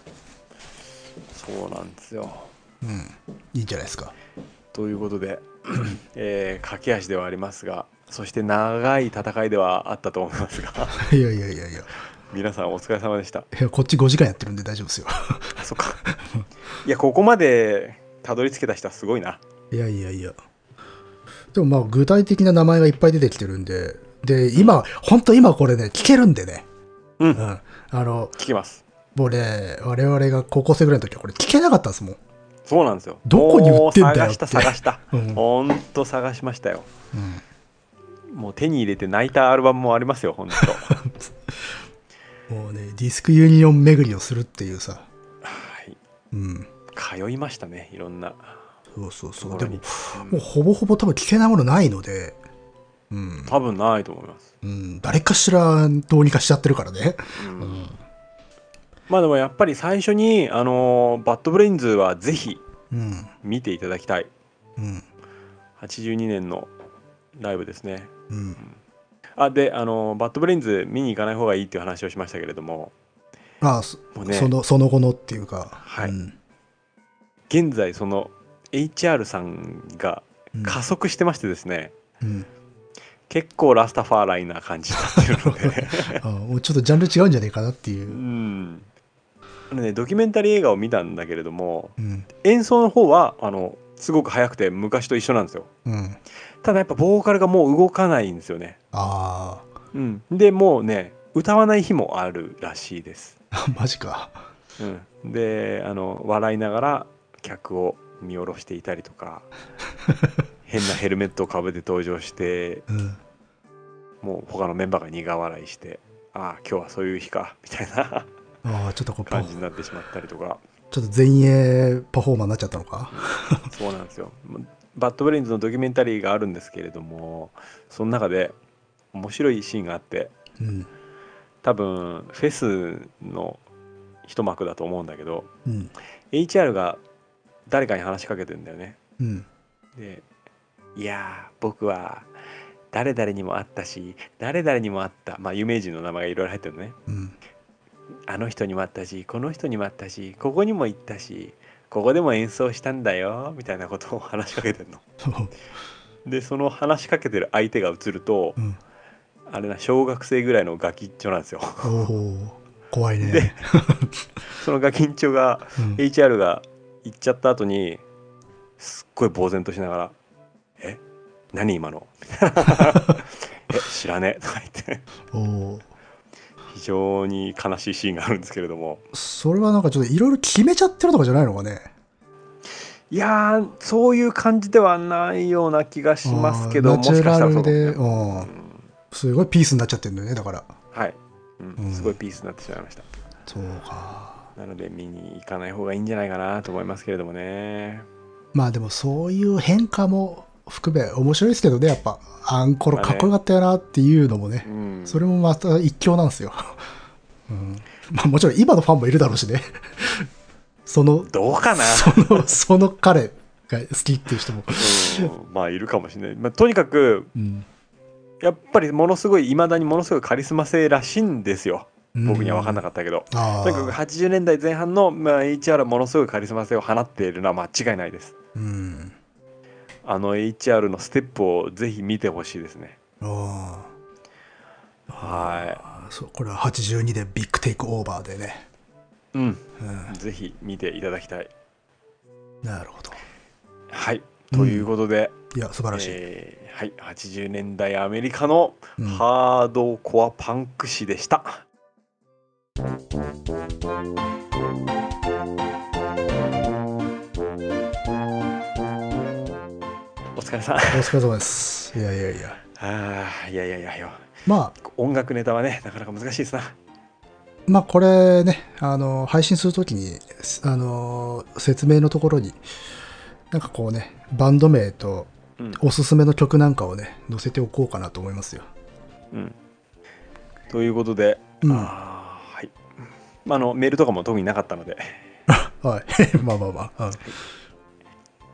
そうなんですようん。いいんじゃないですか。ということで、えー駆け足ではありますがそして長い戦いではあったと思いますがいやいやいやいや。皆さんお疲れ様でしたいや、こっち5時間やってるんで大丈夫ですよ。あそっかいやここまでたどり着けた人はすごいないやいやいや。でもまあ具体的な名前がいっぱい出てきてるんで、で、今、本当今これね、聞けるんでね。うんうん。あの、聞きますもうね、我々が高校生ぐらいの時はこれ聞けなかったですもん。そうなんですよ。どこに売ってんだよ探した探した。うん。ほんと探しましたよ。うんもう手に入れて泣いたアルバムもありますよほんと。もうね、ディスクユニオン巡りをするっていうさ。はい。うん。通いましたねいろんな。そうそうそう。でも、うんもうほぼほぼ多分聞けないものないので、うん。多分ないと思います、うん、誰かしらどうにかしちゃってるからね。うん。うん。まあでもやっぱり最初にあのーバッドブレインズはぜひうん。見ていただきたいうん。82年のライブですねうん。あであのーバッドブレインズ見に行かない方がいいっていう話をしましたけれどもああ、そもうねその、その後のっていうか。はいうん現在その HR さんがうん加速してましてですね、うん。結構ラスタファーライな感じになってるので あもうちょっとジャンル違うんじゃないかなっていうう。んあのねドキュメンタリー映画を見たんだけれどもうん。演奏の方はあのすごく速くて昔と一緒なんですようん。ただやっぱボーカルがもう動かないんですよねあうん、でもうね歌わない日もあるらしいです、あ、マジか。うん、であの笑いながら客を見下ろしていたりとか 変なヘルメットをかぶって登場してうん。もう他のメンバーが苦笑いしてああ今日はそういう日かみたいなああ、ちょっとこうパ感じになってしまったりとかちょっと前衛パフォーマーになっちゃったのか？そうなんですよバッドブレインズのドキュメンタリーがあるんですけれどもその中で面白いシーンがあってうん。多分フェスの一幕だと思うんだけどうん。HR が誰かに話しかけてんだよねうん。でいやー僕は誰々にも会ったし誰々にも会ったまあ有名人の名前がいろいろ入ってるのねうん。あの人にも会ったしこの人にも会ったしここにも行ったしここでも演奏したんだよみたいなことを話しかけてんの。でその話しかけてる相手が映るとうん。あれな小学生ぐらいのガキンチョなんですよ。怖いね。でそのガキンチョがうん。HR が行っちゃった後にすっごい呆然としながら「え？何今の?」みたいな「え？知らね？え」とか言って。非常に悲しいシーンがあるんですけれども。それはなんかちょっといろいろ決めちゃってるとかじゃないのかね？いやーそういう感じではないような気がしますけどもしかしたらで、うん。すごいピースになっちゃってるんだよね、だから。はい、うん。うん。すごいピースになってしまいました。そうか。なので見に行かない方がいいんじゃないかなと思いますけれどもね。まあでもそういう変化も含め面白いですけどね、やっぱ。あんころかっこよかったよなっていうのもねう。んそれもまた一興なんですよ。うん。まあもちろん今のファンもいるだろうしね。その、どうかな その、その彼が好きっていう人も。うんまあいるかもしれない、まあ、とにかくうん。やっぱりものすごいいまだにものすごいカリスマ性らしいんですよ僕には分かんなかったけど、あとにかくあ。80年代前半の、まあ、HR はものすごいカリスマ性を放っているのは間違いないですうん。あの HR のステップをぜひ見てほしいですねあはあ。そう、これは82でビッグテイクオーバーでね。いうんうん。ぜひ見ていただきたいなるほど。はいということで、いや、素晴らしい。えーはい80年代アメリカのうんハードコアパンク誌でした、お疲れさん。お疲れ様です。いやいやいや。あーいやいやいやいや。まあ、音楽ネタはねなかなか難しいですな。まあこれね、あの、配信するときに、あの、説明のところに、なんかこうね、バンド名とうん、おすすめの曲なんかをね、載せておこうかなと思いますよ。うん、ということで、うん。あーはい、まあ、あのメールとかも特になかったので。はい。まあまあまあ。うん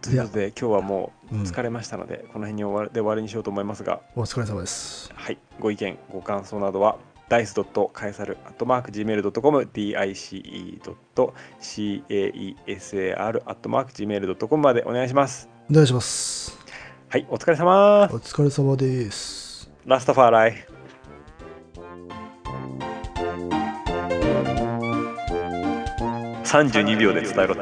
ということで今日はもううん疲れましたので、この辺に終わりで終わりにしようと思いますが、お疲れ様です。はい、ご意見ご感想などは dice.caesar.gmail.com dice.caesar.gmail.com までお願いします。お願いします。はいお疲れ様。お疲れ様です。ラスタファーライ。32秒で伝えろ